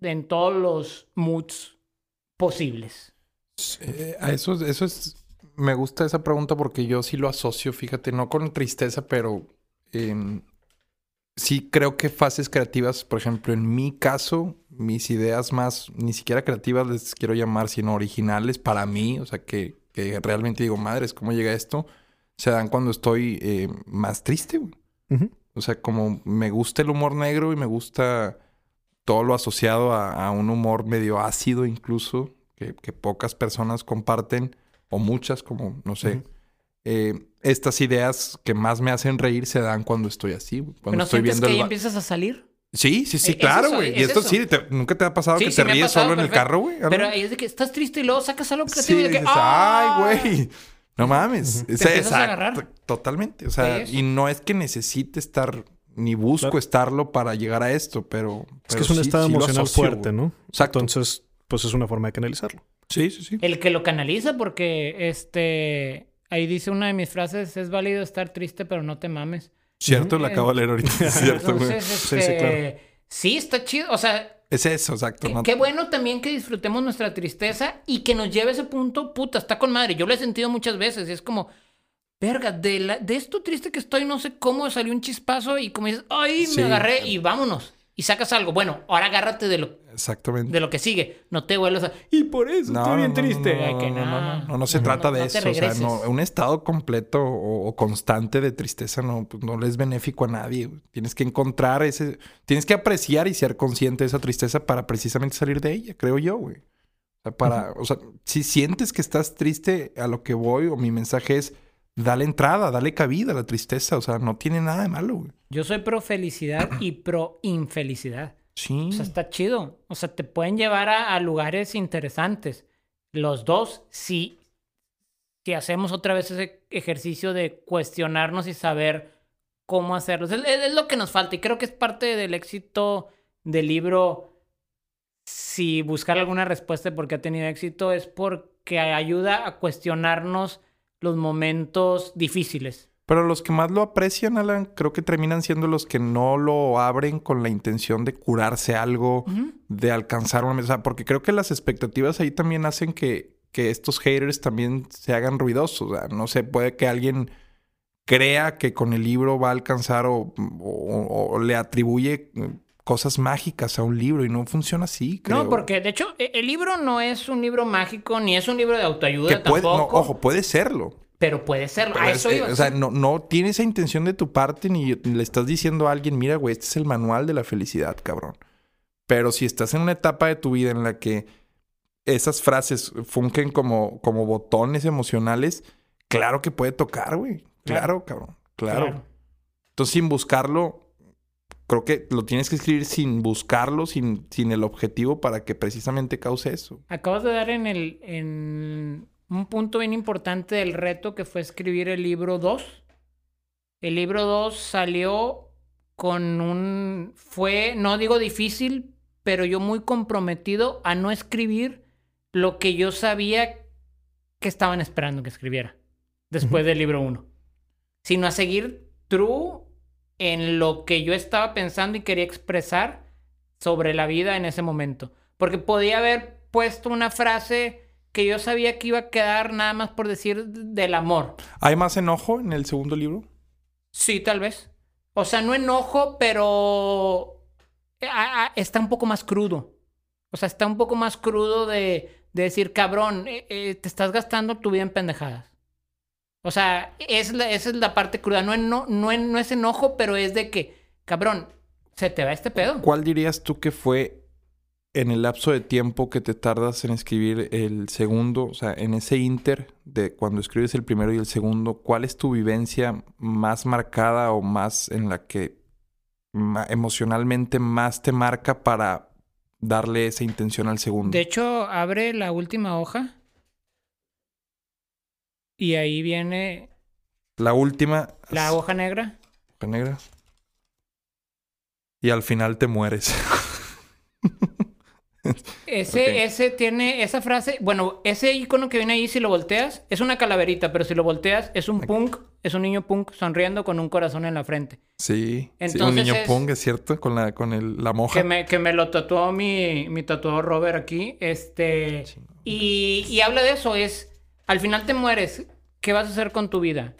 [SPEAKER 2] en todos los moods posibles.
[SPEAKER 3] Eh, a eso, eso es. Me gusta esa pregunta porque yo sí lo asocio, fíjate, no con tristeza, pero em, sí creo que fases creativas, por ejemplo, en mi caso, mis ideas más, ni siquiera creativas les quiero llamar, sino originales para mí, o sea, que, que realmente digo, madres, ¿cómo llega esto? Se dan cuando estoy eh, más triste, güey. O sea, como me gusta el humor negro y me gusta todo lo asociado a, a un humor medio ácido incluso, que, que pocas personas comparten, o muchas, como, no sé. Eh, estas ideas que más me hacen reír se dan cuando estoy así, cuando
[SPEAKER 2] ¿No
[SPEAKER 3] estoy viendo
[SPEAKER 2] que
[SPEAKER 3] el
[SPEAKER 2] ahí empiezas a salir?
[SPEAKER 3] Sí, sí, sí,
[SPEAKER 2] Es
[SPEAKER 3] claro, güey. Y
[SPEAKER 2] es
[SPEAKER 3] esto
[SPEAKER 2] eso.
[SPEAKER 3] sí, te- ¿nunca te ha pasado
[SPEAKER 2] Sí,
[SPEAKER 3] que
[SPEAKER 2] sí
[SPEAKER 3] te ríes
[SPEAKER 2] pasado,
[SPEAKER 3] solo en el carro, güey?
[SPEAKER 2] Pero ahí es de que estás triste y luego sacas algo creativo
[SPEAKER 3] Sí,
[SPEAKER 2] y de que
[SPEAKER 3] dices,
[SPEAKER 2] ¡ah!
[SPEAKER 3] ay, güey. No mames.
[SPEAKER 2] Te
[SPEAKER 3] Es-
[SPEAKER 2] a
[SPEAKER 3] exacto,
[SPEAKER 2] agarrar.
[SPEAKER 3] Totalmente. O sea, y no es que necesite estar, ni busco
[SPEAKER 1] Claro.
[SPEAKER 3] estarlo para llegar a esto, pero.
[SPEAKER 1] Es que es un estado emocional fuerte, ¿no?
[SPEAKER 3] Exacto.
[SPEAKER 1] Entonces, pues es una forma de canalizarlo.
[SPEAKER 3] Sí, sí, sí.
[SPEAKER 2] El que lo canaliza, porque este. Ahí dice una de mis frases: es válido estar triste, pero no te mames.
[SPEAKER 3] Cierto, lo acabo de leer ahorita. Cierto,
[SPEAKER 1] Sí, sí,
[SPEAKER 2] este,
[SPEAKER 1] claro.
[SPEAKER 2] sí, está chido. O sea,
[SPEAKER 3] Es eso, exacto.
[SPEAKER 2] qué,
[SPEAKER 3] no-
[SPEAKER 2] qué bueno también que disfrutemos nuestra tristeza y que nos lleve a ese punto, puta, está con madre. Yo lo he sentido muchas veces y es como, verga, de, la- de esto triste que estoy, no sé cómo salió un chispazo y como dices, ay,
[SPEAKER 3] Sí.
[SPEAKER 2] me agarré y vámonos. Y sacas algo. Bueno, ahora agárrate de lo,
[SPEAKER 3] Exactamente.
[SPEAKER 2] de lo que sigue. No te vuelvas a. Y por eso
[SPEAKER 3] No,
[SPEAKER 2] estoy bien
[SPEAKER 3] no,
[SPEAKER 2] triste.
[SPEAKER 3] No, no,
[SPEAKER 2] que
[SPEAKER 3] no, no, no, no, no se trata de eso. O sea, un estado completo o, o constante de tristeza no, pues, no le es benéfico a nadie. Tienes que encontrar ese, tienes que apreciar y ser consciente de esa tristeza para precisamente salir de ella, creo yo, güey. O sea, para, o sea, si sientes que estás triste, a lo que voy, o mi mensaje es, dale entrada, dale cabida a la tristeza. O sea, no tiene nada de malo, güey.
[SPEAKER 2] Yo soy pro felicidad y pro infelicidad.
[SPEAKER 3] Sí.
[SPEAKER 2] O sea, está chido. O sea, te pueden llevar a, a lugares interesantes. Los dos, si, si hacemos otra vez ese ejercicio de cuestionarnos y saber cómo hacerlo. Es, es- es lo que nos falta y creo que es parte del éxito del libro. Si buscar alguna respuesta de por qué ha tenido éxito es porque ayuda a cuestionarnos los momentos difíciles.
[SPEAKER 3] Pero los que más lo aprecian, Alan, creo que terminan siendo los que no lo abren con la intención de curarse algo, de alcanzar una mesa. Porque creo que las expectativas ahí también hacen que, que estos haters también se hagan ruidosos. O sea, no sé, puede que alguien crea que con el libro va a alcanzar o, o- o le atribuye cosas mágicas a un libro y no funciona así. Creo.
[SPEAKER 2] No, porque de hecho e- el libro no es un libro mágico ni es un libro de autoayuda
[SPEAKER 3] Que puede, no,
[SPEAKER 2] tampoco.
[SPEAKER 3] ojo, puede serlo.
[SPEAKER 2] Pero puede serlo.
[SPEAKER 3] Pero
[SPEAKER 2] a eso
[SPEAKER 3] eh,
[SPEAKER 2] iba.
[SPEAKER 3] o sea, no, no tiene esa intención de tu parte ni le estás diciendo a alguien, mira, güey, este es el manual de la felicidad, cabrón. Pero si estás en una etapa de tu vida en la que esas frases fungen como, como botones emocionales, claro que puede tocar, güey. Claro, cabrón. Claro.
[SPEAKER 2] Claro.
[SPEAKER 3] Entonces, sin buscarlo, creo que lo tienes que escribir sin buscarlo, sin, sin el objetivo para que precisamente cause eso.
[SPEAKER 2] Acabas de dar en el en un punto bien importante del reto que fue escribir el libro 2. El libro 2 salió con un fue no digo difícil, pero yo muy comprometido a no escribir lo que yo sabía que estaban esperando que escribiera después del libro 1, sino a seguir true en lo que yo estaba pensando y quería expresar sobre la vida en ese momento. Porque podía haber puesto una frase que yo sabía que iba a quedar nada más por decir del amor.
[SPEAKER 3] ¿Hay más enojo en el segundo libro?
[SPEAKER 2] Sí, tal vez. O sea, no enojo, pero ah, está un poco más crudo. O sea, está un poco más crudo de, de decir, cabrón, eh, eh, te estás gastando tu vida en pendejadas. O sea, es la- esa es la parte cruda. No, es enojo, pero es de que, cabrón, se te va este pedo.
[SPEAKER 3] ¿Cuál dirías tú que fue en el lapso de tiempo que te tardas en escribir el segundo? O sea, en ese inter de cuando escribes el primero y el segundo, ¿cuál es tu vivencia más marcada o más en la que emocionalmente más te marca para darle esa intención al segundo?
[SPEAKER 2] De hecho, abre la última hoja. Y ahí viene
[SPEAKER 3] La última,
[SPEAKER 2] la hoja negra.
[SPEAKER 3] hoja negra. Y al final te mueres.
[SPEAKER 2] Ese, ese tiene esa frase. Bueno, ese icono que viene ahí, si lo volteas, es una calaverita, pero si lo volteas, es un punk, es un niño punk sonriendo con un corazón en la frente.
[SPEAKER 3] Sí. sí, un
[SPEAKER 2] Entonces
[SPEAKER 3] niño
[SPEAKER 2] es-
[SPEAKER 3] punk, es cierto, con la, con el, la moja.
[SPEAKER 2] Que me, que me lo tatuó mi, mi tatuador Robert aquí. Este. Y, y habla de eso, es. Al final te mueres. ¿Qué vas a hacer con tu vida?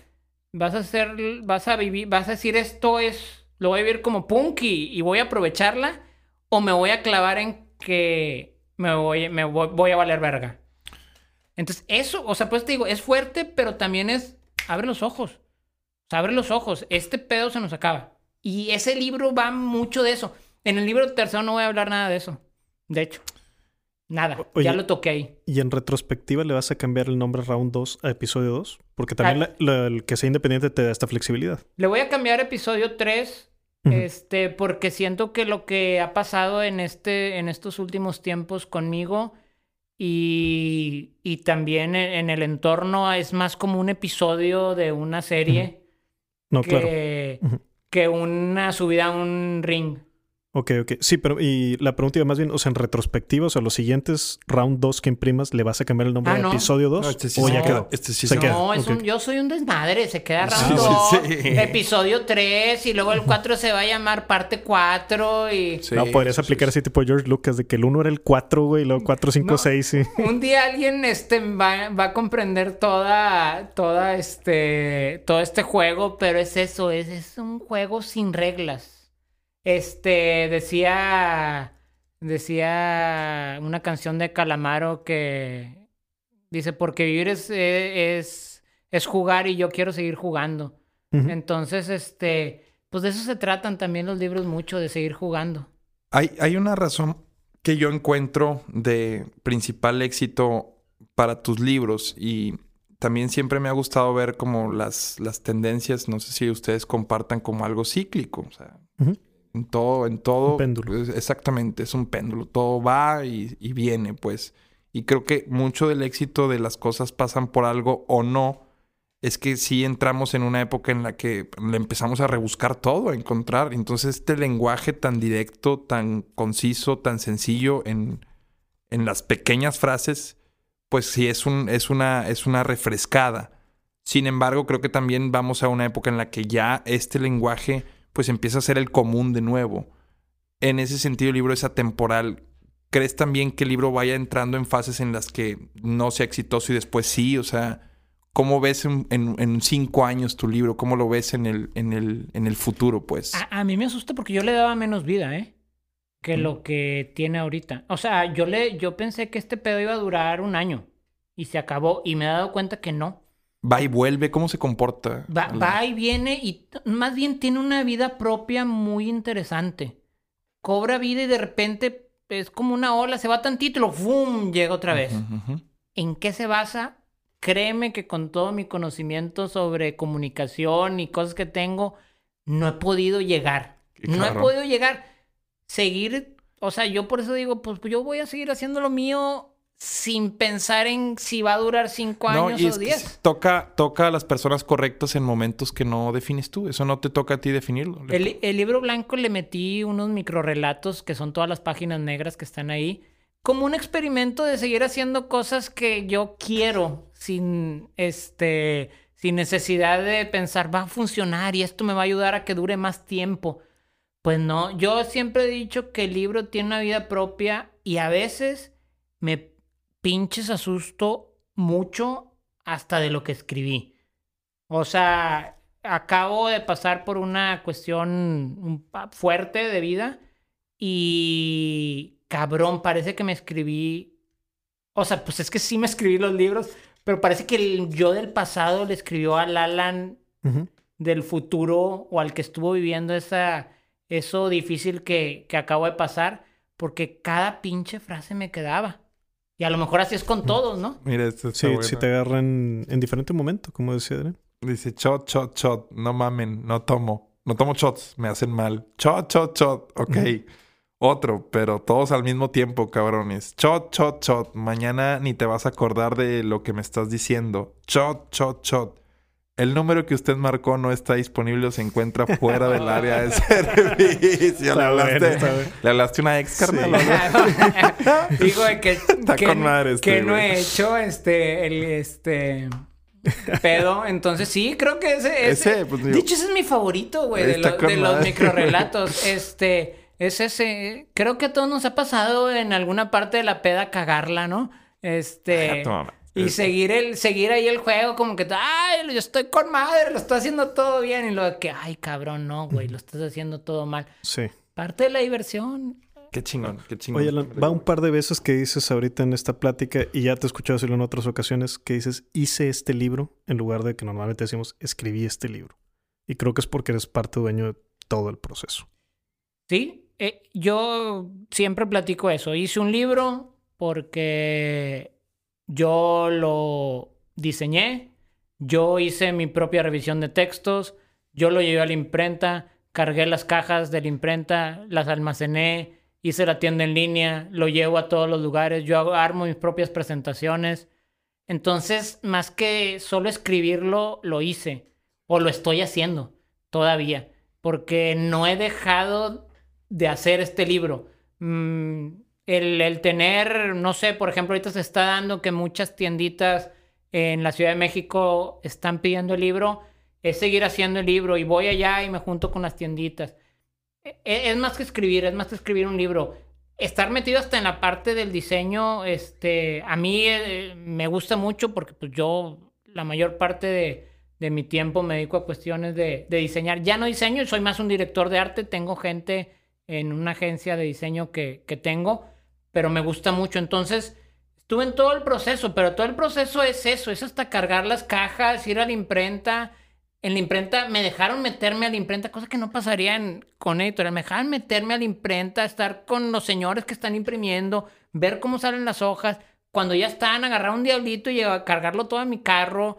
[SPEAKER 2] Vas a hacer. Vas a vivir. Vas a decir esto es lo voy a vivir como punk y, y voy a aprovecharla, o me voy a clavar en que me voy, me voy, voy a valer verga. Entonces, eso, o sea, pues te digo, es fuerte, pero también es, abre los ojos. O sea, abre los ojos. Este pedo se nos acaba. Y ese libro va mucho de eso. En el libro tercero no voy a hablar nada de eso. De hecho, nada.
[SPEAKER 1] Oye,
[SPEAKER 2] ya lo toqué ahí.
[SPEAKER 1] ¿Y en retrospectiva le vas a cambiar el nombre Round 2 a episodio 2? Porque también
[SPEAKER 2] Ah.
[SPEAKER 1] la- la- el que sea independiente te da esta flexibilidad.
[SPEAKER 2] Le voy a cambiar episodio 3,
[SPEAKER 1] Ujú.
[SPEAKER 2] este, porque siento que lo que ha pasado en, este, en estos últimos tiempos conmigo y, y también en, en el entorno es más como un episodio de una serie
[SPEAKER 1] No, claro.
[SPEAKER 2] que, que una subida a un ring.
[SPEAKER 1] Ok, ok. Sí, pero y la pregunta iba más bien, o sea, en retrospectiva, o sea, los siguientes Round 2 que imprimas, ¿le vas a cambiar el nombre
[SPEAKER 2] Ah,
[SPEAKER 1] a
[SPEAKER 2] no.
[SPEAKER 1] episodio 2?
[SPEAKER 3] No, este sí
[SPEAKER 1] ¿O
[SPEAKER 3] se
[SPEAKER 1] ya quedó?
[SPEAKER 3] Este sí
[SPEAKER 1] se
[SPEAKER 3] se
[SPEAKER 1] queda.
[SPEAKER 2] No, es un, yo soy un desmadre. Se queda round
[SPEAKER 3] sí,
[SPEAKER 2] 2,
[SPEAKER 3] sí.
[SPEAKER 2] episodio 3 y luego el 4 se va a llamar parte 4 y...
[SPEAKER 3] Sí,
[SPEAKER 1] no, podrías
[SPEAKER 3] sí, sí,
[SPEAKER 1] aplicar así tipo George Lucas, de que el 1 era el 4, güey, y luego 4, 5,
[SPEAKER 2] No.
[SPEAKER 1] 6, sí.
[SPEAKER 2] Un día alguien este, va, va a comprender toda, toda este, todo este juego, pero es eso, es, es un juego sin reglas. Este, decía, decía una canción de Calamaro que dice, porque vivir es, eh, es, es jugar y yo quiero seguir jugando. Entonces, este, pues de eso se tratan también los libros mucho, de seguir jugando.
[SPEAKER 3] Hay, hay una razón que yo encuentro de principal éxito para tus libros y también siempre me ha gustado ver como las, las tendencias, no sé si ustedes compartan como algo cíclico, o sea,
[SPEAKER 1] Ujú.
[SPEAKER 3] En todo, en todo.
[SPEAKER 1] Un péndulo.
[SPEAKER 3] Exactamente, es un péndulo, todo va y, y viene, pues. Y creo que mucho del éxito de las cosas pasan por algo o no. Es que sí entramos en una época en la que le empezamos a rebuscar todo, a encontrar. Entonces, este lenguaje tan directo, tan conciso, tan sencillo en, en las pequeñas frases, pues sí es, un, es, una, es una refrescada. Sin embargo, creo que también vamos a una época en la que ya este lenguaje pues empieza a ser el común de nuevo. En ese sentido, el libro es atemporal. ¿Crees también que el libro vaya entrando en fases en las que no sea exitoso y después sí? O sea, ¿cómo ves en, en- en cinco años tu libro? ¿Cómo lo ves en el, en el, en el futuro, pues?
[SPEAKER 2] A, a mí me asusta porque yo le daba menos vida, ¿eh? Que lo que tiene ahorita. O sea, yo le, yo pensé que este pedo iba a durar un año y se acabó y me he dado cuenta que no.
[SPEAKER 3] Va y vuelve, ¿cómo se comporta?
[SPEAKER 2] Va, va y viene y más bien tiene una vida propia muy interesante. Cobra vida y de repente es como una ola, se va tantito y lo ¡fum! llega otra vez. ¿En qué se basa? Créeme que con todo mi conocimiento sobre comunicación y cosas que tengo, no he podido llegar. No he podido llegar. Seguir, o sea, yo por eso digo, pues yo voy a seguir haciendo lo mío sin pensar en si va a durar cinco
[SPEAKER 3] No,
[SPEAKER 2] años
[SPEAKER 3] y
[SPEAKER 2] o
[SPEAKER 3] es que
[SPEAKER 2] diez.
[SPEAKER 3] sí, toca, toca a las personas correctas en momentos que no defines tú. Eso no te toca a ti definirlo.
[SPEAKER 2] El, el libro blanco le metí unos microrelatos que son todas las páginas negras que están ahí, como un experimento de seguir haciendo cosas que yo quiero sin este sin necesidad de pensar va a funcionar y esto me va a ayudar a que dure más tiempo. Pues no, yo siempre he dicho que el libro tiene una vida propia y a veces me pinches asusto mucho hasta de lo que escribí. O sea, acabo de pasar por una cuestión pa- fuerte de vida y cabrón, parece que me escribí. O sea, pues es que sí me escribí los libros, pero parece que el yo del pasado le escribió al Alan del futuro o al que estuvo viviendo esa, eso difícil que, que acabo de pasar, porque cada pinche frase me quedaba. Y a lo mejor así es con todos, ¿no?
[SPEAKER 3] Mira, esto está
[SPEAKER 1] Sí,
[SPEAKER 3] bueno.
[SPEAKER 1] si te agarran en diferente momento, como decía Adrián.
[SPEAKER 3] Dice, shot, shot, shot. No mamen, no tomo. No tomo shots, me hacen mal. Shot, shot, shot. Ok. Otro, pero todos al mismo tiempo, cabrones. Shot, shot, shot. Mañana ni te vas a acordar de lo que me estás diciendo. Shot, shot, shot. El número que usted marcó no está disponible o se encuentra fuera del área de servicio. ¿Le hablaste. ¿Le hablaste una ex, carnal?
[SPEAKER 2] Digo de que,
[SPEAKER 3] Está
[SPEAKER 2] que,
[SPEAKER 3] con madre este,
[SPEAKER 2] que no he hecho este, el, este pedo. Entonces sí, creo que ese, ese,
[SPEAKER 3] Ese, pues, digo,
[SPEAKER 2] dicho, ese es mi favorito, güey, de, lo- de los microrelatos. Este, es ese. Creo que a todos nos ha pasado en alguna parte de la peda cagarla, ¿no? Este.
[SPEAKER 3] Toma.
[SPEAKER 2] Y seguir, el, seguir ahí el juego como que, ay, yo estoy con madre, lo estoy haciendo todo bien. Y luego que, ay, cabrón, no, güey, lo estás haciendo todo mal.
[SPEAKER 1] Sí.
[SPEAKER 2] Parte de la diversión.
[SPEAKER 3] Qué chingón, qué chingón.
[SPEAKER 1] Oye, Alan, va un par de veces que dices ahorita en esta plática, y ya te he escuchado decirlo en otras ocasiones, que dices, hice este libro, en lugar de que normalmente decimos, escribí este libro. Y creo que es porque eres parte dueño de todo el proceso.
[SPEAKER 2] Sí, eh, yo siempre platico eso. Hice un libro porque yo lo diseñé, yo hice mi propia revisión de textos, yo lo llevé a la imprenta, cargué las cajas de la imprenta, las almacené, hice la tienda en línea, lo llevo a todos los lugares, yo armo mis propias presentaciones. Entonces, más que solo escribirlo, lo hice o lo estoy haciendo todavía, porque no he dejado de hacer este libro. Mm, el, el tener, no sé, por ejemplo, ahorita se está dando que muchas tienditas en la Ciudad de México están pidiendo el libro, es seguir haciendo el libro y voy allá y me junto con las tienditas. E- e- Es más que escribir, es más que escribir un libro. Estar metido hasta en la parte del diseño, este, a mí eh, me gusta mucho porque pues yo la mayor parte de, de mi tiempo me dedico a cuestiones de, de diseñar. Ya no diseño, soy más un director de arte, tengo gente en una agencia de diseño que, que tengo, pero me gusta mucho. Entonces, estuve en todo el proceso, pero todo el proceso es eso, es hasta cargar las cajas, ir a la imprenta. En la imprenta me dejaron meterme a la imprenta, cosa que no pasaría en, con editorial. Me dejaron meterme a la imprenta, estar con los señores que están imprimiendo, ver cómo salen las hojas. Cuando ya están, agarrar un diablito y cargarlo todo en mi carro.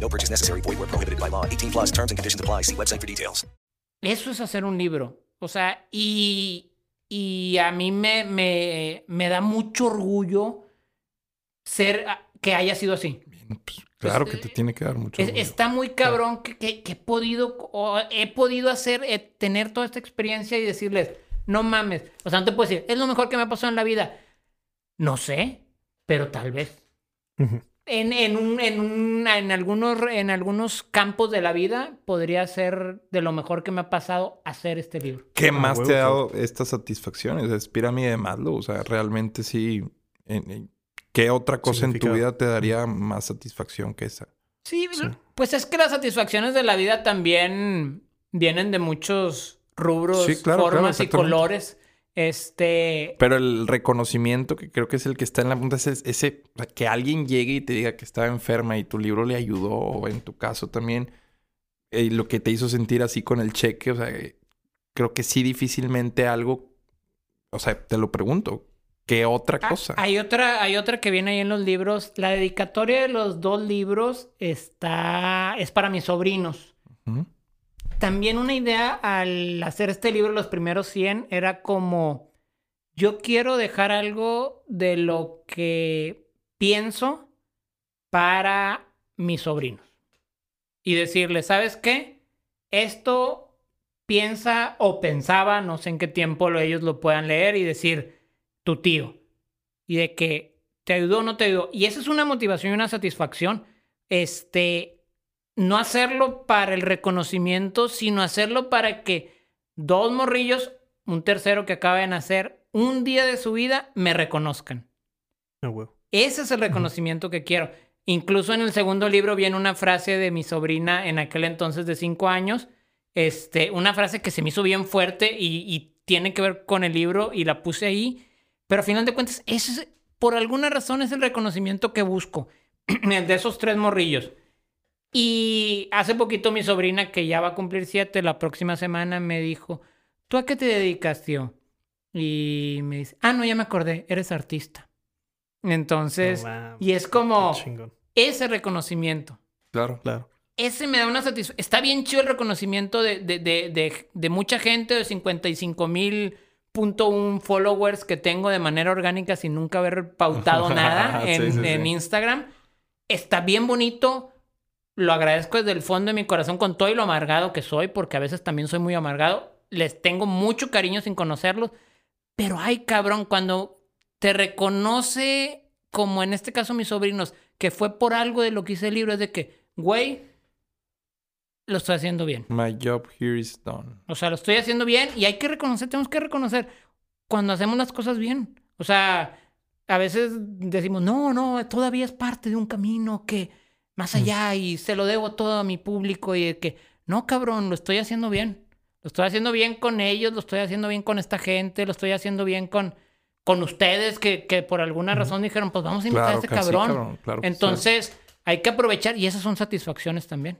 [SPEAKER 10] No purchase necessary. Void where prohibited by law. 18 plus terms and conditions apply. See website for details.
[SPEAKER 2] Eso es hacer un libro. O sea, y, y a mí me, me, me da mucho orgullo ser que haya sido así.
[SPEAKER 3] Claro que te tiene que dar mucho.
[SPEAKER 2] Es-
[SPEAKER 3] orgullo.
[SPEAKER 2] está muy cabrón que, que- que he podido, o he podido hacer, eh, tener toda esta experiencia y decirles, no mames. O sea, no te puedo decir, es lo mejor que me ha pasado en la vida. No sé, pero tal vez. En, en, un, en, un- en, algunos, en algunos campos de la vida podría ser de lo mejor que me ha pasado hacer este libro.
[SPEAKER 3] ¿Qué
[SPEAKER 1] Ah,
[SPEAKER 3] más
[SPEAKER 1] huevo,
[SPEAKER 3] te ha
[SPEAKER 1] sí.
[SPEAKER 3] dado estas satisfacciones? Es pirámide de Maslow. O sea, realmente sí. en- en- ¿Qué otra cosa en tu vida te daría más satisfacción que esa?
[SPEAKER 2] Sí, pues es que las satisfacciones de la vida también vienen de muchos rubros,
[SPEAKER 3] Sí, claro, claro,
[SPEAKER 2] formas y colores. Este,
[SPEAKER 3] Pero el reconocimiento que creo que es el que está en la punta es ese, o sea, que alguien llegue y te diga que estaba enferma y tu libro le ayudó, o en tu caso también, eh, lo que te hizo sentir así con el cheque, o sea, eh, creo que sí difícilmente algo, o sea, te lo pregunto, ¿qué otra
[SPEAKER 2] Ah,
[SPEAKER 3] cosa?
[SPEAKER 2] Hay otra, hay otra que viene ahí en los libros. La dedicatoria de los dos libros está, es para mis sobrinos.
[SPEAKER 3] Ujú.
[SPEAKER 2] También una idea al hacer este libro, los primeros 100, era como, yo quiero dejar algo de lo que pienso para mis sobrinos. Y decirles, ¿sabes qué? Esto piensa o pensaba, no sé en qué tiempo lo- ellos lo puedan leer y decir, tu tío. Y de que te ayudó o no te ayudó. Y esa es una motivación y una satisfacción. Este, no hacerlo para el reconocimiento, sino hacerlo para que dos morrillos, un tercero que acaba de nacer, un día de su vida, me reconozcan.
[SPEAKER 1] Ah, huevo.
[SPEAKER 2] Ese es el reconocimiento que quiero. Incluso en el segundo libro viene una frase de mi sobrina en aquel entonces de cinco años, este, una frase que se me hizo bien fuerte y, y tiene que ver con el libro y la puse ahí, pero a final de cuentas, ese es, por alguna razón es el reconocimiento que busco, el de esos tres morrillos. Y hace poquito mi sobrina, que ya va a cumplir siete, la próxima semana me dijo, ¿tú a qué te dedicas, tío? Y me dice, ah, no, ya me acordé, eres artista. Entonces, y es como ese reconocimiento.
[SPEAKER 3] Claro.
[SPEAKER 1] Claro.
[SPEAKER 2] Ese me da una satisfacción. Está bien chido el reconocimiento de, de, de, de, de mucha gente, de 55 mil punto un followers que tengo de manera orgánica sin nunca haber pautado nada
[SPEAKER 3] Sí,
[SPEAKER 2] en,
[SPEAKER 3] sí,
[SPEAKER 2] en
[SPEAKER 3] sí.
[SPEAKER 2] Instagram. Está bien bonito. Lo agradezco desde el fondo de mi corazón con todo y lo amargado que soy, porque a veces también soy muy amargado. Les tengo mucho cariño sin conocerlos. Pero ay, cabrón, cuando te reconoce, como en este caso mis sobrinos, que fue por algo de lo que hice el libro, es de que, güey, lo estoy haciendo bien.
[SPEAKER 3] My job here is done.
[SPEAKER 2] O sea, lo estoy haciendo bien y hay que reconocer, tenemos que reconocer cuando hacemos las cosas bien. O sea, a veces decimos, no, no, todavía es parte de un camino que más allá y se lo debo todo a mi público y de que, no, cabrón, lo estoy haciendo bien. Lo estoy haciendo bien con ellos, lo estoy haciendo bien con esta gente, lo estoy haciendo bien con, con ustedes que, que por alguna razón dijeron, pues vamos a invitar
[SPEAKER 3] Claro
[SPEAKER 2] a este
[SPEAKER 3] sí,
[SPEAKER 2] cabrón.
[SPEAKER 3] claro sí.
[SPEAKER 2] Entonces, hay que aprovechar y esas son satisfacciones también.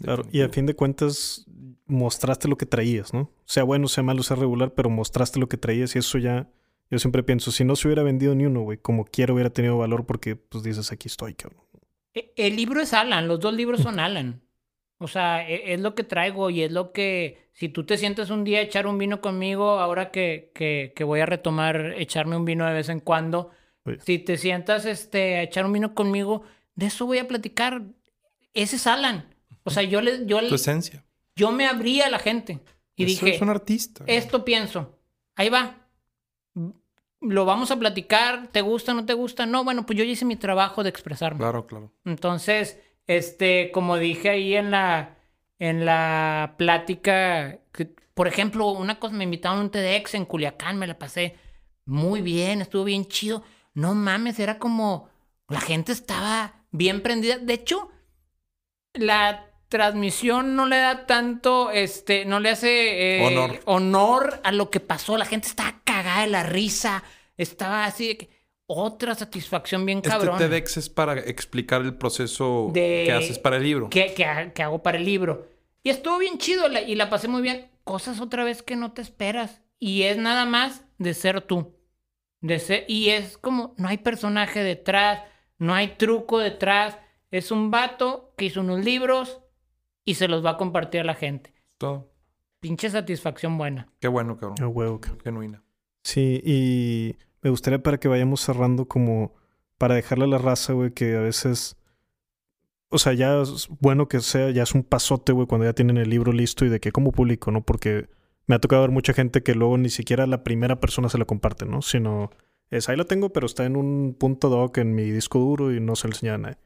[SPEAKER 1] Claro, y a fin de cuentas mostraste lo que traías, ¿no? Sea bueno, sea malo, sea regular, pero mostraste lo que traías y eso ya, yo siempre pienso, si no se hubiera vendido ni uno, güey, como quiera hubiera tenido valor porque, pues dices, aquí estoy, cabrón.
[SPEAKER 2] E- El libro es Alan, los dos libros son Alan. O sea, e- es lo que traigo y es lo que, si tú te sientes un día a echar un vino conmigo, ahora que, que, que voy a retomar echarme un vino de vez en cuando,
[SPEAKER 1] Oye.
[SPEAKER 2] si te sientas este, a echar un vino conmigo, de eso voy a platicar. Ese es Alan. O sea, yo, le, yo, le-
[SPEAKER 3] Tu esencia.
[SPEAKER 2] yo me abrí a la gente y
[SPEAKER 3] Eso
[SPEAKER 2] dije,
[SPEAKER 3] es un artista.
[SPEAKER 2] esto pienso, ahí va. Lo vamos a platicar, ¿te gusta, no te gusta? No, bueno, pues yo ya hice mi trabajo de expresarme.
[SPEAKER 3] Claro, claro.
[SPEAKER 2] Entonces, este, como dije ahí en la, en la plática, que, por ejemplo, una cosa, me invitaron a un TEDx en Culiacán, me la pasé muy bien, estuvo bien chido. No mames, era como, la gente estaba bien prendida. De hecho, la transmisión no le da tanto, este, no le hace eh,
[SPEAKER 3] Honor.
[SPEAKER 2] honor a lo que pasó. La gente estaba cagada de la risa, estaba así de que, otra satisfacción bien cabrón.
[SPEAKER 3] Este TEDx es para explicar el proceso
[SPEAKER 2] De-
[SPEAKER 3] que haces para el libro.
[SPEAKER 2] que, que ha- que hago para el libro. Y estuvo bien chido la- y la pasé muy bien. Cosas otra vez que no te esperas. Y es nada más de ser tú. De ser, y es como, no hay personaje detrás, no hay truco detrás. Es un vato que hizo unos libros y se los va a compartir a la gente.
[SPEAKER 3] Todo.
[SPEAKER 2] Pinche satisfacción buena.
[SPEAKER 3] Qué bueno, cabrón.
[SPEAKER 1] A huevo, cabrón.
[SPEAKER 3] Genuina.
[SPEAKER 1] Sí, y me gustaría para que vayamos cerrando como para dejarle a la raza, güey, que a veces, o sea, ya es bueno que sea, ya es un pasote, güey, cuando ya tienen el libro listo y de que cómo publico, ¿no? Porque me ha tocado ver mucha gente que luego ni siquiera la primera persona se la comparte, ¿no? Sino es, ahí lo tengo, pero está en un punto doc en mi disco duro y no se lo enseña a nadie.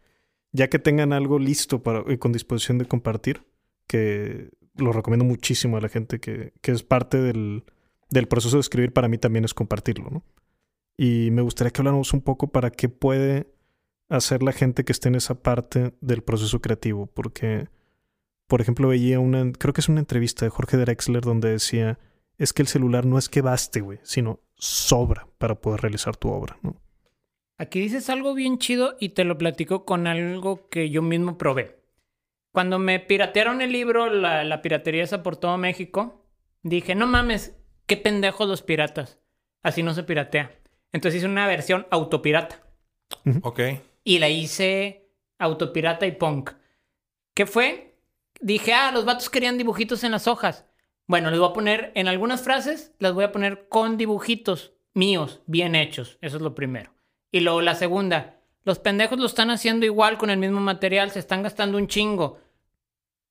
[SPEAKER 1] Ya que tengan algo listo para, y con disposición de compartir, que lo recomiendo muchísimo a la gente que, que es parte del, del proceso de escribir para mí también es compartirlo, ¿no? Y me gustaría que habláramos un poco para qué puede hacer la gente que esté en esa parte del proceso creativo, porque, por ejemplo, veía una, creo que es una entrevista de Jorge Drexler donde decía, es que el celular no es que baste, güey, sino sobra para poder realizar tu obra, ¿no?
[SPEAKER 2] Aquí dices algo bien chido y te lo platico con algo que yo mismo probé. Cuando me piratearon el libro, la, la piratería esa por todo México, dije, no mames, qué pendejos los piratas. Así no se piratea. Entonces hice una versión autopirata.
[SPEAKER 3] Ok.
[SPEAKER 2] Y la hice autopirata y punk. ¿Qué fue? Dije, ah, los vatos querían dibujitos en las hojas. Bueno, les voy a poner, en algunas frases, las voy a poner con dibujitos míos, bien hechos. Eso es lo primero. Y luego la segunda, los pendejos lo están haciendo igual con el mismo material, se están gastando un chingo.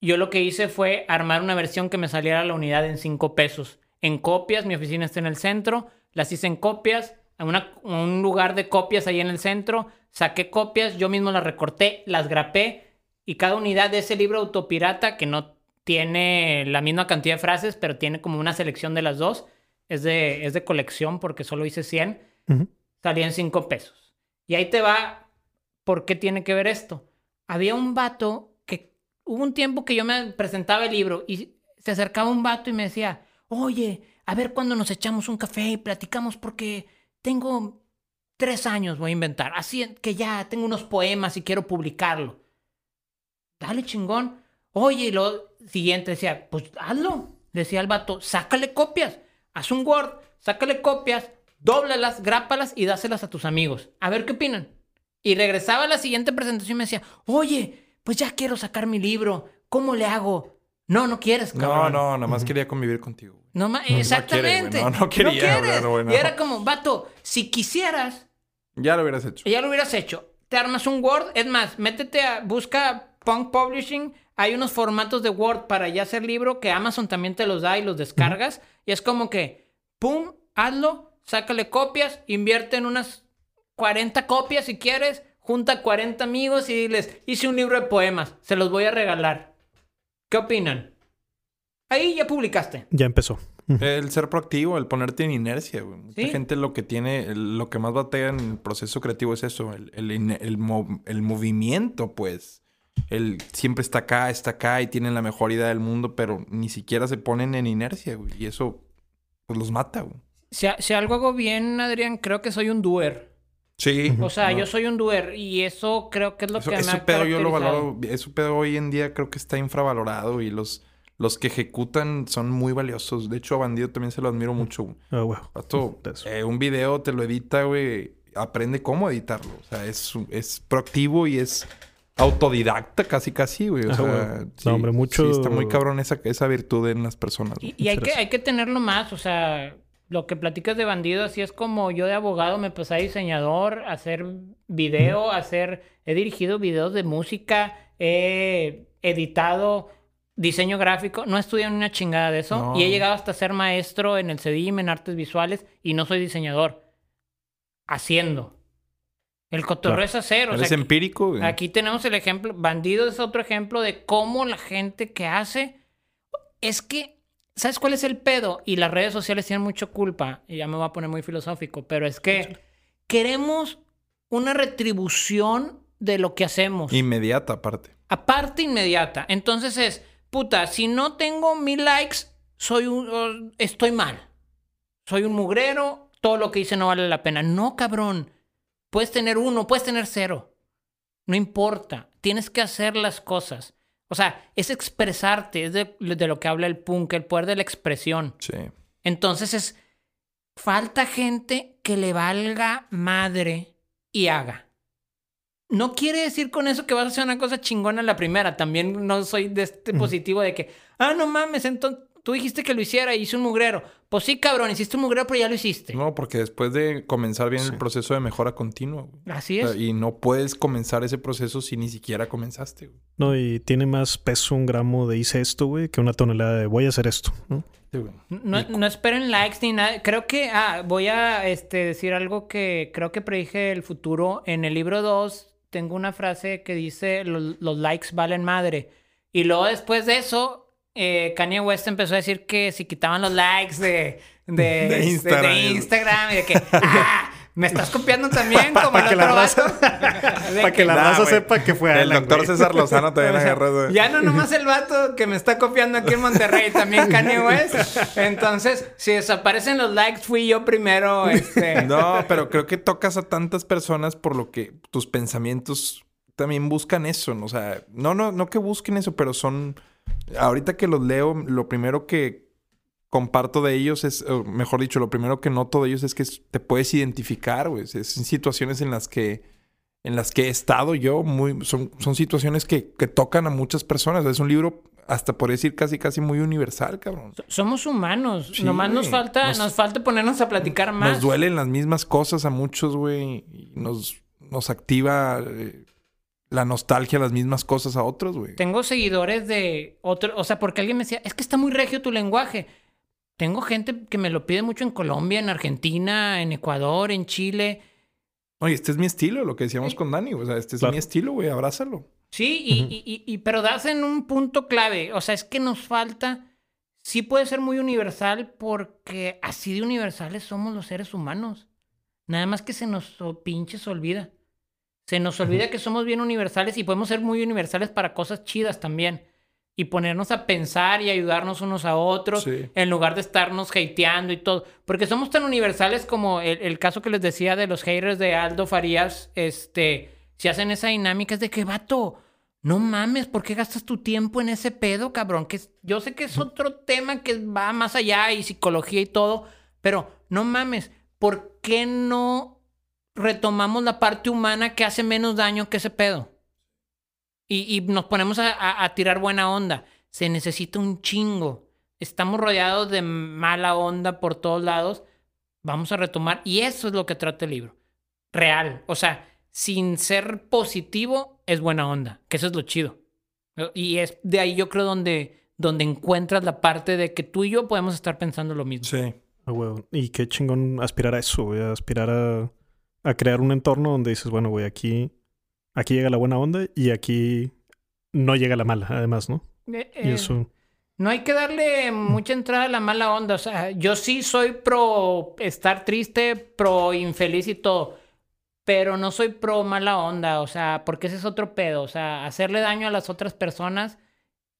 [SPEAKER 2] Yo lo que hice fue armar una versión que me saliera la unidad en 5 pesos. En copias, mi oficina está en el centro, las hice en copias, en una- un lugar de copias ahí en el centro, saqué copias, yo mismo las recorté, las grapé Y cada unidad de ese libro autopirata, que no tiene la misma cantidad de frases, pero tiene como una selección de las dos, es de, es de colección porque solo hice 100,
[SPEAKER 1] Ujú.
[SPEAKER 2] Salía en 5 pesos. Y ahí te va, ¿por qué tiene que ver esto? Había un vato que hubo un tiempo que yo me presentaba el libro y se acercaba un vato y me decía, oye, a ver cuándo nos echamos un café y platicamos porque tengo tres años, voy a inventar, así que ya tengo unos poemas y quiero publicarlo. Dale chingón. Oye, y lo siguiente decía, pues hazlo. Decía el vato, sácale copias. Haz un Word, sácale copias, dóblalas, grápalas y dáselas a tus amigos. A ver qué opinan. Y regresaba a la siguiente presentación y me decía, oye, pues ya quiero sacar mi libro. ¿Cómo le hago? No, no quieres,
[SPEAKER 3] No,
[SPEAKER 2] cabrón.
[SPEAKER 3] no, nada más quería convivir contigo. güey.
[SPEAKER 2] No,
[SPEAKER 3] No, no quiere,
[SPEAKER 2] exactamente.
[SPEAKER 3] No, no quería,
[SPEAKER 2] quieres.
[SPEAKER 3] güey, no.
[SPEAKER 2] Y era como, vato, si quisieras,
[SPEAKER 3] Ya lo hubieras hecho.
[SPEAKER 2] ya lo hubieras hecho. Te armas un Word. Es más, métete a, busca Punk Publishing. Hay unos formatos de Word para ya hacer libro que Amazon también te los da y los descargas. Y es como que, pum, hazlo, sácale copias, invierte en unas 40 copias si quieres, junta 40 amigos y diles, hice un libro de poemas, se los voy a regalar. ¿Qué opinan? Ahí ya publicaste.
[SPEAKER 1] Ya empezó.
[SPEAKER 3] El ser proactivo, el ponerte en inercia, güey. Mucha
[SPEAKER 2] Sí.
[SPEAKER 3] gente lo que tiene, el- lo que más batalla en el proceso creativo es eso, el, el, el movimiento, pues. El siempre está acá, está acá y tienen la mejor idea del mundo, pero ni siquiera se ponen en inercia, güey. Y eso, pues los mata, güey.
[SPEAKER 2] Si, si algo hago bien, Adrián, creo que soy un doer.
[SPEAKER 3] Sí.
[SPEAKER 2] O sea,
[SPEAKER 3] No.
[SPEAKER 2] yo soy un doer y eso creo que es lo
[SPEAKER 3] Eso,
[SPEAKER 2] que me
[SPEAKER 3] eso
[SPEAKER 2] ha
[SPEAKER 3] pedo yo lo valoro. Eso pedo hoy en día creo que está infravalorado y los, los que ejecutan son muy valiosos. De hecho, a Bandido también se lo admiro mucho. güey.
[SPEAKER 1] Ah.
[SPEAKER 3] Vato, eh, un video te lo edita, güey. Aprende cómo editarlo. O sea, es, es proactivo y es autodidacta casi casi, güey. O
[SPEAKER 1] Ah,
[SPEAKER 3] sea,
[SPEAKER 1] güey.
[SPEAKER 3] sí,
[SPEAKER 1] No, hombre, mucho-
[SPEAKER 3] sí está muy cabrón esa, esa virtud en las personas. güey.
[SPEAKER 2] Y hay que, hay que tenerlo más, o sea, lo que platicas de bandido, así es como yo de abogado me pasé a diseñador, a hacer video, a hacer, he dirigido videos de música, he editado diseño gráfico, no estudié ni una chingada de eso
[SPEAKER 3] No.
[SPEAKER 2] y he llegado hasta ser maestro en el CEDIM, en artes visuales y no soy diseñador, haciendo. El cotorreo
[SPEAKER 3] Claro.
[SPEAKER 2] es hacer, o sea,
[SPEAKER 3] empírico, güey.
[SPEAKER 2] Aquí tenemos el ejemplo, Bandido es otro ejemplo de cómo la gente que hace es que, ¿sabes cuál es el pedo? Y las redes sociales tienen mucho culpa, y ya me voy a poner muy filosófico, pero es que queremos una retribución de lo que hacemos.
[SPEAKER 3] Inmediata, aparte.
[SPEAKER 2] Aparte inmediata. Entonces es, puta, si no tengo mil likes, soy un, estoy mal. Soy un mugrero, todo lo que hice no vale la pena. No, cabrón. Puedes tener uno, puedes tener cero. No importa. Tienes que hacer las cosas. O sea, es expresarte, es de, de lo que habla el punk, el poder de la expresión.
[SPEAKER 3] Sí.
[SPEAKER 2] Entonces es, falta gente que le valga madre y haga. No quiere decir con eso que vas a hacer una cosa chingona en la primera. También no soy de este positivo de que, ah, no mames, entonces tú dijiste que lo hiciera y hice un mugrero. Pues sí, cabrón, hiciste un mugrero, pero ya lo hiciste.
[SPEAKER 3] No, porque después de comenzar bien el proceso de mejora continua, güey.
[SPEAKER 2] Así
[SPEAKER 3] O
[SPEAKER 2] es.
[SPEAKER 3] sea, y no puedes comenzar ese proceso si ni siquiera comenzaste, güey.
[SPEAKER 1] No, y tiene más peso un gramo de hice esto, güey, que una tonelada de voy a hacer esto, ¿no?
[SPEAKER 2] No, no esperen likes ni nada. Creo que, ah, voy a este, decir algo que creo que predije el futuro. En el libro 2 tengo una frase que dice, los, los likes valen madre. Y luego después de eso, eh, Kanye West empezó a decir que si quitaban los likes de, de,
[SPEAKER 3] De
[SPEAKER 2] de-
[SPEAKER 3] Instagram.
[SPEAKER 2] de Instagram y de que, ah, me estás copiando también como el
[SPEAKER 1] que la
[SPEAKER 2] otro
[SPEAKER 1] raza-
[SPEAKER 2] vato.
[SPEAKER 1] Para que la raza sepa que fue
[SPEAKER 3] El
[SPEAKER 1] Alan,
[SPEAKER 3] doctor. César Lozano también agarró.
[SPEAKER 2] Ya no nomás el vato que me está copiando aquí en Monterrey, también Kanye West. Entonces, si desaparecen los likes, fui yo primero. Este...
[SPEAKER 3] No, pero creo que tocas a tantas personas por lo que tus pensamientos también buscan eso, ¿no? O sea, no, no, no que busquen eso, pero son. Ahorita que los leo, lo primero que comparto de ellos es, o mejor dicho, lo primero que noto de ellos es que te puedes identificar, güey. Es en situaciones en las que en las que he estado yo, muy, son, son situaciones que, que tocan a muchas personas. Es un libro, hasta por decir casi, casi muy universal, cabrón.
[SPEAKER 2] Somos humanos.
[SPEAKER 3] Sí,
[SPEAKER 2] nomás nos falta,
[SPEAKER 3] Nos-
[SPEAKER 2] nos... falta ponernos a platicar más.
[SPEAKER 3] Nos duelen las mismas cosas a muchos, güey. Nos, nos activa eh, la nostalgia a las mismas cosas a otros, güey.
[SPEAKER 2] Tengo seguidores de otro, o sea, porque alguien me decía, es que está muy regio tu lenguaje. Tengo gente que me lo pide mucho en Colombia, en Argentina, en Ecuador, en Chile.
[SPEAKER 3] Oye, este es mi estilo, lo que decíamos con Dani. O sea, este es
[SPEAKER 1] Claro.
[SPEAKER 3] mi estilo, güey. Abrázalo.
[SPEAKER 2] Sí, y, y- y- y- pero das en un punto clave. O sea, es que nos falta. Sí puede ser muy universal porque así de universales somos los seres humanos. Nada más que se nos pinches olvida. Se nos olvida que somos bien universales y podemos ser muy universales para cosas chidas también. Y ponernos a pensar y ayudarnos unos a otros
[SPEAKER 3] Sí.
[SPEAKER 2] en lugar de estarnos hateando y todo. Porque somos tan universales como el, el caso que les decía de los haters de Aldo Farías. Este, si hacen esa dinámica es de que, vato, no mames, ¿por qué gastas tu tiempo en ese pedo, cabrón? Que es- yo sé que es otro tema que va más allá y psicología y todo, pero no mames, ¿por qué no retomamos la parte humana que hace menos daño que ese pedo? Y, y nos ponemos a, a- a tirar buena onda. Se necesita un chingo. Estamos rodeados de mala onda por todos lados. Vamos a retomar. Y eso es lo que trata el libro. Real. O sea, sin ser positivo, es buena onda. Que eso es lo chido. Y es de ahí yo creo donde, donde encuentras la parte de que tú y yo podemos estar pensando lo mismo.
[SPEAKER 3] Sí.
[SPEAKER 1] Ah, huevo. Y qué chingón aspirar a eso, a Aspirar a, a crear un entorno donde dices, bueno, güey, aquí, aquí llega la buena onda y aquí no llega la mala, además, ¿no?
[SPEAKER 2] Eh,
[SPEAKER 1] Y
[SPEAKER 2] eh,
[SPEAKER 1] eso.
[SPEAKER 2] No hay que darle mucha entrada a la mala onda. O sea, yo sí soy pro estar triste, pro infeliz y todo. Pero no soy pro mala onda. O sea, porque ese es otro pedo. O sea, hacerle daño a las otras personas,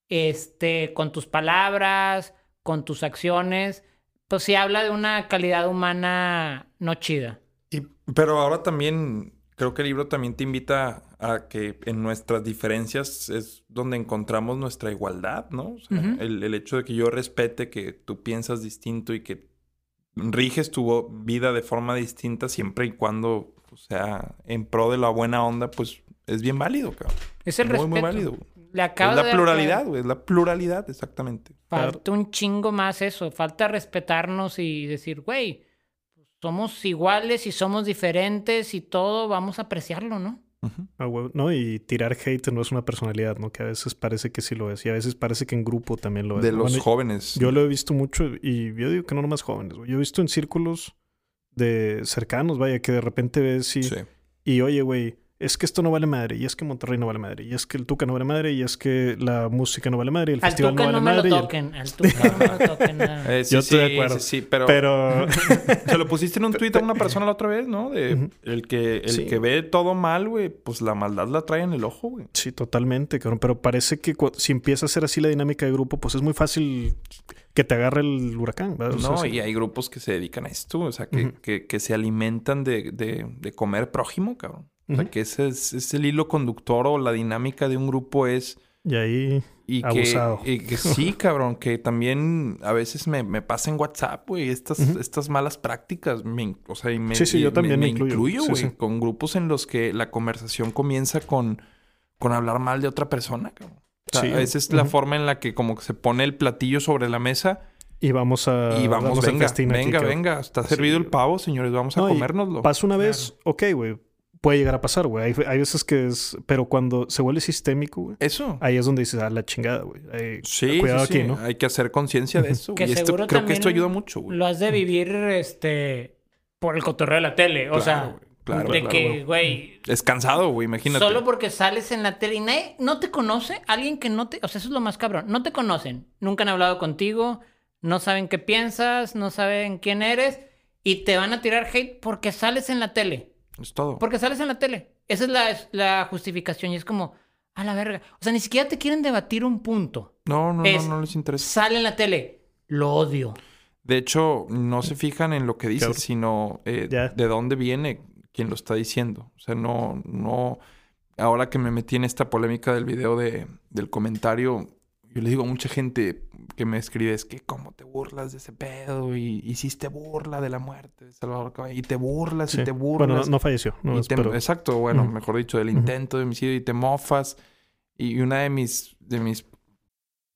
[SPEAKER 2] este, con tus palabras, con tus acciones, pues sí habla de una calidad humana no chida.
[SPEAKER 3] Y, pero ahora también creo que el libro también te invita a que en nuestras diferencias es donde encontramos nuestra igualdad, ¿no? O sea, el, el hecho de que yo respete que tú piensas distinto y que riges tu vida de forma distinta siempre y cuando pues, sea en pro de la buena onda, pues es bien válido, cabrón.
[SPEAKER 2] Es el
[SPEAKER 3] muy,
[SPEAKER 2] respeto.
[SPEAKER 3] muy válido.
[SPEAKER 2] Le
[SPEAKER 3] Es
[SPEAKER 2] de
[SPEAKER 3] la pluralidad, güey. Es la pluralidad, exactamente.
[SPEAKER 2] Falta un chingo más eso. Falta respetarnos y decir, güey, somos iguales y somos diferentes y todo, vamos a apreciarlo, ¿no?
[SPEAKER 1] Ah. No, y tirar hate no es una personalidad, ¿no? Que a veces parece que sí lo es. Y a veces parece que en grupo también lo es.
[SPEAKER 3] De
[SPEAKER 1] ¿no?
[SPEAKER 3] los
[SPEAKER 1] Bueno,
[SPEAKER 3] jóvenes.
[SPEAKER 1] Yo lo he visto mucho y yo digo que no nomás jóvenes. güey. Yo he visto en círculos de cercanos, vaya, que de repente ves y, y oye, güey, es que esto no vale madre, y es que Monterrey no vale madre, y es que el Tuca no vale madre, y es que la música no vale madre, y el
[SPEAKER 2] Al
[SPEAKER 1] festival no vale
[SPEAKER 2] no me lo
[SPEAKER 1] madre. el-
[SPEAKER 2] toquen, al Tuca no me lo toquen, nada.
[SPEAKER 3] Eh, sí,
[SPEAKER 1] Yo estoy de
[SPEAKER 3] sí,
[SPEAKER 1] acuerdo.
[SPEAKER 3] sí, sí, pero...
[SPEAKER 1] Pero-
[SPEAKER 3] Se lo pusiste en un tweet a una persona la otra vez, ¿no? De el que, el
[SPEAKER 1] Sí.
[SPEAKER 3] que ve todo mal, güey, pues la maldad la trae en el ojo, güey.
[SPEAKER 1] Sí, totalmente, cabrón. Pero parece que si empieza a ser así la dinámica de grupo, pues es muy fácil que te agarre el huracán. ¿verdad? O sea,
[SPEAKER 3] No, y hay grupos que se dedican a esto, o sea, que, que se alimentan de, de, de comer prójimo, cabrón. O sea, que ese es, es el hilo conductor o la dinámica de un grupo es...
[SPEAKER 1] Y ahí,
[SPEAKER 3] Y que,
[SPEAKER 1] abusado.
[SPEAKER 3] y que sí, cabrón, que también a veces me, me pasa en WhatsApp, güey, estas, estas malas prácticas. me o sea, y me,
[SPEAKER 1] Sí, sí,
[SPEAKER 3] y
[SPEAKER 1] yo también
[SPEAKER 3] me,
[SPEAKER 1] me incluyo.
[SPEAKER 3] güey,
[SPEAKER 1] sí.
[SPEAKER 3] con grupos en los que la conversación comienza con, con hablar mal de otra persona, cabrón. O sea,
[SPEAKER 1] Sí,
[SPEAKER 3] esa es la forma en la que como que se pone el platillo sobre la mesa
[SPEAKER 1] Y vamos a.
[SPEAKER 3] y vamos, venga,
[SPEAKER 1] festín aquí,
[SPEAKER 3] venga, venga, está
[SPEAKER 1] Sí,
[SPEAKER 3] servido el pavo, señores, vamos a
[SPEAKER 1] No,
[SPEAKER 3] comérnoslo.
[SPEAKER 1] Pasa una vez, ok, güey. Puede llegar a pasar, güey. Hay, hay veces que es. Pero cuando se vuelve sistémico, güey.
[SPEAKER 3] Eso.
[SPEAKER 1] Ahí es donde dices, ah, la chingada, güey. Ahí-
[SPEAKER 3] Sí,
[SPEAKER 1] Cuidado
[SPEAKER 3] sí, sí.
[SPEAKER 1] aquí, ¿no?
[SPEAKER 3] Hay que hacer conciencia de eso.
[SPEAKER 2] Que
[SPEAKER 3] y esto,
[SPEAKER 2] seguro
[SPEAKER 3] creo que esto ayuda mucho, güey.
[SPEAKER 2] Lo has de vivir, este, por el cotorreo de la tele. O
[SPEAKER 3] Claro,
[SPEAKER 2] sea,
[SPEAKER 3] güey, claro,
[SPEAKER 2] de
[SPEAKER 3] claro,
[SPEAKER 2] que, güey,
[SPEAKER 3] Es cansado, güey, imagínate.
[SPEAKER 2] Solo porque sales en la tele y nadie no te conoce, alguien que no te, o sea, eso es lo más cabrón, no te conocen, nunca han hablado contigo, no saben qué piensas, no saben quién eres y te van a tirar hate porque sales en la tele,
[SPEAKER 3] Es todo.
[SPEAKER 2] porque sales en la tele. Esa es la, es la justificación y es como, a la verga. O sea, ni siquiera te quieren debatir un punto.
[SPEAKER 3] No, no,
[SPEAKER 2] Es-
[SPEAKER 3] no, no les interesa.
[SPEAKER 2] Sale en la tele, lo odio.
[SPEAKER 3] De hecho, no se fijan en lo que dices,
[SPEAKER 1] Cabrón.
[SPEAKER 3] sino eh, de dónde viene quien lo está diciendo. O sea, no, no. Ahora que me metí en esta polémica del video de, del comentario, yo le digo a mucha gente que me escribe es que cómo te burlas de ese pedo y hiciste burla de la muerte de Salvador Caballo y te burlas
[SPEAKER 1] Sí.
[SPEAKER 3] y te burlas.
[SPEAKER 1] Bueno, no, no falleció. No,
[SPEAKER 3] te-
[SPEAKER 1] pero-
[SPEAKER 3] Exacto, bueno, mejor dicho, del intento de homicidio y te mofas. Y una de mis, de mis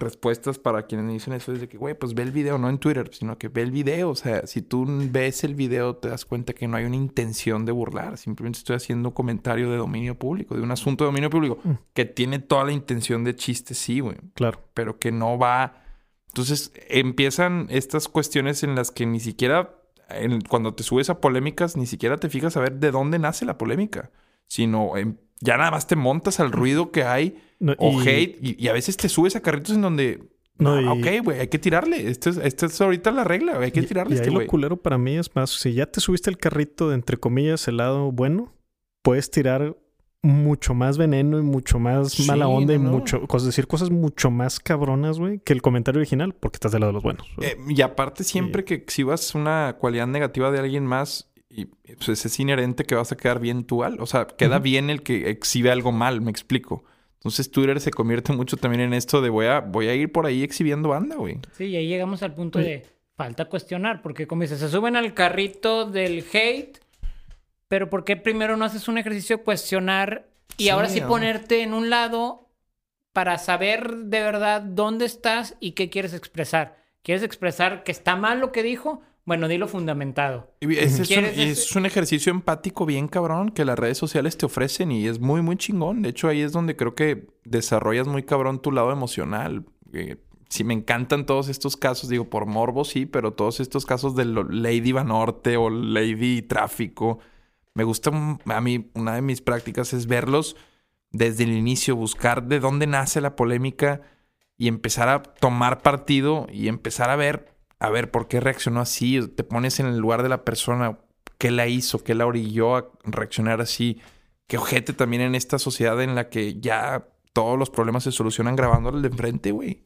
[SPEAKER 3] Respuestas para quienes dicen eso es de que, güey, pues ve el video, no en Twitter, sino que ve el video. O sea, si tú ves el video, te das cuenta que no hay una intención de burlar. Simplemente estoy haciendo un comentario de dominio público, de un asunto de dominio público,
[SPEAKER 1] Mm.
[SPEAKER 3] que tiene toda la intención de chiste, sí, güey.
[SPEAKER 1] Claro.
[SPEAKER 3] Pero que no va. Entonces empiezan estas cuestiones en las que ni siquiera, en- cuando te subes a polémicas, ni siquiera te fijas a ver de dónde nace la polémica, sino em, ya nada más te montas al ruido que hay
[SPEAKER 1] No,
[SPEAKER 3] o
[SPEAKER 1] y-
[SPEAKER 3] hate y, y a veces te subes a carritos en donde
[SPEAKER 1] No,
[SPEAKER 3] ah,
[SPEAKER 1] y-
[SPEAKER 3] ok, güey, hay que tirarle. Esta es, esta es ahorita la regla, hay que tirarle
[SPEAKER 1] Y ahí
[SPEAKER 3] este
[SPEAKER 1] lo culero para mí es más, si ya te subiste el carrito de entre comillas el lado bueno, puedes tirar mucho más veneno y mucho más
[SPEAKER 3] Sí,
[SPEAKER 1] mala onda y
[SPEAKER 3] no,
[SPEAKER 1] mucho, cosas, decir cosas mucho más cabronas, güey, que el comentario original, porque estás del lado de los buenos.
[SPEAKER 3] Eh, y aparte, siempre que exhibas una cualidad negativa de alguien más, y pues es inherente que vas a quedar bien tú al. O sea, queda bien el que exhibe algo mal, me explico. Entonces Twitter se convierte mucho también en esto de voy a, voy a ir por ahí exhibiendo banda, güey.
[SPEAKER 2] Sí, y ahí llegamos al punto de falta cuestionar, porque como dices, se suben al carrito del hate, pero ¿por qué primero no haces un ejercicio de cuestionar y
[SPEAKER 3] Sí,
[SPEAKER 2] ahora sí
[SPEAKER 3] ¿no?
[SPEAKER 2] ponerte en un lado para saber de verdad dónde estás y qué quieres expresar? ¿Quieres expresar que está mal lo que dijo? Bueno, dilo fundamentado.
[SPEAKER 3] Es, un,
[SPEAKER 2] ¿Quieres
[SPEAKER 3] y
[SPEAKER 2] ese-
[SPEAKER 3] es un ejercicio empático bien cabrón que las redes sociales te ofrecen y es muy, muy chingón. De hecho, ahí es donde creo que desarrollas muy cabrón tu lado emocional. Eh, sí, me encantan todos estos casos, digo, por morbo sí, pero todos estos casos de Lady Vanorte o Lady Tráfico. Me gusta, a mí, una de mis prácticas es verlos desde el inicio, buscar de dónde nace la polémica y empezar a tomar partido y empezar a ver, a ver por qué reaccionó así. Te pones en el lugar de la persona, qué la hizo, qué la orilló a reaccionar así. Qué ojete también en esta sociedad en la que ya todos los problemas se solucionan grabándole de enfrente, güey.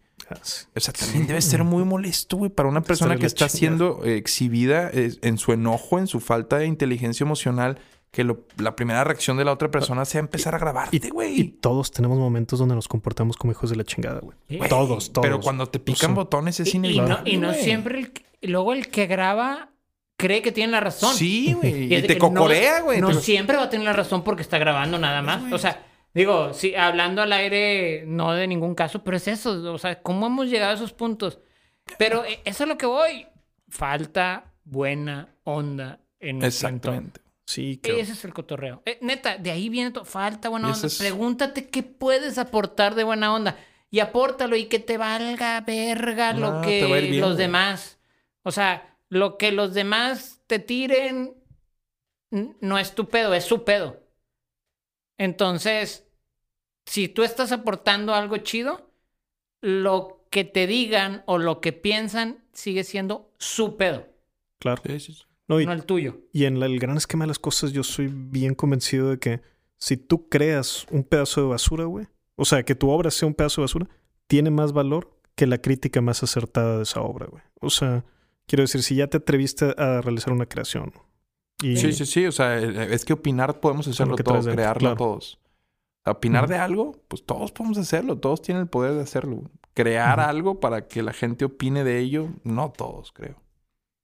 [SPEAKER 3] O sea, también debe ser muy molesto, güey, para una persona que está
[SPEAKER 1] chingada.
[SPEAKER 3] siendo exhibida eh, en su enojo, en su falta de inteligencia emocional, que lo- la primera reacción de la otra persona sea empezar a grabarte,
[SPEAKER 1] Y
[SPEAKER 3] güey.
[SPEAKER 1] todos tenemos momentos donde nos comportamos como hijos de la chingada, güey. Todos, todos.
[SPEAKER 3] Pero cuando te pican botones es
[SPEAKER 2] Y, y no,
[SPEAKER 3] inevitable.
[SPEAKER 2] y no siempre el que- y luego el que graba cree que tiene la razón.
[SPEAKER 3] Sí, güey.
[SPEAKER 2] Y
[SPEAKER 3] Y te cocorea, güey.
[SPEAKER 2] No, siempre va a tener la razón porque está grabando nada más. O sea, digo, sí, hablando al aire, no de ningún caso, pero es eso. O sea, ¿cómo hemos llegado a esos puntos? Pero eh, eso es lo que voy. Falta buena onda en entorno.
[SPEAKER 3] Exactamente.
[SPEAKER 1] Sí, que...
[SPEAKER 2] Ese es el cotorreo. Eh, neta, de ahí viene todo. Falta buena onda.
[SPEAKER 3] es-
[SPEAKER 2] Pregúntate qué puedes aportar de buena onda. Y apórtalo y que te valga verga
[SPEAKER 3] No,
[SPEAKER 2] lo
[SPEAKER 3] te va a ir
[SPEAKER 2] que
[SPEAKER 3] bien,
[SPEAKER 2] los
[SPEAKER 3] güey.
[SPEAKER 2] demás. O sea, lo que los demás te tiren no es tu pedo, es su pedo. Entonces, si tú estás aportando algo chido, lo que te digan o lo que piensan sigue siendo su pedo,
[SPEAKER 1] Claro.
[SPEAKER 3] Sí, sí, sí.
[SPEAKER 1] No, y,
[SPEAKER 2] no el tuyo.
[SPEAKER 1] y en la- el gran esquema de las cosas, yo soy bien convencido de que si tú creas un pedazo de basura, güey, o sea, que tu obra sea un pedazo de basura, tiene más valor que la crítica más acertada de esa obra, güey. O sea, quiero decir, si ya te atreviste a realizar una creación y
[SPEAKER 3] Sí, sí, sí. O sea, eh, es que opinar podemos hacerlo
[SPEAKER 1] que
[SPEAKER 3] todos, crearlo
[SPEAKER 1] claro.
[SPEAKER 3] todos. Opinar de algo, pues todos podemos hacerlo. Todos tienen el poder de hacerlo. Crear algo para que la gente opine de ello, no todos, creo.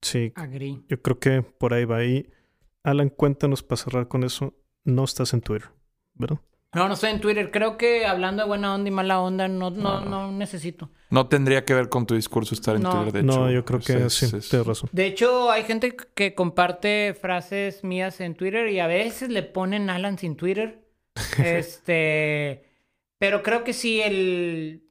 [SPEAKER 1] Sí,
[SPEAKER 2] Agree.
[SPEAKER 1] yo creo que por ahí va ahí. Alan, cuéntanos para cerrar con eso, no estás en Twitter, ¿verdad?
[SPEAKER 2] No, no estoy en Twitter. Creo que hablando de buena onda y mala onda, no, no, no necesito.
[SPEAKER 3] No tendría que ver con tu discurso estar en
[SPEAKER 2] No.
[SPEAKER 3] Twitter, de hecho.
[SPEAKER 1] no, yo creo que
[SPEAKER 3] es-
[SPEAKER 1] sí,
[SPEAKER 3] es-
[SPEAKER 1] tienes razón.
[SPEAKER 2] De hecho, hay gente que comparte frases mías en Twitter y a veces le ponen Alan sin Twitter. este. Pero creo que sí, el.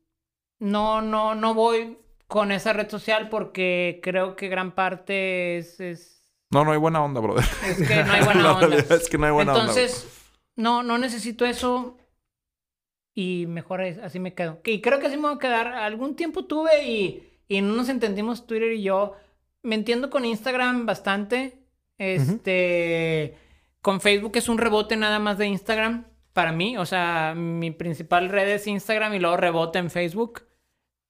[SPEAKER 2] No, no, no voy con esa red social porque creo que gran parte es. es...
[SPEAKER 3] No, no hay buena onda, brother.
[SPEAKER 2] Es que no hay buena onda.
[SPEAKER 3] es que no hay buena onda.
[SPEAKER 2] Entonces, no, no necesito eso. y mejor así me quedo. Y creo que así me voy a quedar. Algún tiempo tuve y, y no nos entendimos Twitter y yo. Me entiendo con Instagram bastante. Este, con Facebook es un rebote nada más de Instagram para mí. O sea, mi principal red es Instagram y luego rebota en Facebook.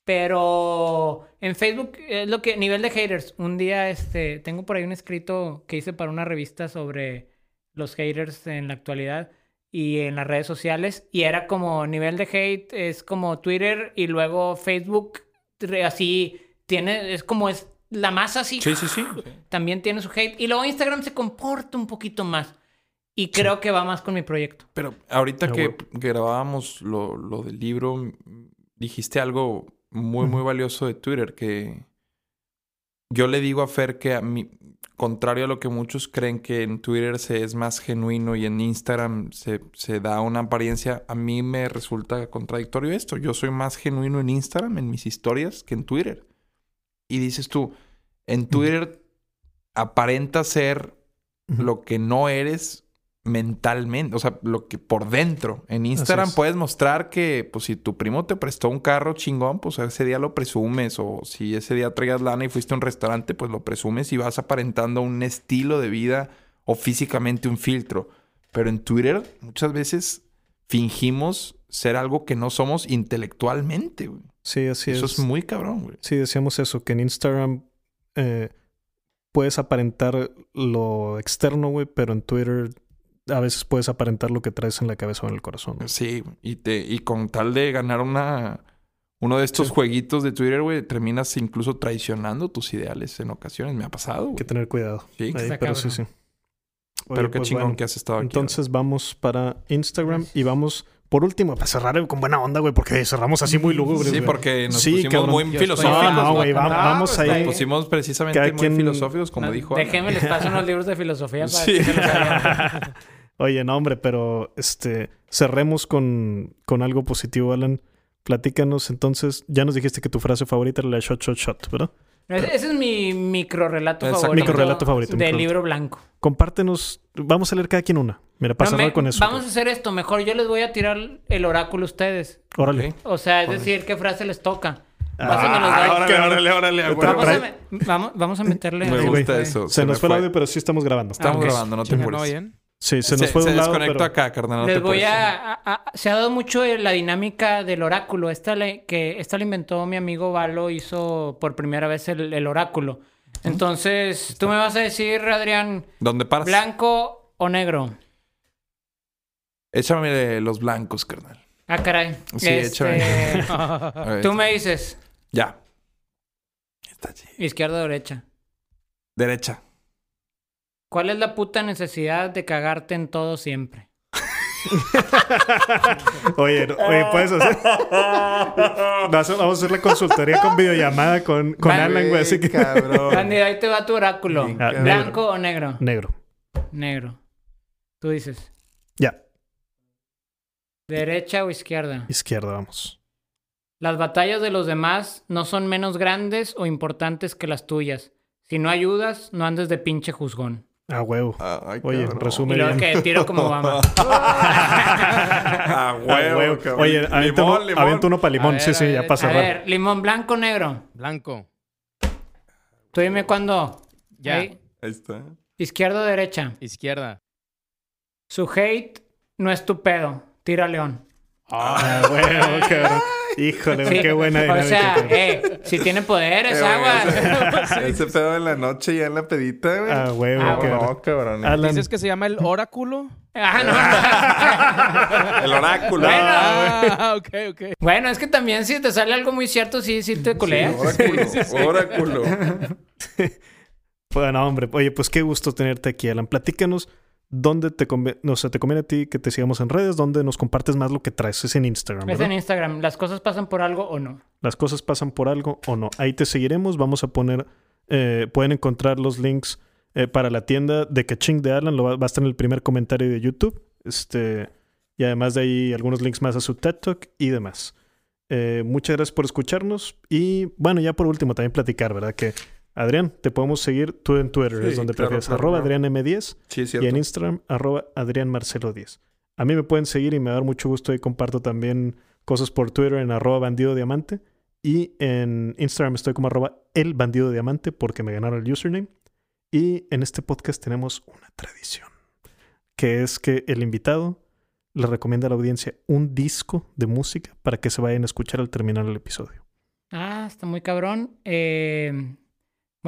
[SPEAKER 2] Pero en Facebook es lo que, nivel de haters. Un día, este, tengo por ahí un escrito que hice para una revista sobre los haters en la actualidad y en las redes sociales. Y era como nivel de hate, es como Twitter y luego Facebook, así, tiene, es como es la masa así.
[SPEAKER 3] Sí, sí, sí.
[SPEAKER 2] También tiene su hate. Y luego Instagram se comporta un poquito más. Y creo que va más con mi proyecto.
[SPEAKER 3] Pero ahorita
[SPEAKER 1] Ah,
[SPEAKER 3] que grabábamos lo, lo del libro, dijiste algo muy, muy valioso de Twitter, que yo le digo a Fer que a mí, contrario a lo que muchos creen que en Twitter se es más genuino y en Instagram se, se da una apariencia, a mí me resulta contradictorio esto. Yo soy más genuino en Instagram, en mis historias, que en Twitter. Y dices tú, en Twitter aparenta ser lo que no eres mentalmente, o sea, lo que por dentro. En Instagram
[SPEAKER 1] es.
[SPEAKER 3] puedes mostrar que, pues, si tu primo te prestó un carro chingón, pues ese día lo presumes. O si ese día traías lana y fuiste a un restaurante, pues lo presumes y vas aparentando un estilo de vida o físicamente un filtro. Pero en Twitter muchas veces fingimos ser algo que no somos intelectualmente, güey.
[SPEAKER 1] Sí, así
[SPEAKER 3] Eso
[SPEAKER 1] es.
[SPEAKER 3] es muy cabrón, güey.
[SPEAKER 1] Sí, decíamos eso, que en Instagram eh, puedes aparentar lo externo, güey, pero en Twitter a veces puedes aparentar lo que traes en la cabeza o en el corazón. güey.
[SPEAKER 3] Sí, y, te, y con tal de ganar una, uno de estos jueguitos de Twitter, güey, terminas incluso traicionando tus ideales en ocasiones. Me ha pasado,
[SPEAKER 1] Hay que tener cuidado.
[SPEAKER 3] Sí.
[SPEAKER 1] Ahí, pero sí, sí.
[SPEAKER 3] Pero
[SPEAKER 1] Oye,
[SPEAKER 3] qué
[SPEAKER 1] pues,
[SPEAKER 3] chingón
[SPEAKER 1] bueno,
[SPEAKER 3] que has estado aquí.
[SPEAKER 1] Entonces vamos para Instagram y vamos, por último, para cerrar con buena onda, güey, porque cerramos así muy lúgubres.
[SPEAKER 3] Sí,
[SPEAKER 1] güey.
[SPEAKER 3] porque nos
[SPEAKER 1] Sí,
[SPEAKER 3] pusimos
[SPEAKER 1] cabrón.
[SPEAKER 3] muy filosóficos.
[SPEAKER 1] No, no, güey, va-
[SPEAKER 2] No,
[SPEAKER 1] vamos
[SPEAKER 2] pues,
[SPEAKER 1] ahí.
[SPEAKER 3] Nos pusimos precisamente
[SPEAKER 1] Cada
[SPEAKER 3] muy
[SPEAKER 1] quien-
[SPEAKER 3] filosóficos, como
[SPEAKER 2] No,
[SPEAKER 3] dijo Ana.
[SPEAKER 2] Déjenme les paso unos libros de filosofía para
[SPEAKER 3] Sí.
[SPEAKER 2] que se los.
[SPEAKER 1] Oye, no, hombre, pero este cerremos con, con algo positivo, Alan. Platícanos entonces. Ya nos dijiste que tu frase favorita era la shot, shot, shot, ¿verdad?
[SPEAKER 2] Ese es mi microrelato
[SPEAKER 3] Exacto.
[SPEAKER 2] favorito.
[SPEAKER 1] Microrelato favorito,
[SPEAKER 2] Del libro blanco.
[SPEAKER 1] Compártenos. Vamos a leer cada quien una. Mira, para
[SPEAKER 2] No,
[SPEAKER 1] con eso.
[SPEAKER 2] Vamos a hacer esto. Mejor yo les voy a tirar el oráculo a ustedes.
[SPEAKER 1] Órale.
[SPEAKER 2] O sea, es decir, qué frase les toca.
[SPEAKER 1] Ah,
[SPEAKER 2] datos.
[SPEAKER 3] órale, órale, órale,
[SPEAKER 2] Vamos, a, me- vamos, vamos a meterle.
[SPEAKER 3] Me gusta eso.
[SPEAKER 1] Se, nos fue el audio, pero sí estamos grabando.
[SPEAKER 3] Estamos
[SPEAKER 2] Ah,
[SPEAKER 3] grabando, no te
[SPEAKER 6] ¿Sonó
[SPEAKER 3] apures.
[SPEAKER 1] Sí, se nos
[SPEAKER 3] se,
[SPEAKER 1] fue de un lado,
[SPEAKER 3] desconectó
[SPEAKER 1] pero...
[SPEAKER 3] acá, carnal. No
[SPEAKER 2] Les
[SPEAKER 3] te
[SPEAKER 2] voy a, a- a- Se ha dado mucho la dinámica del oráculo. Esta la, que esta la inventó mi amigo Valo, hizo por primera vez el, el oráculo. Entonces, tú me vas a decir, Adrián,
[SPEAKER 3] ¿Dónde paras?
[SPEAKER 2] ¿blanco o negro?
[SPEAKER 3] Échame los blancos, carnal.
[SPEAKER 2] Ah, caray.
[SPEAKER 3] Sí,
[SPEAKER 2] Este,
[SPEAKER 3] échame. Ver.
[SPEAKER 2] tú me dices,
[SPEAKER 3] Ya. Está chido.
[SPEAKER 2] izquierda o derecha.
[SPEAKER 3] Derecha.
[SPEAKER 2] ¿Cuál es la puta necesidad de cagarte en todo siempre?
[SPEAKER 1] Oye, no- oye, puedes hacer... Vamos a hacer la consultoría con videollamada con, con. Alan, güey. Así que...
[SPEAKER 3] Cabrón.
[SPEAKER 2] Andy, ahí te va tu oráculo.
[SPEAKER 1] Ah,
[SPEAKER 2] ¿Blanco o negro?
[SPEAKER 1] Negro.
[SPEAKER 2] Negro. Tú dices,
[SPEAKER 1] Ya.
[SPEAKER 2] ¿derecha o izquierda?
[SPEAKER 1] Izquierda, vamos.
[SPEAKER 2] Las batallas de los demás no son menos grandes o importantes que las tuyas. Si no ayudas, no andes de pinche juzgón.
[SPEAKER 1] Ah, huevo.
[SPEAKER 3] Ay,
[SPEAKER 1] Oye,
[SPEAKER 3] cabrón.
[SPEAKER 1] resume
[SPEAKER 2] Y luego
[SPEAKER 1] bien.
[SPEAKER 2] que tiro como Obama.
[SPEAKER 3] Ah,
[SPEAKER 1] Ah,
[SPEAKER 3] huevo,
[SPEAKER 1] huevo.
[SPEAKER 3] cabrón.
[SPEAKER 1] Oye, avienta
[SPEAKER 3] Limón,
[SPEAKER 1] uno, uno para limón.
[SPEAKER 6] A ver,
[SPEAKER 1] sí,
[SPEAKER 6] a
[SPEAKER 1] sí,
[SPEAKER 6] ver,
[SPEAKER 1] ya para
[SPEAKER 2] A ver, limón blanco o negro.
[SPEAKER 6] Blanco.
[SPEAKER 2] Tú dime cuándo.
[SPEAKER 6] Ya.
[SPEAKER 2] Ahí.
[SPEAKER 3] Ahí está.
[SPEAKER 2] Izquierda o derecha.
[SPEAKER 6] Izquierda.
[SPEAKER 2] Su hate no es tu pedo. Tira león.
[SPEAKER 1] Ah, huevo, cabrón. Híjole,
[SPEAKER 2] Sí,
[SPEAKER 1] qué buena
[SPEAKER 2] O
[SPEAKER 1] dinámica.
[SPEAKER 2] sea,
[SPEAKER 1] cabrón.
[SPEAKER 2] eh, si tiene poderes,
[SPEAKER 3] Eh, güey,
[SPEAKER 2] agua.
[SPEAKER 3] ese- Ese pedo en la noche ya en la pedita, güey.
[SPEAKER 1] Ah, huevo,
[SPEAKER 2] Ah,
[SPEAKER 1] cabrón.
[SPEAKER 3] No, cabrón.
[SPEAKER 1] Alan,
[SPEAKER 6] ¿Dices que se llama el oráculo?
[SPEAKER 2] Ah,
[SPEAKER 3] El oráculo.
[SPEAKER 2] Bueno.
[SPEAKER 6] Ah, ok, ok.
[SPEAKER 2] no. Bueno, es que también si te sale algo muy cierto, sí, sí te culeas.
[SPEAKER 3] Oráculo. Oráculo.
[SPEAKER 1] Bueno, hombre, oye, pues qué gusto tenerte aquí, Alan. Platícanos dónde te conviene, o sea, te conviene a ti que te sigamos en redes, dónde nos compartes más lo que traes. Es en Instagram,
[SPEAKER 2] Es en Instagram. ¿Las cosas pasan por algo o no?
[SPEAKER 1] Las cosas pasan por algo o no. Ahí te seguiremos. Vamos a poner, eh, pueden encontrar los links eh, para la tienda de Kaching de Alan. Lo va, va a estar en el primer comentario de YouTube. Este, y además de ahí algunos links más a su TED Talk y demás. Eh, muchas gracias por escucharnos. Y bueno, ya por último también platicar, ¿verdad? Que Adrián, te podemos seguir tú en Twitter,
[SPEAKER 3] Sí,
[SPEAKER 1] es donde
[SPEAKER 3] claro,
[SPEAKER 1] prefieres.
[SPEAKER 3] claro,
[SPEAKER 1] arroba
[SPEAKER 3] claro.
[SPEAKER 1] Adrián M10
[SPEAKER 3] Sí, es
[SPEAKER 1] y en. Instagram, arroba Adrián Marcelo 10. A mí me pueden seguir y me va a dar mucho gusto. Ahí comparto también cosas por Twitter en arroba bandido diamante. Y en Instagram estoy como arroba el bandido diamante porque me ganaron el username. Y en este podcast tenemos una tradición, que es que el invitado le recomienda a la audiencia un disco de música para que se vayan a escuchar al terminar el episodio.
[SPEAKER 2] Ah, está muy cabrón. Eh,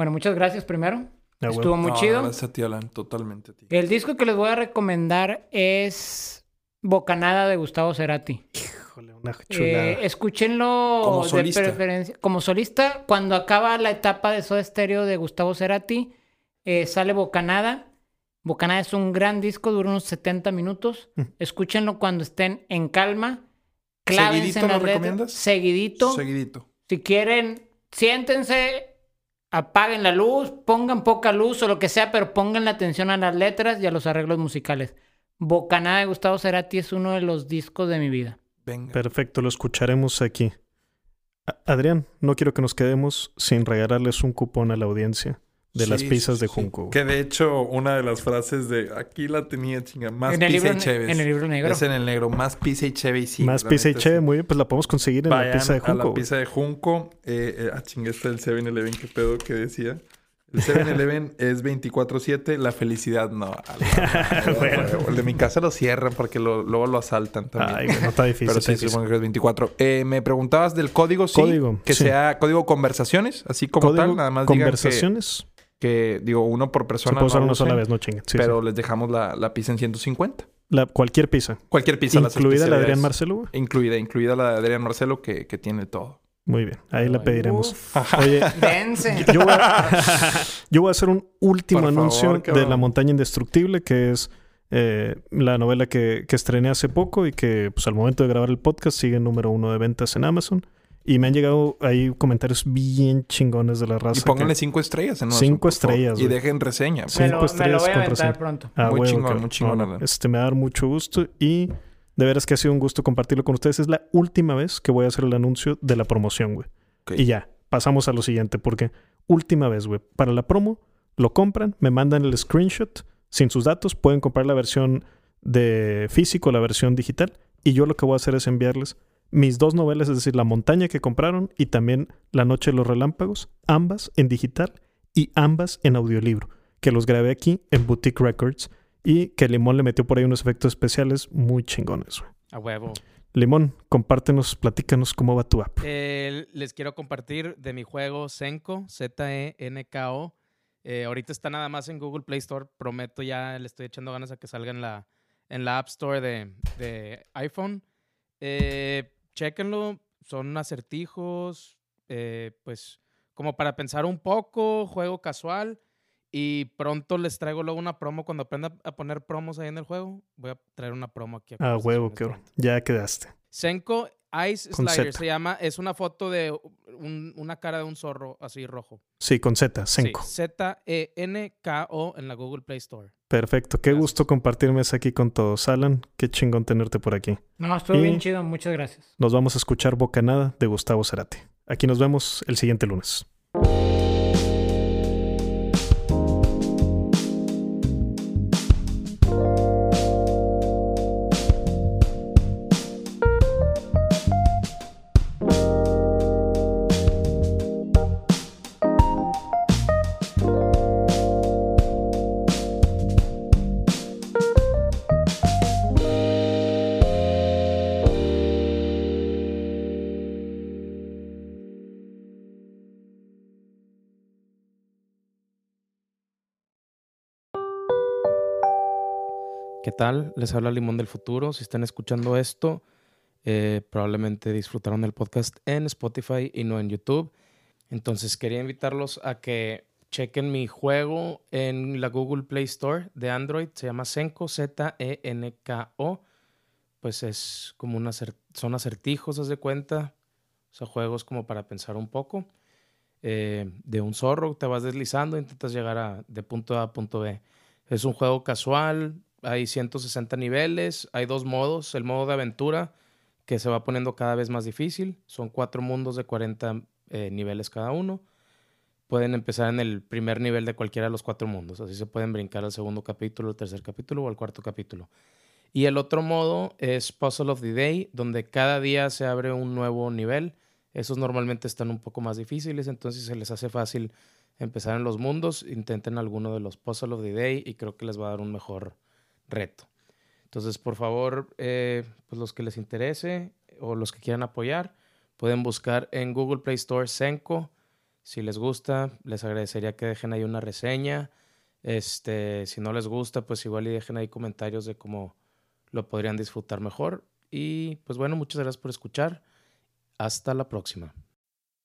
[SPEAKER 2] bueno, muchas gracias primero. Estuvo muy
[SPEAKER 3] No,
[SPEAKER 2] chido.
[SPEAKER 3] Gracias a ti, Alan. Totalmente a ti.
[SPEAKER 2] El disco que les voy a recomendar es Bocanada de Gustavo Cerati.
[SPEAKER 1] Híjole, una
[SPEAKER 2] Eh,
[SPEAKER 1] chulada.
[SPEAKER 2] escúchenlo
[SPEAKER 3] Como
[SPEAKER 2] de
[SPEAKER 3] solista.
[SPEAKER 2] preferencia. Como solista, cuando acaba la etapa de Soda Stereo de Gustavo Cerati, eh, sale Bocanada. Bocanada es un gran disco, dura unos 70 minutos.
[SPEAKER 1] Mm.
[SPEAKER 2] Escúchenlo cuando estén en calma. Clávense
[SPEAKER 3] ¿Seguidito
[SPEAKER 2] en
[SPEAKER 3] lo recomiendas?
[SPEAKER 2] Seguidito.
[SPEAKER 3] Seguidito.
[SPEAKER 2] Si quieren, siéntense, apaguen la luz, pongan poca luz o lo que sea, pero pongan la atención a las letras y a los arreglos musicales. Bocanada de Gustavo Cerati es uno de los discos de mi vida.
[SPEAKER 3] Venga.
[SPEAKER 1] Perfecto, lo escucharemos aquí. A- Adrián, no quiero que nos quedemos sin regalarles un cupón a la audiencia de las pizzas
[SPEAKER 3] sí,
[SPEAKER 1] de. Junco.
[SPEAKER 3] Que de hecho, una de las frases de aquí la tenía chinga. Más
[SPEAKER 2] En el
[SPEAKER 3] pizza
[SPEAKER 2] libro
[SPEAKER 3] y cheves.
[SPEAKER 2] en el libro negro.
[SPEAKER 3] Es en el negro. Más pizza y cheve y sí.
[SPEAKER 1] Más
[SPEAKER 3] la
[SPEAKER 1] pizza y cheve,
[SPEAKER 3] sí.
[SPEAKER 1] muy bien, pues la podemos conseguir en la pizza de
[SPEAKER 3] a
[SPEAKER 1] Junco.
[SPEAKER 3] la
[SPEAKER 1] güey.
[SPEAKER 3] pizza de Junco. Eh, eh, ah, chingue, este del 7-Eleven. ¿Qué pedo que decía? El 7-Eleven es 24-7. La felicidad no. A la-
[SPEAKER 1] Bueno.
[SPEAKER 3] El de mi casa lo cierran porque lo- luego lo asaltan también.
[SPEAKER 1] Ay, no está difícil.
[SPEAKER 3] Pero
[SPEAKER 1] está
[SPEAKER 3] sí,
[SPEAKER 1] difícil.
[SPEAKER 3] supongo que es 24. Eh, me preguntabas del código, sí.
[SPEAKER 1] Código,
[SPEAKER 3] Que
[SPEAKER 1] sí.
[SPEAKER 3] sea código conversaciones, así como
[SPEAKER 1] Código,
[SPEAKER 3] tal. Nada más digan que-
[SPEAKER 1] conversaciones.
[SPEAKER 3] Que, digo, uno por
[SPEAKER 1] Se
[SPEAKER 3] persona.
[SPEAKER 1] puede usar
[SPEAKER 3] no
[SPEAKER 1] una sola vez, no chinguen. Sí,
[SPEAKER 3] pero
[SPEAKER 1] sí.
[SPEAKER 3] les dejamos la, la pizza en 150.
[SPEAKER 1] La, cualquier pizza.
[SPEAKER 3] Cualquier pizza.
[SPEAKER 1] Incluida la de Adrián. Marcelo.
[SPEAKER 3] Incluida, incluida la de Adrián Marcelo que, que tiene todo.
[SPEAKER 1] Muy bien, ahí la
[SPEAKER 2] Ay,
[SPEAKER 1] pediremos.
[SPEAKER 2] uf.
[SPEAKER 1] Oye,
[SPEAKER 2] Dense.
[SPEAKER 1] yo voy, a, yo voy a hacer un último
[SPEAKER 3] Por favor,
[SPEAKER 1] anuncio de. La Montaña Indestructible, que es eh, la novela que, que estrené hace poco y que pues al momento de grabar el podcast sigue número uno de ventas en Amazon. Y me han llegado ahí comentarios bien chingones de la raza.
[SPEAKER 3] Y pónganle
[SPEAKER 1] que-
[SPEAKER 3] cinco estrellas en
[SPEAKER 1] Cinco
[SPEAKER 3] Amazon, por
[SPEAKER 1] estrellas,
[SPEAKER 3] Y dejen reseña.
[SPEAKER 1] Cinco
[SPEAKER 2] Me lo- me lo
[SPEAKER 1] estrellas
[SPEAKER 2] voy a
[SPEAKER 1] con
[SPEAKER 2] aventar
[SPEAKER 1] reseña.
[SPEAKER 2] pronto.
[SPEAKER 1] Ah,
[SPEAKER 3] Muy
[SPEAKER 1] huevo,
[SPEAKER 3] chingón,
[SPEAKER 1] cabrón.
[SPEAKER 3] muy chingón,
[SPEAKER 1] No, no,
[SPEAKER 3] Alan.
[SPEAKER 1] Este me va a dar mucho gusto y de veras que ha sido un gusto compartirlo con ustedes. Es la última vez que voy a hacer el anuncio de la promoción, güey. Y ya, pasamos a lo siguiente, porque última vez, güey. Para la promo, lo compran, me mandan el screenshot sin sus datos, pueden comprar la versión de físico, la versión digital, y yo lo que voy a hacer es enviarles mis dos novelas, es decir, La montaña que compraron y también La noche de los relámpagos, ambas en digital y ambas en audiolibro, que los grabé aquí en Boutique Records y que Limón le metió por ahí unos efectos especiales muy chingones, güey.
[SPEAKER 6] A huevo.
[SPEAKER 1] Limón, compártenos, platícanos cómo va tu app.
[SPEAKER 6] Eh, les quiero compartir de mi juego Senko, Z-E-N-K-O. Eh, ahorita está nada más en Google Play Store. Prometo ya le estoy echando ganas a que salga en la, en la App Store de, de iPhone. Eh, chéquenlo. Son acertijos. eh, pues como para pensar un poco. Juego casual. Y pronto les traigo luego una promo. Cuando aprenda a poner promos ahí en el juego, voy a traer una promo aquí. a
[SPEAKER 1] Ah, huevo,
[SPEAKER 6] pronto.
[SPEAKER 1] Ya quedaste.
[SPEAKER 6] Senko Ice
[SPEAKER 1] Con
[SPEAKER 6] Slider
[SPEAKER 1] Z.
[SPEAKER 6] se llama. Es una foto de un- una cara de un zorro así rojo.
[SPEAKER 1] Sí, con Z,
[SPEAKER 6] Sí,
[SPEAKER 1] Senko.
[SPEAKER 6] Z-E-N-K-O en la Google Play Store.
[SPEAKER 1] Perfecto. Qué
[SPEAKER 6] Gracias.
[SPEAKER 1] gusto compartirme aquí con todos. Alan, qué chingón tenerte por aquí.
[SPEAKER 2] No, estuvo
[SPEAKER 1] Y-
[SPEAKER 2] bien chido. Muchas gracias.
[SPEAKER 1] Nos vamos a escuchar Bocanada de Gustavo Cerati. Aquí nos vemos el siguiente lunes.
[SPEAKER 6] Les habla Limón del Futuro. Si están escuchando esto, eh, probablemente disfrutaron del podcast en Spotify y no en YouTube. Entonces quería invitarlos a que chequen mi juego en la Google Play Store de Android. Se llama Senko, Z-E-N-K-O. Pues es como una son acertijos, haz de cuenta. O sea, juegos como para pensar un poco. Eh, de un zorro, te vas deslizando, intentas llegar de punto A a punto B. Es un juego casual, hay 160 niveles, hay dos modos, el modo de aventura que se va poniendo cada vez más difícil, son cuatro mundos de 40 eh, niveles cada uno. Pueden empezar en el primer nivel de cualquiera de los cuatro mundos, así se pueden brincar al segundo capítulo, al tercer capítulo o al cuarto capítulo. Y el otro modo es Puzzle of the Day, donde cada día se abre un nuevo nivel. Esos normalmente están un poco más difíciles, entonces se les hace fácil empezar en los mundos. Intenten alguno de los Puzzle of the Day y creo que les va a dar un mejor reto. Entonces, por favor, eh, pues los que les interese o los que quieran apoyar, pueden buscar en Google Play Store Senko. Si les gusta, les agradecería que dejen ahí una reseña. Este, si no les gusta, pues igual y dejen ahí comentarios de cómo lo podrían disfrutar mejor. Y pues bueno, muchas gracias por escuchar. Hasta la próxima.